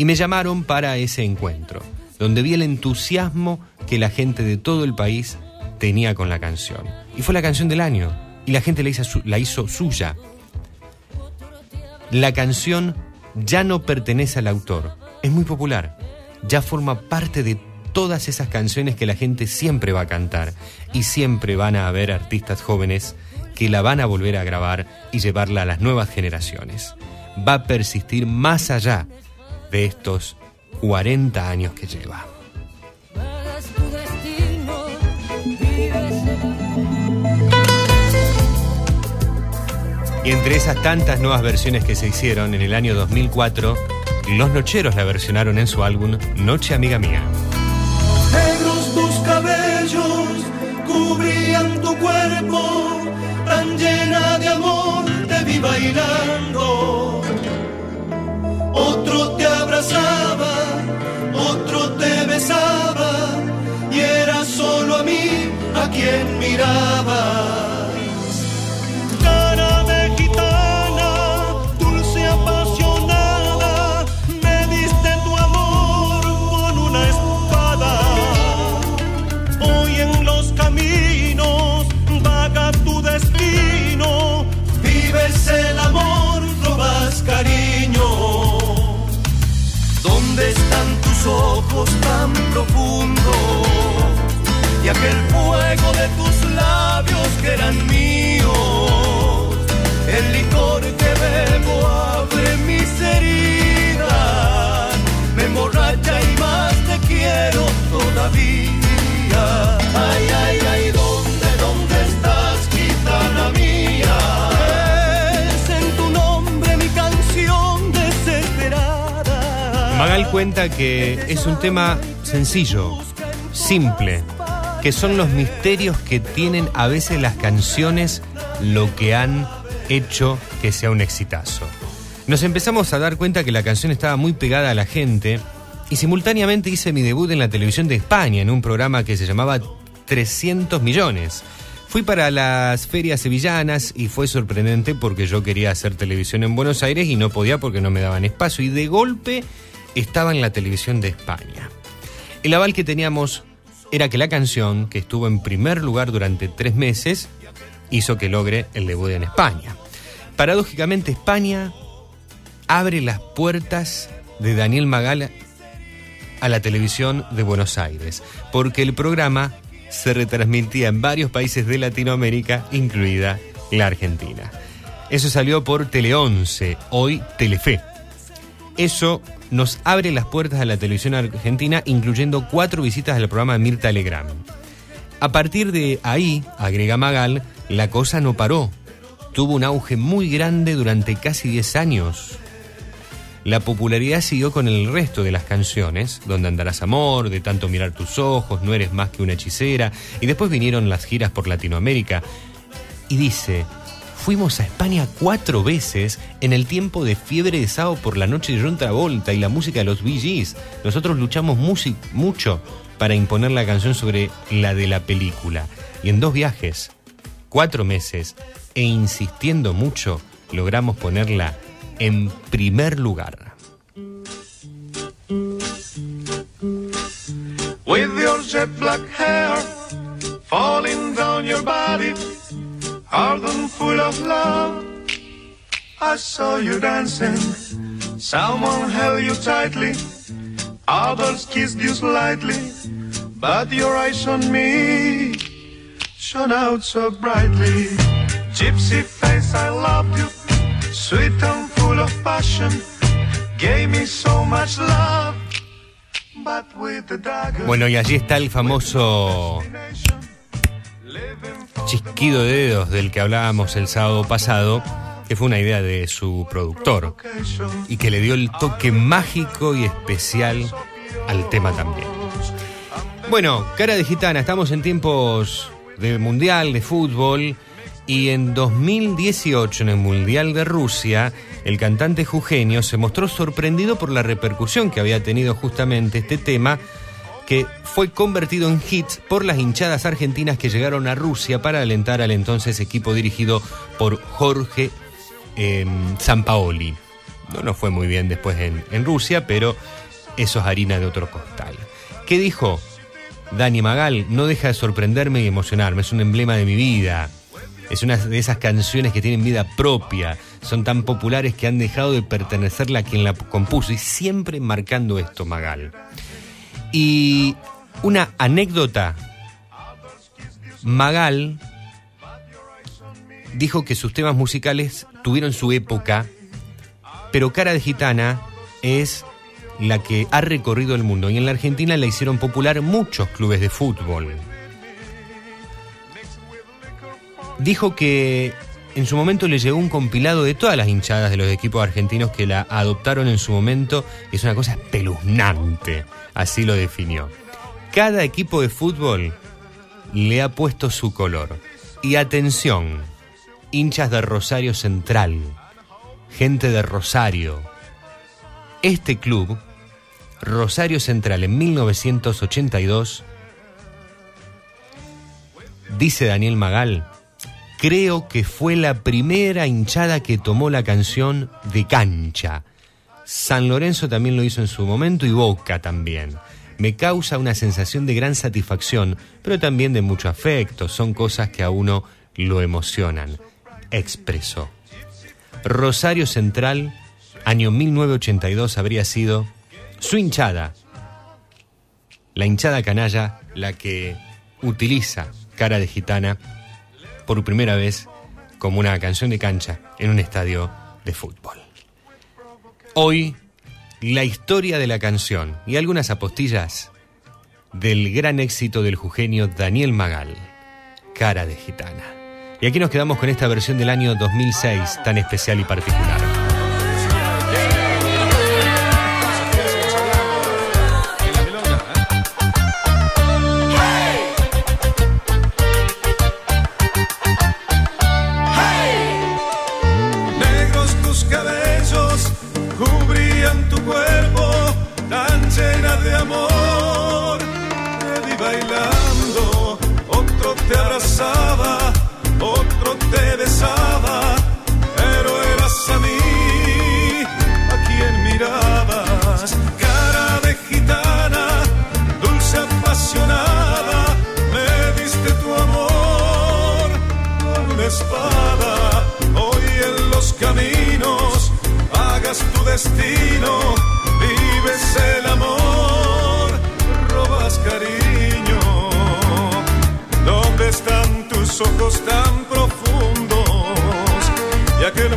y me llamaron para ese encuentro, donde vi el entusiasmo que la gente de todo el país tenía con la canción. Y fue la canción del año, y la gente la hizo, la hizo suya. La canción ya no pertenece al autor, es muy popular, ya forma parte de todas esas canciones que la gente siempre va a cantar y siempre van a haber artistas jóvenes que la van a volver a grabar y llevarla a las nuevas generaciones. Va a persistir más allá de estos 40 años que lleva. Y entre esas tantas nuevas versiones que se hicieron en el año 2004, Los Nocheros la versionaron en su álbum Noche Amiga Mía. Negros tus cabellos cubrían tu cuerpo, tan llena de amor te vi bailando. Otro te abrazaba, otro te besaba, y era solo a mí a quien mirabas. Ojos tan profundos? Y aquel fuego de tus labios que eran míos. El licor que bebo abre mis heridas. Me emborracha y más te quiero todavía. Ay, ay, cuenta que es un tema sencillo, simple, que son los misterios que tienen a veces las canciones lo que han hecho que sea un exitazo. Nos empezamos a dar cuenta que la canción estaba muy pegada a la gente y simultáneamente hice mi debut en la televisión de España en un programa que se llamaba 300 millones. Fui para las ferias sevillanas y fue sorprendente porque yo quería hacer televisión en Buenos Aires y no podía porque no me daban espacio y de golpe estaba en la televisión de España. El aval que teníamos era que la canción, que estuvo en primer lugar durante tres meses, hizo que logre el debut en España. Paradójicamente, España abre las puertas de Daniel Magal a la televisión de Buenos Aires, porque el programa se retransmitía en varios países de Latinoamérica, incluida la Argentina. Eso salió por Tele 11, hoy Telefe. Eso nos abre las puertas a la televisión argentina, incluyendo cuatro visitas al programa de Mirta Legrand. A partir de ahí, agrega Magal, la cosa no paró. Tuvo un auge muy grande durante casi 10 años. La popularidad siguió con el resto de las canciones, Donde andarás amor, De tanto mirar tus ojos, No eres más que una hechicera, y después vinieron las giras por Latinoamérica. Y dice, fuimos a España cuatro veces en el tiempo de fiebre de sábado por la noche de John Travolta y la música de los Bee. Nosotros luchamos mucho para imponer la canción sobre la de la película. Y en dos viajes, cuatro meses e insistiendo mucho, logramos ponerla en primer lugar. With your jet black hair falling down your body, hard full of love. I saw you dancing. Someone held you tightly, others kissed you slightly, but your eyes on me shone out so brightly. Gypsy face, I loved you, sweet and full of passion, gave me so much love. But with the Bueno, y allí está el famoso chisquido de dedos del que hablábamos el sábado pasado, que fue una idea de su productor y que le dio el toque mágico y especial al tema también. Bueno, cara de gitana, estamos en tiempos de mundial, de fútbol, y en 2018, en el Mundial de Rusia, el cantante Jugenio se mostró sorprendido por la repercusión que había tenido justamente este tema, que fue convertido en hit por las hinchadas argentinas que llegaron a Rusia para alentar al entonces equipo dirigido por Jorge eh, Sampaoli. No nos fue muy bien después en, en Rusia, pero eso es harina de otro costal. ¿Qué dijo? Dani Magal no deja de sorprenderme y emocionarme, es un emblema de mi vida. Es una de esas canciones que tienen vida propia, son tan populares que han dejado de pertenecerle a quien la compuso y siempre marcando esto Magal. Y una anécdota, Magal dijo que sus temas musicales tuvieron su época, pero Cara de Gitana es la que ha recorrido el mundo y en la Argentina la hicieron popular muchos clubes de fútbol. Dijo que en su momento le llegó un compilado de todas las hinchadas de los equipos argentinos que la adoptaron en su momento y es una cosa espeluznante, así lo definió. Cada equipo de fútbol le ha puesto su color. Y atención, hinchas de Rosario Central, gente de Rosario. Este club, Rosario Central en 1982, dice Daniel Magal, creo que fue la primera hinchada que tomó la canción de cancha. San Lorenzo también lo hizo en su momento y Boca también. Me causa una sensación de gran satisfacción, pero también de mucho afecto. Son cosas que a uno lo emocionan. Expresó. Rosario Central, año 1982, habría sido su hinchada. La hinchada canalla, la que utiliza cara de gitana por primera vez como una canción de cancha en un estadio de fútbol. Hoy, la historia de la canción y algunas apostillas del gran éxito del jujeño Daniel Magal, Cara de Gitana. Y aquí nos quedamos con esta versión del año 2006 tan especial y particular. Tu destino, vives el amor, robas cariño. ¿Dónde están tus ojos tan profundos y aquel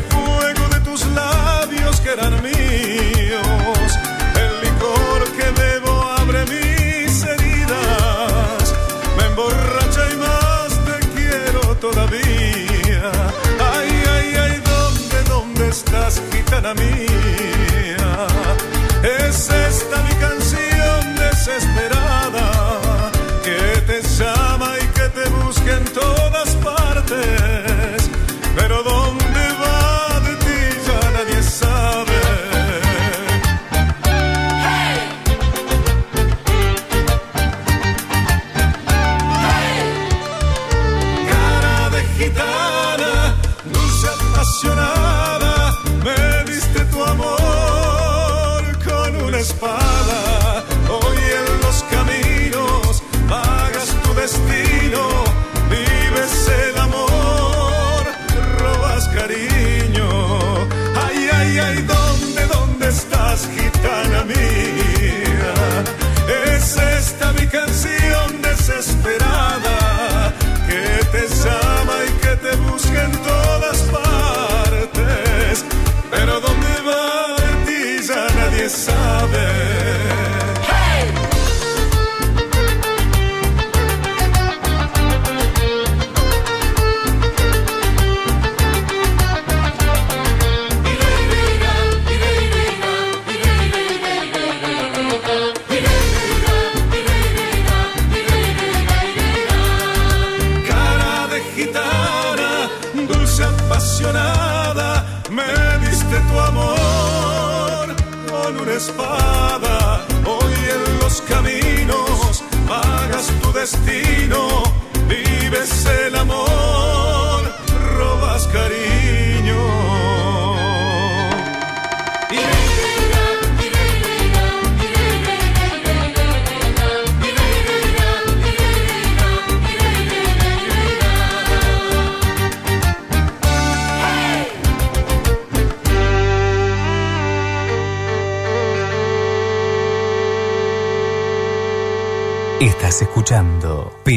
enemy.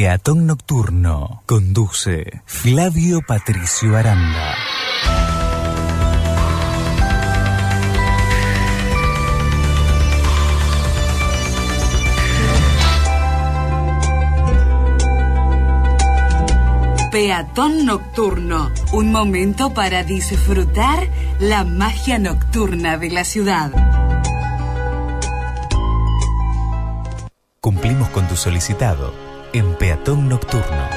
Peatón Nocturno. Conduce Flavio Patricio Aranda. Peatón Nocturno, un momento para disfrutar la magia nocturna de la ciudad. Cumplimos con tu solicitado en Peatón Nocturno.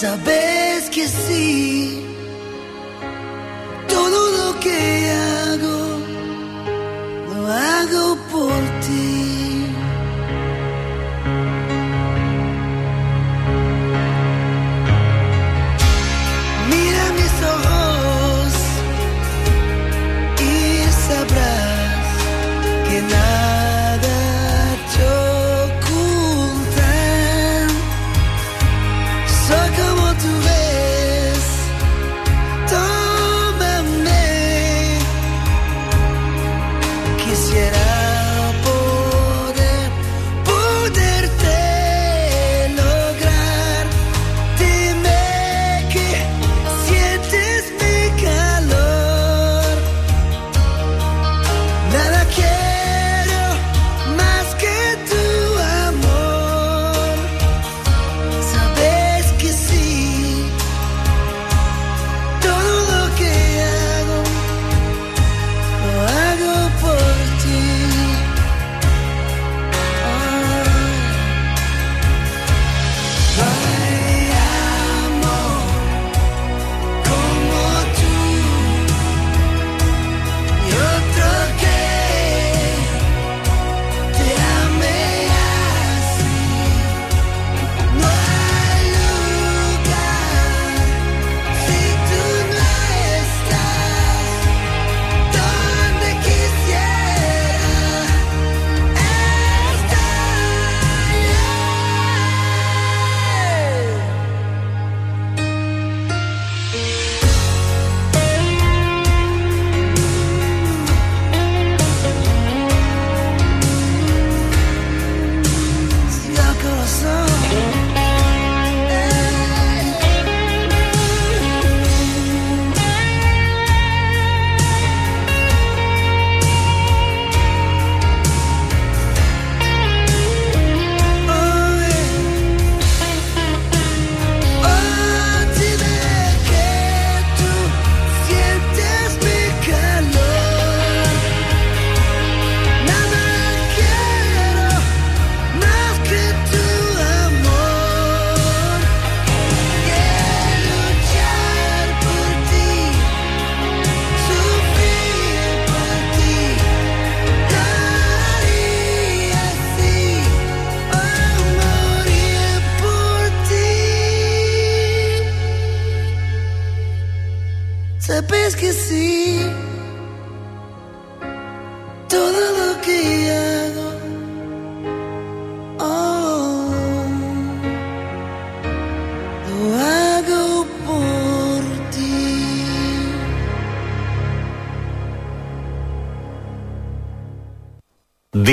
Sabes que sí.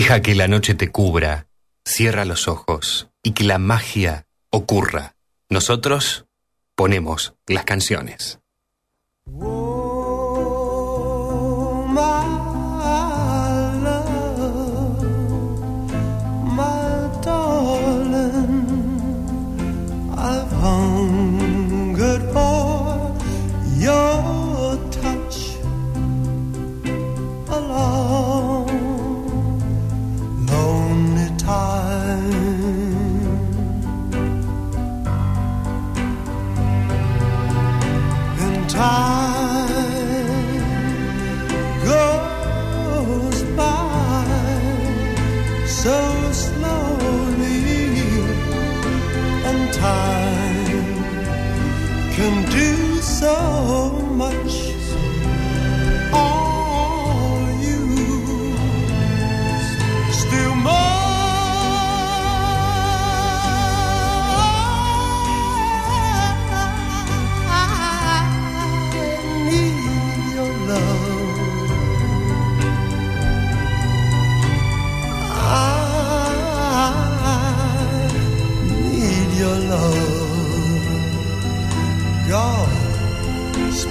Deja que la noche te cubra, cierra los ojos y que la magia ocurra. Nosotros ponemos las canciones.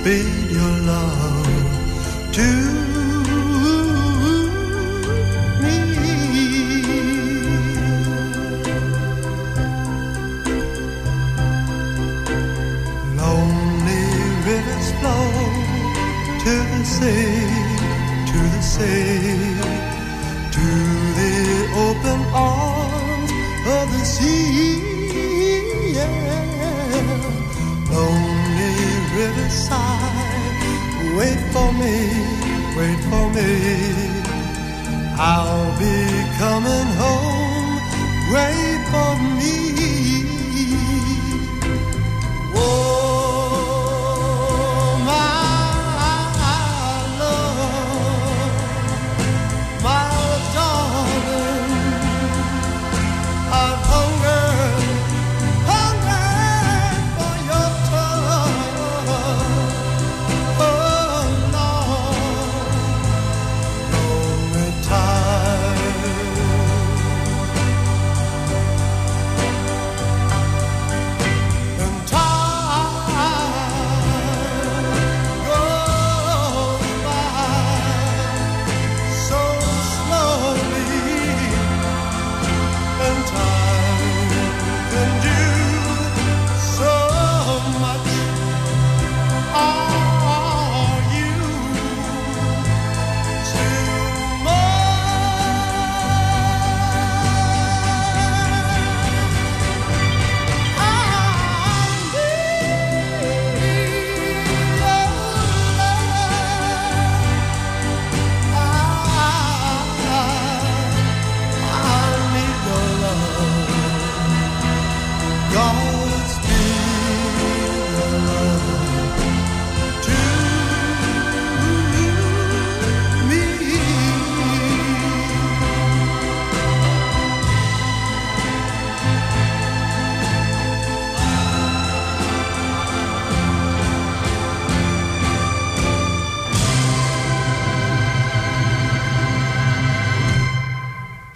Baby.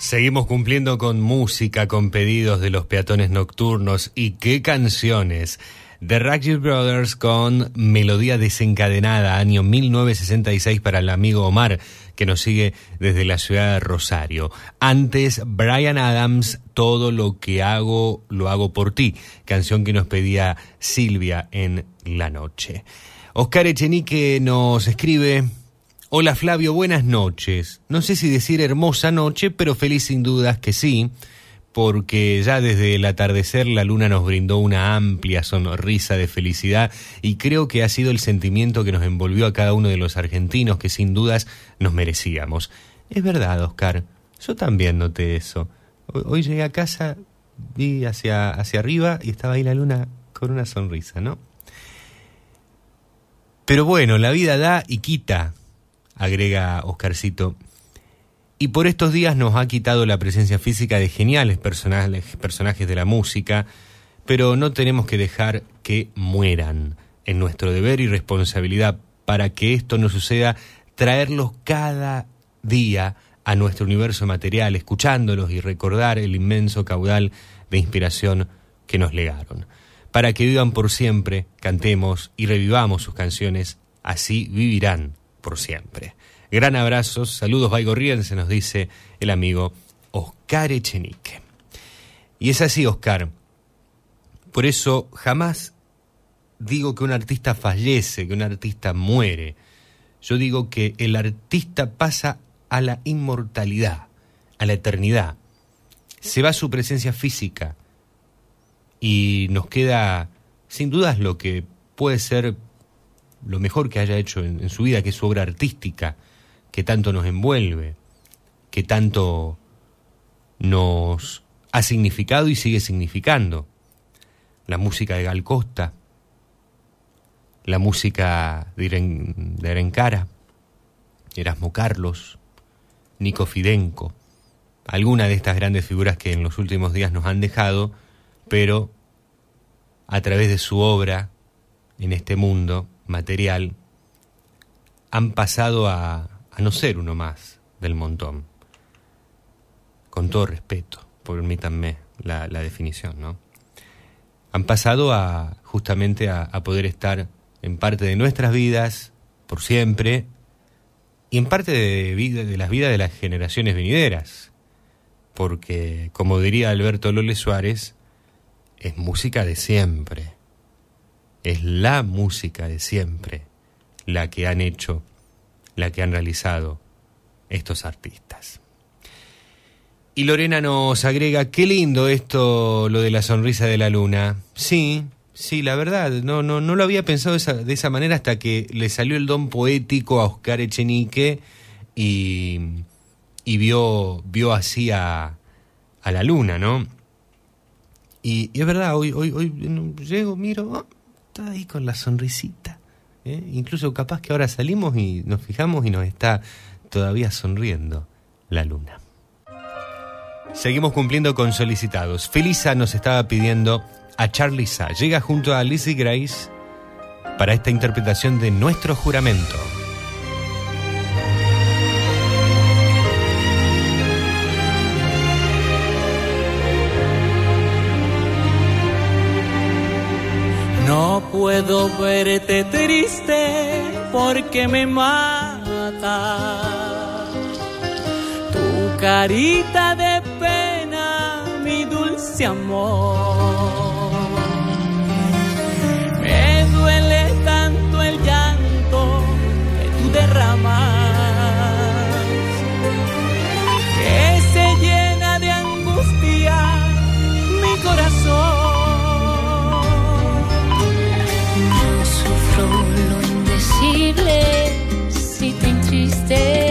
Seguimos cumpliendo con música, con pedidos de los peatones nocturnos y qué canciones. The Raggy Brothers con Melodía desencadenada, año 1966 para el amigo Omar, que nos sigue desde la ciudad de Rosario. Antes, Brian Adams, Todo lo que hago, lo hago por ti, canción que nos pedía Silvia en la noche. Oscar Echenique nos escribe... Hola Flavio, buenas noches. No sé si decir hermosa noche, pero feliz sin dudas que sí, porque ya desde el atardecer la luna nos brindó una amplia sonrisa de felicidad y creo que ha sido el sentimiento que nos envolvió a cada uno de los argentinos que sin dudas nos merecíamos. Es verdad, Oscar, yo también noté eso. Hoy, llegué a casa, vi hacia, hacia arriba y estaba ahí la luna con una sonrisa, ¿no? Pero bueno, la vida da y quita, agrega Oscarcito. Y por estos días nos ha quitado la presencia física de geniales personajes, de la música, pero no tenemos que dejar que mueran. En nuestro deber y responsabilidad para que esto no suceda, traerlos cada día a nuestro universo material, escuchándolos y recordar el inmenso caudal de inspiración que nos legaron. Para que vivan por siempre, cantemos y revivamos sus canciones, así vivirán por siempre. Gran abrazo, saludos se nos dice el amigo Oscar Echenique. Y es así, Oscar. Por eso jamás digo que un artista fallece, que un artista muere. Yo digo que el artista pasa a la inmortalidad, a la eternidad. Se va su presencia física y nos queda, sin dudas, lo que puede ser lo mejor que haya hecho en, su vida, que es su obra artística, que tanto nos envuelve, que tanto nos ha significado y sigue significando. La música de Gal Costa, la música de, Erencara, Erasmo Carlos, Nico Fidenco, alguna de estas grandes figuras que en los últimos días nos han dejado, pero a través de su obra en este mundo material, han pasado a, no ser uno más del montón. Con todo respeto, permítanme la, definición, ¿no? Han pasado a justamente a poder estar en parte de nuestras vidas, por siempre, y en parte de, de las vidas de las generaciones venideras. Porque, como diría Alberto Lole Suárez, es música de siempre. Es la música de siempre la que han hecho, la que han realizado estos artistas. Y Lorena nos agrega, qué lindo esto, lo de la sonrisa de la luna. Sí, Sí, la verdad, no, no, no lo había pensado de esa, manera hasta que le salió el don poético a Oscar Echenique y, y vio, vio así a, a la luna, ¿no? Y, es verdad, hoy, hoy, hoy llego, miro, oh, está ahí con la sonrisita. ¿eh? Incluso capaz que ahora salimos y nos fijamos y nos está todavía sonriendo la luna. Seguimos cumpliendo con solicitados. Felisa nos estaba pidiendo a Charliza. Llega junto a Lizzie Grace para esta interpretación de Nuestro Juramento. No puedo verte triste porque me mata tu carita de pena, mi dulce amor. que stay.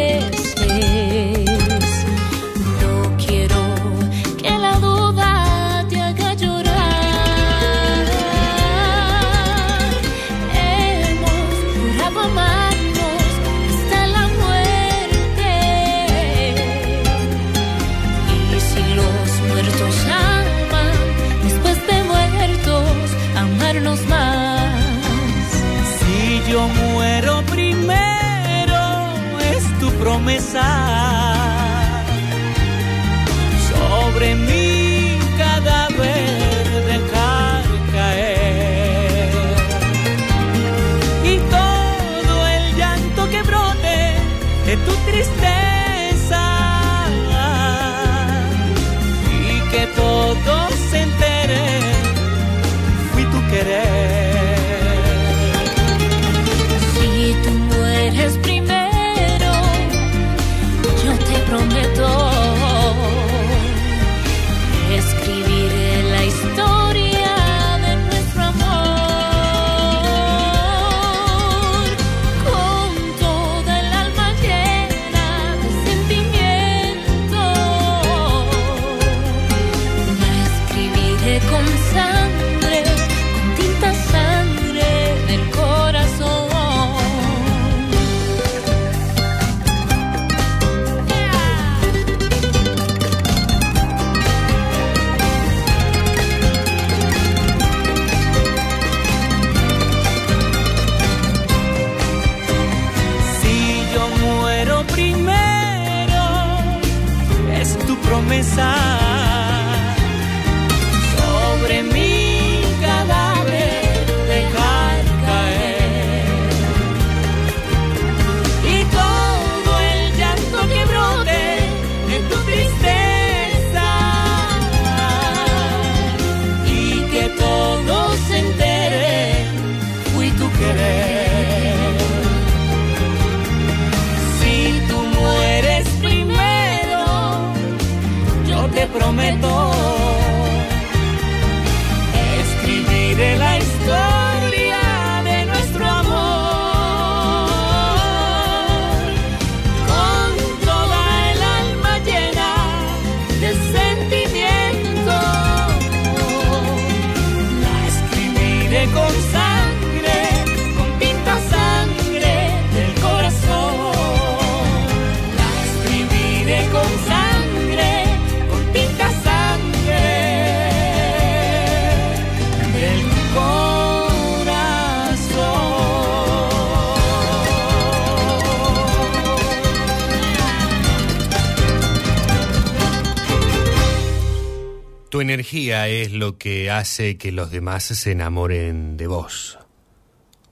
Lo que hace que los demás se enamoren de vos.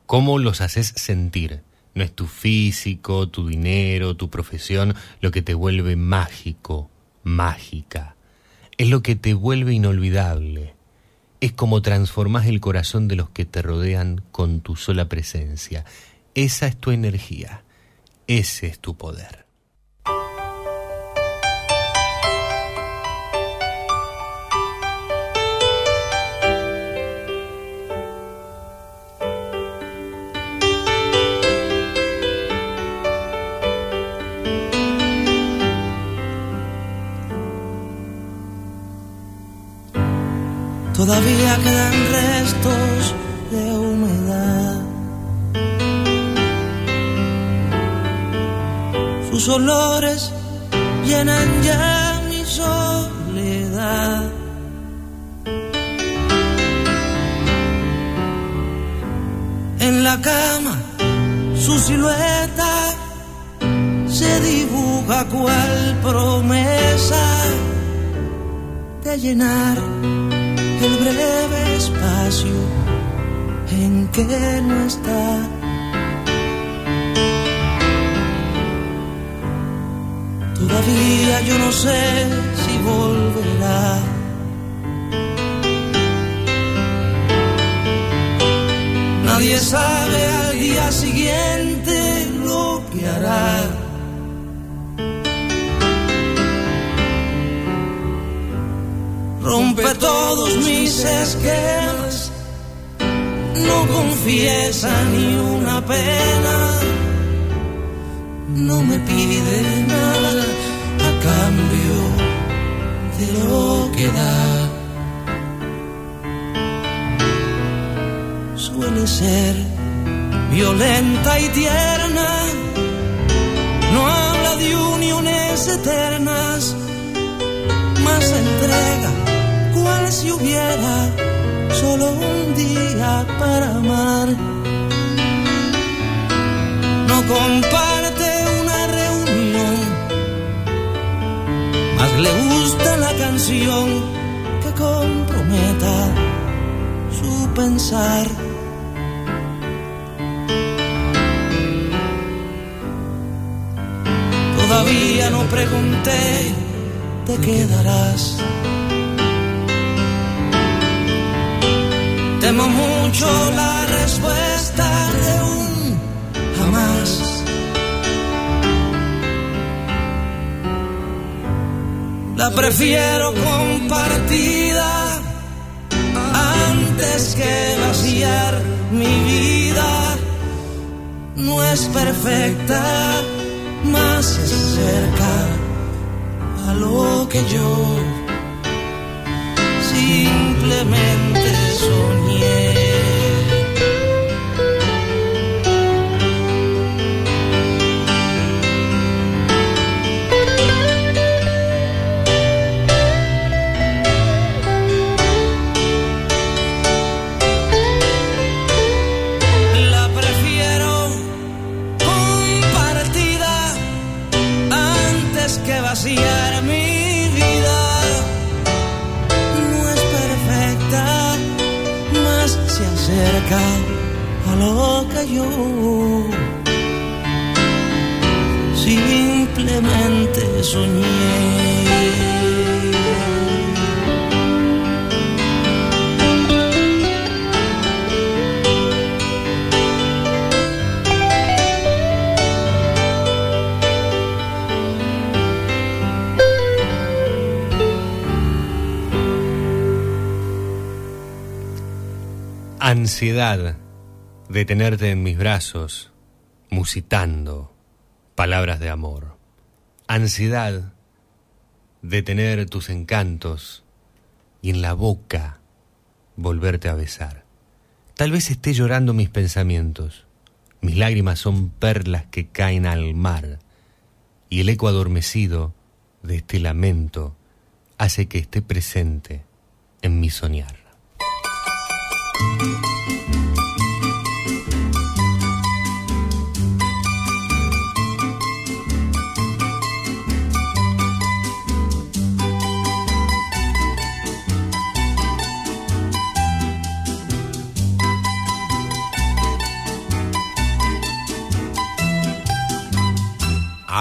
¿Cómo los haces sentir? No es tu físico, tu dinero, tu profesión lo que te vuelve mágico, mágica. Es lo que te vuelve inolvidable. Es como transformás el corazón de los que te rodean con tu sola presencia. Esa es tu energía. Ese es tu poder. Mucho la respuesta de un jamás. La prefiero compartida antes que vaciar mi vida. No es perfecta, más se acerca a lo que yo simplemente soñé. yo. Simplemente soñé. ansiedad de tenerte en mis brazos, musitando palabras de amor. Ansiedad de tener tus encantos y en la boca volverte a besar. Tal vez esté llorando mis pensamientos. Mis lágrimas son perlas que caen al mar y el eco adormecido de este lamento hace que esté presente en mi soñar.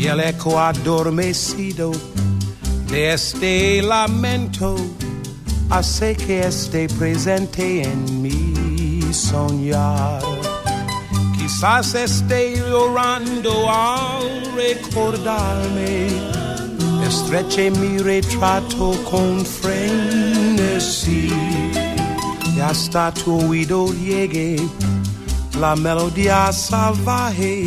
y el eco adormecido de este lamento hace que esté presente en mi soñar. Quizás esté llorando al recordarme, estreche mi retrato con frenesí y hasta tu oído llegue la melodía salvaje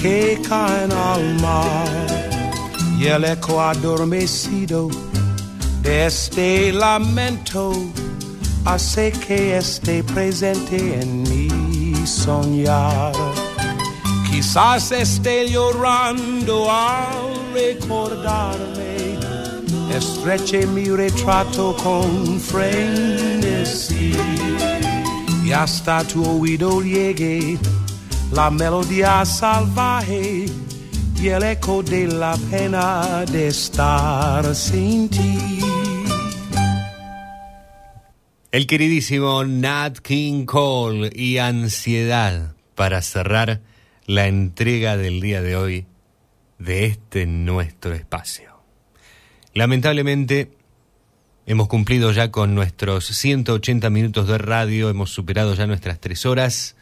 que caen al mar y el eco adormecido de este lamento hace que esté presente en mi soñar. Quizás esté llorando al recordarme, estreche mi retrato con frenesí. Y hasta tu oído llegue la melodía salvaje y el eco de la pena de estar sin ti. El queridísimo Nat King Cole y Ansiedad para cerrar la entrega del día de hoy de este nuestro espacio. Lamentablemente hemos cumplido ya con nuestros 180 minutos de radio, hemos superado ya nuestras tres horas.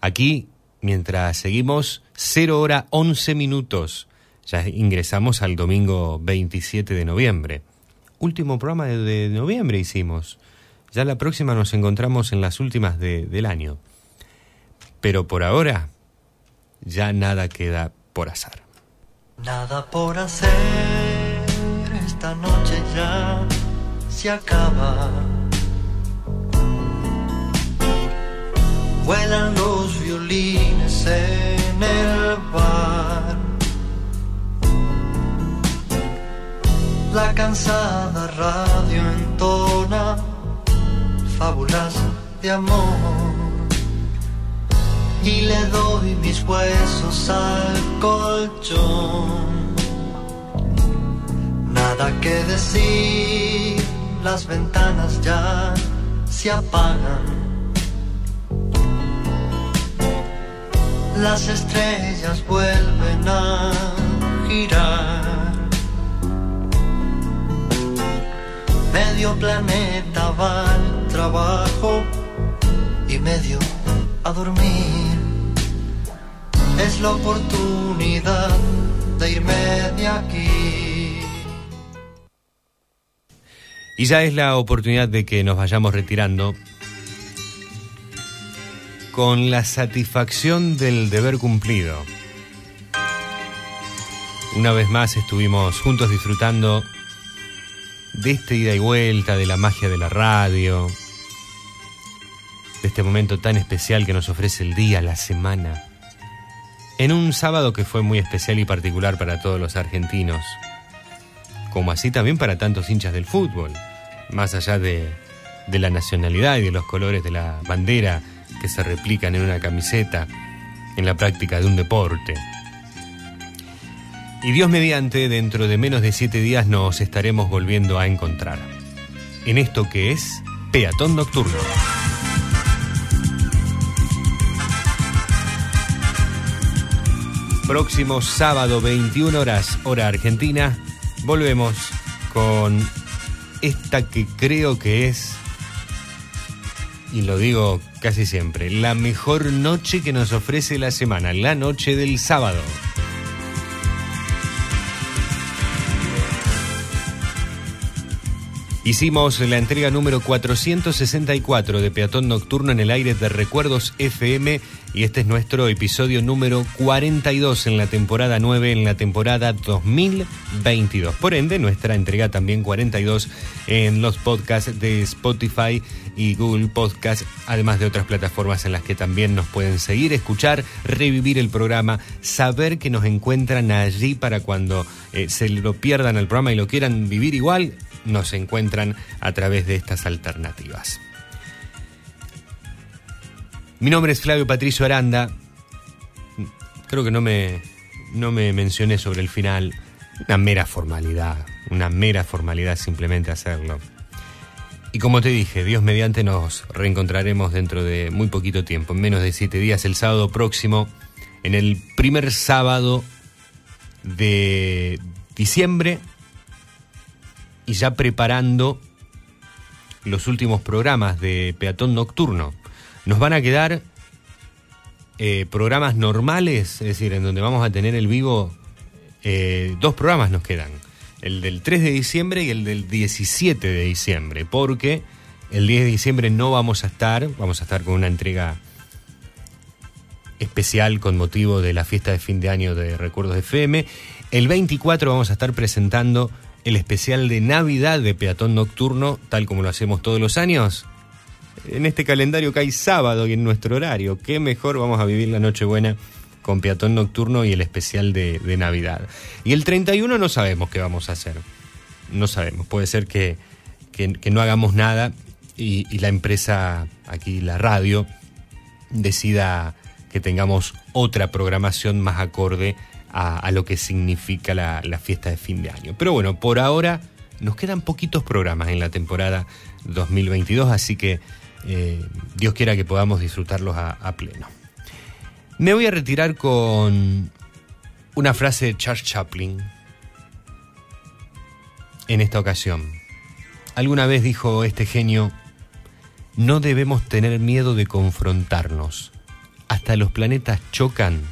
Aquí, mientras seguimos, 0 hora 11 minutos. Ya ingresamos al domingo 27 de noviembre. Último programa de, noviembre hicimos. Ya la próxima nos encontramos en las últimas de- del año. Pero por ahora, ya nada queda por azar. Nada por hacer, esta noche ya se acaba. Vuelan los en el bar. La cansada radio entona fábulas de amor. y le doy mis huesos al colchón. Nada que decir, las ventanas ya se apagan. Las estrellas vuelven a girar. Medio planeta va al trabajo y medio a dormir. Es la oportunidad de irme de aquí. Y ya es la oportunidad de que nos vayamos retirando con la satisfacción del deber cumplido. Una vez más estuvimos juntos disfrutando de esta ida y vuelta, de la magia de la radio, de este momento tan especial que nos ofrece el día, la semana. En un sábado que fue muy especial y particular para todos los argentinos, como así también para tantos hinchas del fútbol, más allá de, de la nacionalidad y de los colores de la bandera que se replican en una camiseta, en la práctica de un deporte. Y Dios mediante, dentro de menos de siete días nos estaremos volviendo a encontrar. En esto que es Peatón Nocturno. Próximo sábado, 21 horas, hora argentina, volvemos con esta que creo que es, y lo digo casi siempre, la mejor noche que nos ofrece la semana, la noche del sábado. Hicimos la entrega número 464 de Peatón Nocturno en el aire de Recuerdos FM y este es nuestro episodio número 42 en la temporada 9, en la temporada 2022. Por ende, nuestra entrega también 42 en los podcasts de Spotify y Google Podcast, además de otras plataformas en las que también nos pueden seguir, escuchar, revivir el programa, saber que nos encuentran allí para cuando eh, se lo pierdan el programa y lo quieran vivir igual, nos encuentran a través de estas alternativas. Mi nombre es Flavio Patricio Aranda. Creo que no me, no me mencioné sobre el final. Una mera formalidad, una mera formalidad simplemente hacerlo. Y como te dije, Dios mediante nos reencontraremos dentro de muy poquito tiempo, en menos de siete días, el sábado próximo, en el primer sábado de diciembre y ya preparando los últimos programas de Peatón Nocturno. Nos van a quedar eh, programas normales, es decir, en donde vamos a tener el vivo, eh, dos programas nos quedan, el del 3 de diciembre y el del 17 de diciembre, porque el 10 de diciembre no vamos a estar, vamos a estar con una entrega especial con motivo de la fiesta de fin de año de Recuerdos de FM. El 24 vamos a estar presentando el especial de Navidad de Peatón Nocturno, tal como lo hacemos todos los años. En este calendario que hay sábado y en nuestro horario, qué mejor vamos a vivir la Nochebuena con Peatón Nocturno y el especial de, Navidad. Y el 31 no sabemos qué vamos a hacer. No sabemos. Puede ser que, que, no hagamos nada y, la empresa, aquí la radio, decida que tengamos otra programación más acorde a, lo que significa la, fiesta de fin de año. Pero bueno, por ahora nos quedan poquitos programas en la temporada 2022, así que eh, Dios quiera que podamos disfrutarlos a, pleno. Me voy a retirar con una frase de Charles Chaplin en esta ocasión. Alguna vez dijo este genio, no debemos tener miedo de confrontarnos. Hasta los planetas chocan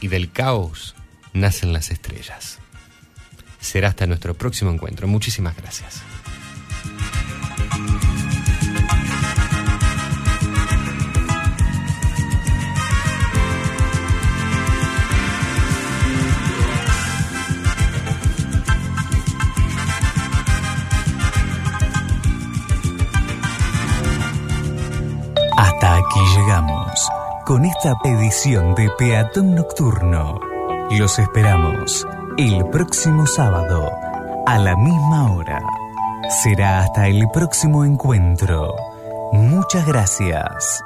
y del caos nacen las estrellas. Será hasta nuestro próximo encuentro. Muchísimas gracias. Hasta aquí llegamos con esta edición de Peatón Nocturno. Los esperamos el próximo sábado a la misma hora. Será hasta el próximo encuentro. Muchas gracias.